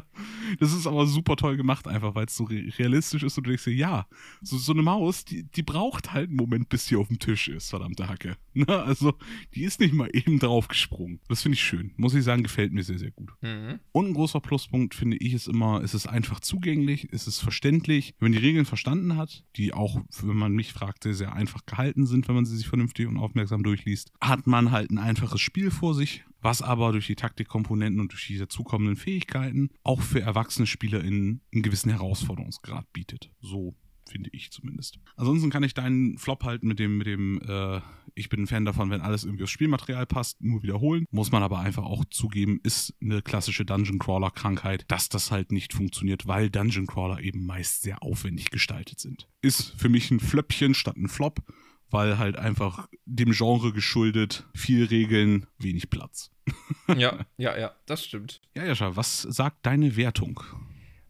Das ist aber super toll gemacht, einfach weil es so realistisch ist und du denkst dir, ja, so, so eine Maus, die, die braucht halt einen Moment, bis sie auf dem Tisch ist, verdammte Hacke. Na, also, die ist nicht mal eben draufgesprungen. Das finde ich schön. Muss ich sagen, gefällt mir sehr, sehr gut. Mhm. Und ein großer Pluspunkt, finde ich, ist immer, es ist einfach zugänglich, es ist verständlich. Wenn man die Regeln verstanden hat, die auch, wenn man mich fragt, sehr, sehr einfach gehalten sind, wenn man sie sich vernünftig und aufmerksam durchliest, hat man halt ein einfaches Spiel vor sich, was aber durch die Taktikkomponenten und durch die dazukommenden Fähigkeiten auch für erwachsene SpielerInnen einen gewissen Herausforderungsgrad bietet. So finde ich zumindest. Ansonsten kann ich deinen Flop halt mit dem, mit dem, äh, ich bin ein Fan davon, wenn alles irgendwie aufs Spielmaterial passt, nur wiederholen. Muss man aber einfach auch zugeben, ist eine klassische Dungeon Crawler Krankheit, dass das halt nicht funktioniert, weil Dungeon Crawler eben meist sehr aufwendig gestaltet sind. Ist für mich ein Flöppchen statt ein Flop weil halt einfach dem Genre geschuldet, viel Regeln, wenig Platz. ja, ja, ja, das stimmt. Ja, Jascha, was sagt deine Wertung?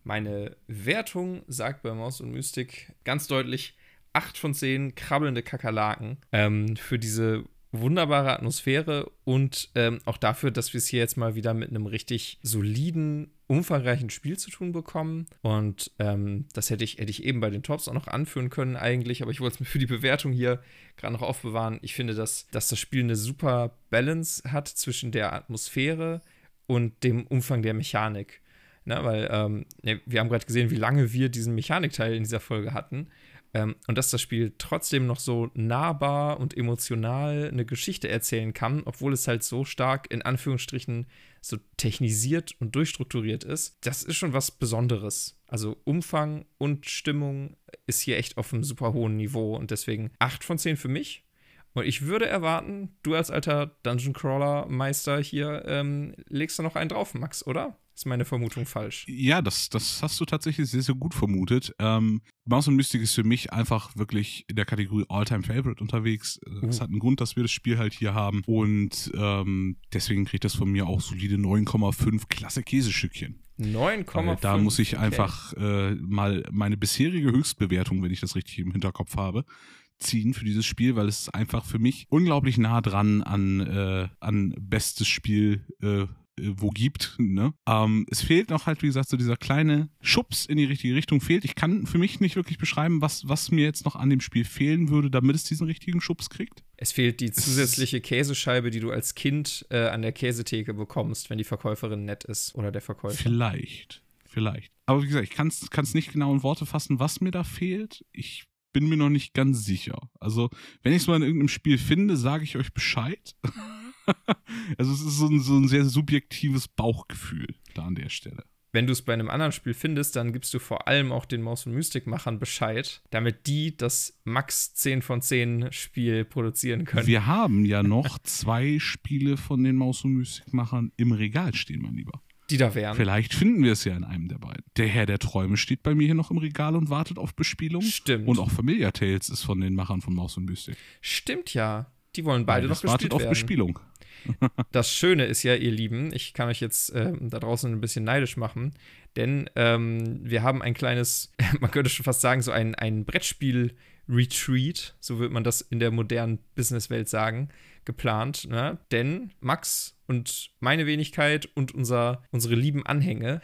Meine Wertung sagt bei Maus und Mystik ganz deutlich 8 von 10 krabbelnde Kakerlaken ähm, für diese wunderbare Atmosphäre und ähm, auch dafür, dass wir es hier jetzt mal wieder mit einem richtig soliden, umfangreichen Spiel zu tun bekommen. Und ähm, das hätte ich, hätte ich eben bei den Tops auch noch anführen können eigentlich, aber ich wollte es mir für die Bewertung hier gerade noch aufbewahren. Ich finde, dass, dass das Spiel eine super Balance hat zwischen der Atmosphäre und dem Umfang der Mechanik. Na, weil ähm, ja, wir haben gerade gesehen, wie lange wir diesen Mechanikteil in dieser Folge hatten. Ähm, und dass das Spiel trotzdem noch so nahbar und emotional eine Geschichte erzählen kann, obwohl es halt so stark in Anführungsstrichen so technisiert und durchstrukturiert ist, das ist schon was Besonderes. Also Umfang und Stimmung ist hier echt auf einem super hohen Niveau und deswegen 8 von 10 für mich. Und ich würde erwarten, du als alter Dungeon Crawler Meister hier ähm, legst da noch einen drauf, Max, oder? Ist meine Vermutung falsch? Ja, das, das hast du tatsächlich sehr, sehr gut vermutet. Ähm, Mouse und Mystic ist für mich einfach wirklich in der Kategorie All-Time Favorite unterwegs. Das uh. hat einen Grund, dass wir das Spiel halt hier haben. Und ähm, deswegen kriegt das von mir auch solide 9,5 klasse Käsestückchen. 9,5. Da muss ich okay. einfach äh, mal meine bisherige Höchstbewertung, wenn ich das richtig im Hinterkopf habe, ziehen für dieses Spiel, weil es einfach für mich unglaublich nah dran an, äh, an bestes Spiel äh, äh, wo gibt. Ne? Ähm, es fehlt noch halt, wie gesagt, so dieser kleine Schubs in die richtige Richtung fehlt. Ich kann für mich nicht wirklich beschreiben, was, was mir jetzt noch an dem Spiel fehlen würde, damit es diesen richtigen Schubs kriegt. Es fehlt die zusätzliche Käsescheibe, die du als Kind äh, an der Käsetheke bekommst, wenn die Verkäuferin nett ist oder der Verkäufer. Vielleicht, vielleicht. Aber wie gesagt, ich kann es nicht genau in Worte fassen, was mir da fehlt. Ich bin mir noch nicht ganz sicher. Also, wenn ich es mal in irgendeinem Spiel finde, sage ich euch Bescheid. also es ist so ein, so ein sehr subjektives Bauchgefühl da an der Stelle. Wenn du es bei einem anderen Spiel findest, dann gibst du vor allem auch den Maus- und Mystik-Machern Bescheid, damit die das Max 10 von 10 Spiel produzieren können. Wir haben ja noch zwei Spiele von den Maus- und Mystik-Machern im Regal stehen, mein Lieber. Die da wären. Vielleicht finden wir es ja in einem der beiden. Der Herr der Träume steht bei mir hier noch im Regal und wartet auf Bespielung. Stimmt. Und auch Familia Tales ist von den Machern von Maus und Mystik. Stimmt ja. Die wollen beide ja, noch gespielt werden. auf Bespielung. das Schöne ist ja, ihr Lieben, ich kann euch jetzt äh, da draußen ein bisschen neidisch machen, denn ähm, wir haben ein kleines, man könnte schon fast sagen, so ein, ein Brettspiel-Retreat, so wird man das in der modernen Businesswelt sagen, geplant. Ne? Denn Max und meine Wenigkeit und unser, unsere lieben Anhänge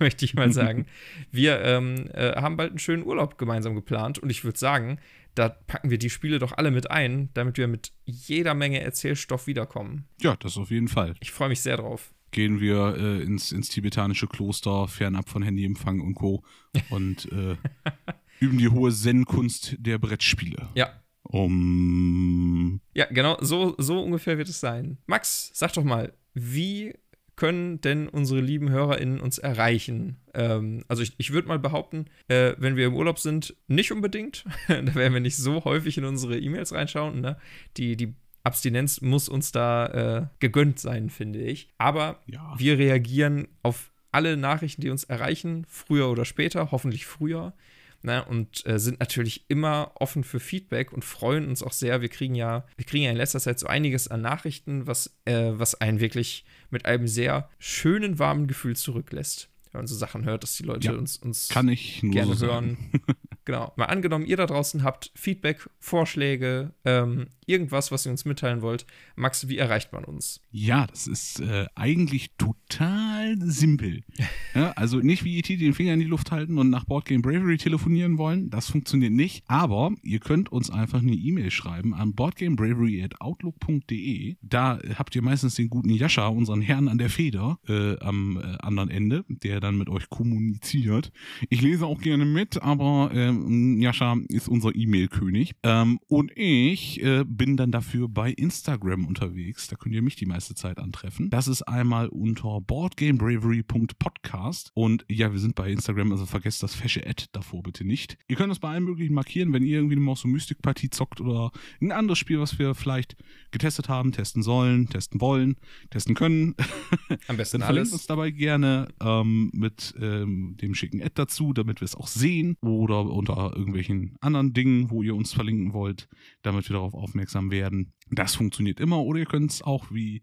möchte ich mal sagen. Wir ähm, äh, haben bald einen schönen Urlaub gemeinsam geplant und ich würde sagen, da packen wir die Spiele doch alle mit ein, damit wir mit jeder Menge Erzählstoff wiederkommen. Ja, das auf jeden Fall. Ich freue mich sehr drauf. Gehen wir äh, ins, ins tibetanische Kloster, fernab von Handyempfang und Co. und äh, üben die hohe Zen-Kunst der Brettspiele. Ja. Um. Ja, genau, so, so ungefähr wird es sein. Max, sag doch mal, wie können denn unsere lieben HörerInnen uns erreichen? Ähm, also ich, ich würde mal behaupten, äh, wenn wir im Urlaub sind, nicht unbedingt. da werden wir nicht so häufig in unsere E-Mails reinschauen. Ne? Die, die Abstinenz muss uns da äh, gegönnt sein, finde ich. Aber ja. wir reagieren auf alle Nachrichten, die uns erreichen, früher oder später, hoffentlich früher. Ne, und äh, sind natürlich immer offen für Feedback und freuen uns auch sehr. Wir kriegen ja, wir kriegen ja in letzter Zeit so einiges an Nachrichten, was, äh, was einen wirklich mit einem sehr schönen, warmen Gefühl zurücklässt. Wenn man so Sachen hört, dass die Leute ja, uns, uns kann ich gerne so hören. genau. Mal angenommen, ihr da draußen habt Feedback, Vorschläge, ähm, irgendwas, was ihr uns mitteilen wollt. Max, wie erreicht man uns? Ja, das ist äh, eigentlich total simpel. ja, also nicht wie E.T. den Finger in die Luft halten und nach Boardgame Bravery telefonieren wollen. Das funktioniert nicht. Aber ihr könnt uns einfach eine E-Mail schreiben an boardgamebravery.outlook.de. Da habt ihr meistens den guten Jascha, unseren Herrn an der Feder, äh, am äh, anderen Ende, der dann mit euch kommuniziert. Ich lese auch gerne mit, aber ähm, Jascha ist unser E-Mail-König. Ähm, und ich äh, bin dann dafür bei Instagram unterwegs. Da könnt ihr mich die meiste Zeit antreffen. Das ist einmal unter boardgamebravery.podcast. Und ja, wir sind bei Instagram, also vergesst das fesche Ad davor bitte nicht. Ihr könnt das bei allen möglichen markieren, wenn ihr irgendwie Maus- und Mystik-Partie zockt oder ein anderes Spiel, was wir vielleicht getestet haben, testen sollen, testen wollen, testen können. Am besten dann alles. uns dabei gerne ähm, mit ähm, dem schicken Ad dazu, damit wir es auch sehen oder unter irgendwelchen anderen Dingen, wo ihr uns verlinken wollt, damit wir darauf aufmerksam werden. Das funktioniert immer. Oder ihr könnt es auch wie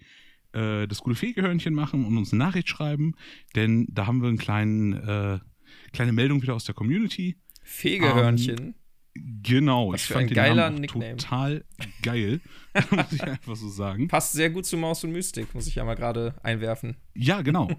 äh, das gute Fegehörnchen machen und uns eine Nachricht schreiben, denn da haben wir eine kleinen, äh, kleine Meldung wieder aus der Community. Fegehörnchen? Ähm, Genau, Was ich fand den Namen total geil, muss ich einfach so sagen. Passt sehr gut zu Maus und Mystik, muss ich ja mal gerade einwerfen. Ja, genau.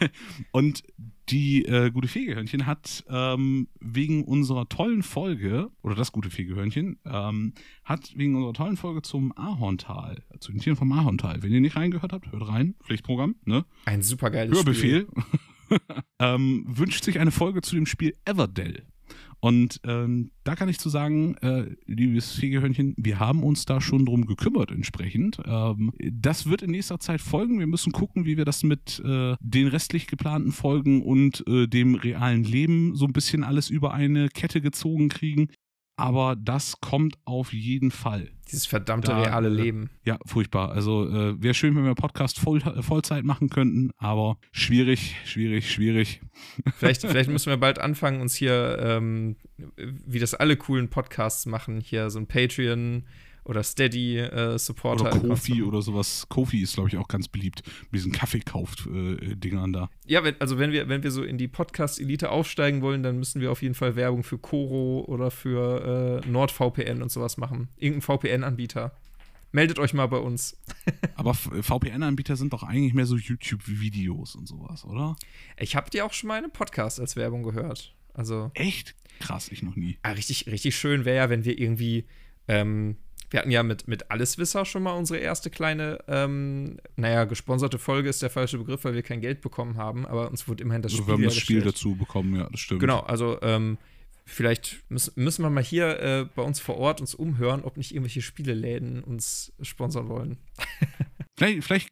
und die äh, gute Fegehörnchen hat ähm, wegen unserer tollen Folge, oder das gute Fegehörnchen, ähm, hat wegen unserer tollen Folge zum Ahorntal, zu den Tieren vom Ahorntal, wenn ihr nicht reingehört habt, hört rein, Pflichtprogramm, ne? Ein super geiles Hörbefehl. ähm, wünscht sich eine Folge zu dem Spiel Everdell. Und ähm, da kann ich zu sagen, äh, liebes Fegehörnchen, wir haben uns da schon drum gekümmert entsprechend. Ähm, das wird in nächster Zeit folgen. Wir müssen gucken, wie wir das mit äh, den restlich geplanten Folgen und äh, dem realen Leben so ein bisschen alles über eine Kette gezogen kriegen. Aber das kommt auf jeden Fall. Dieses verdammte Da, reale äh, Leben. Ja, furchtbar. Also äh, wäre schön, wenn wir Podcast voll, Vollzeit machen könnten, aber schwierig, schwierig, schwierig. Vielleicht, vielleicht müssen wir bald anfangen, uns hier, ähm, wie das alle coolen Podcasts machen, hier so ein Patreon oder Steady-Supporter. Oder Kofi oder sowas. Kofi ist, glaube ich, auch ganz beliebt mit diesen Kaffeekauft-Dingern da. Ja, wenn, also wenn wir, wenn wir so in die Podcast-Elite aufsteigen wollen, dann müssen wir auf jeden Fall Werbung für Koro oder für äh, NordVPN und sowas machen. Irgendein VPN-Anbieter. Meldet euch mal bei uns. Aber VPN-Anbieter sind doch eigentlich mehr so YouTube-Videos und sowas, oder? Ich habe dir auch schon mal einen Podcast als Werbung gehört. Also, Echt? Krass, ich noch nie. ah, richtig, richtig schön wäre ja, wenn wir irgendwie, ähm, wir hatten ja mit, mit Alleswisser schon mal unsere erste kleine, ähm, naja, gesponserte Folge ist der falsche Begriff, weil wir kein Geld bekommen haben, aber uns wurde immerhin das Also, Spiel wir haben das Spiel dazu bekommen, ja, das stimmt. Genau, also ähm, vielleicht müssen, müssen wir mal hier äh, bei uns vor Ort uns umhören, ob nicht irgendwelche Spieleläden uns sponsern wollen. Vielleicht, vielleicht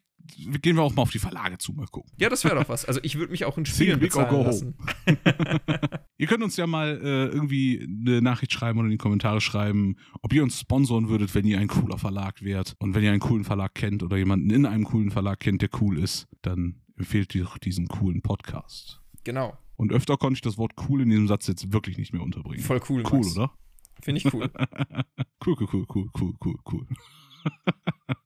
gehen wir auch mal auf die Verlage zu, mal gucken. Ja, das wäre doch was. Also ich würde mich auch in Spielen bezahlen go lassen. Ihr könnt uns ja mal äh, irgendwie eine Nachricht schreiben oder in die Kommentare schreiben, ob ihr uns sponsoren würdet, wenn ihr ein cooler Verlag wärt. Und wenn ihr einen coolen Verlag kennt oder jemanden in einem coolen Verlag kennt, der cool ist, dann empfehlt ihr doch diesen coolen Podcast. Genau, Und öfter konnte ich das Wort cool in diesem Satz jetzt wirklich nicht mehr unterbringen. voll cool. cool, Max. oder? Finde ich cool. Cool, cool, cool, cool, cool, cool, cool.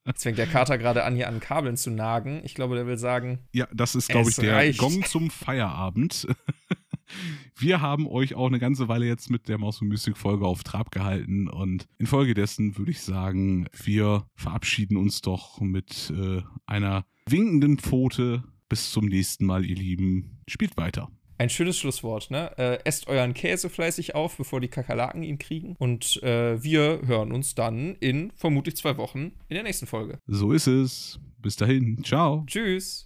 Jetzt fängt der Kater gerade an, hier an Kabeln zu nagen. Ich glaube, der will sagen, Ja, das ist, glaube ich, der reicht. Gong zum Feierabend. Wir haben euch auch eine ganze Weile jetzt mit der Maus und Mystik Folge auf Trab gehalten und infolgedessen würde ich sagen, wir verabschieden uns doch mit äh, einer winkenden Pfote. Bis zum nächsten Mal, ihr Lieben. Spielt weiter. Ein schönes Schlusswort, ne? Äh, esst euren Käse fleißig auf, bevor die Kakerlaken ihn kriegen. Und äh, wir hören uns dann in vermutlich zwei Wochen in der nächsten Folge. So ist es. Bis dahin. Ciao. Tschüss.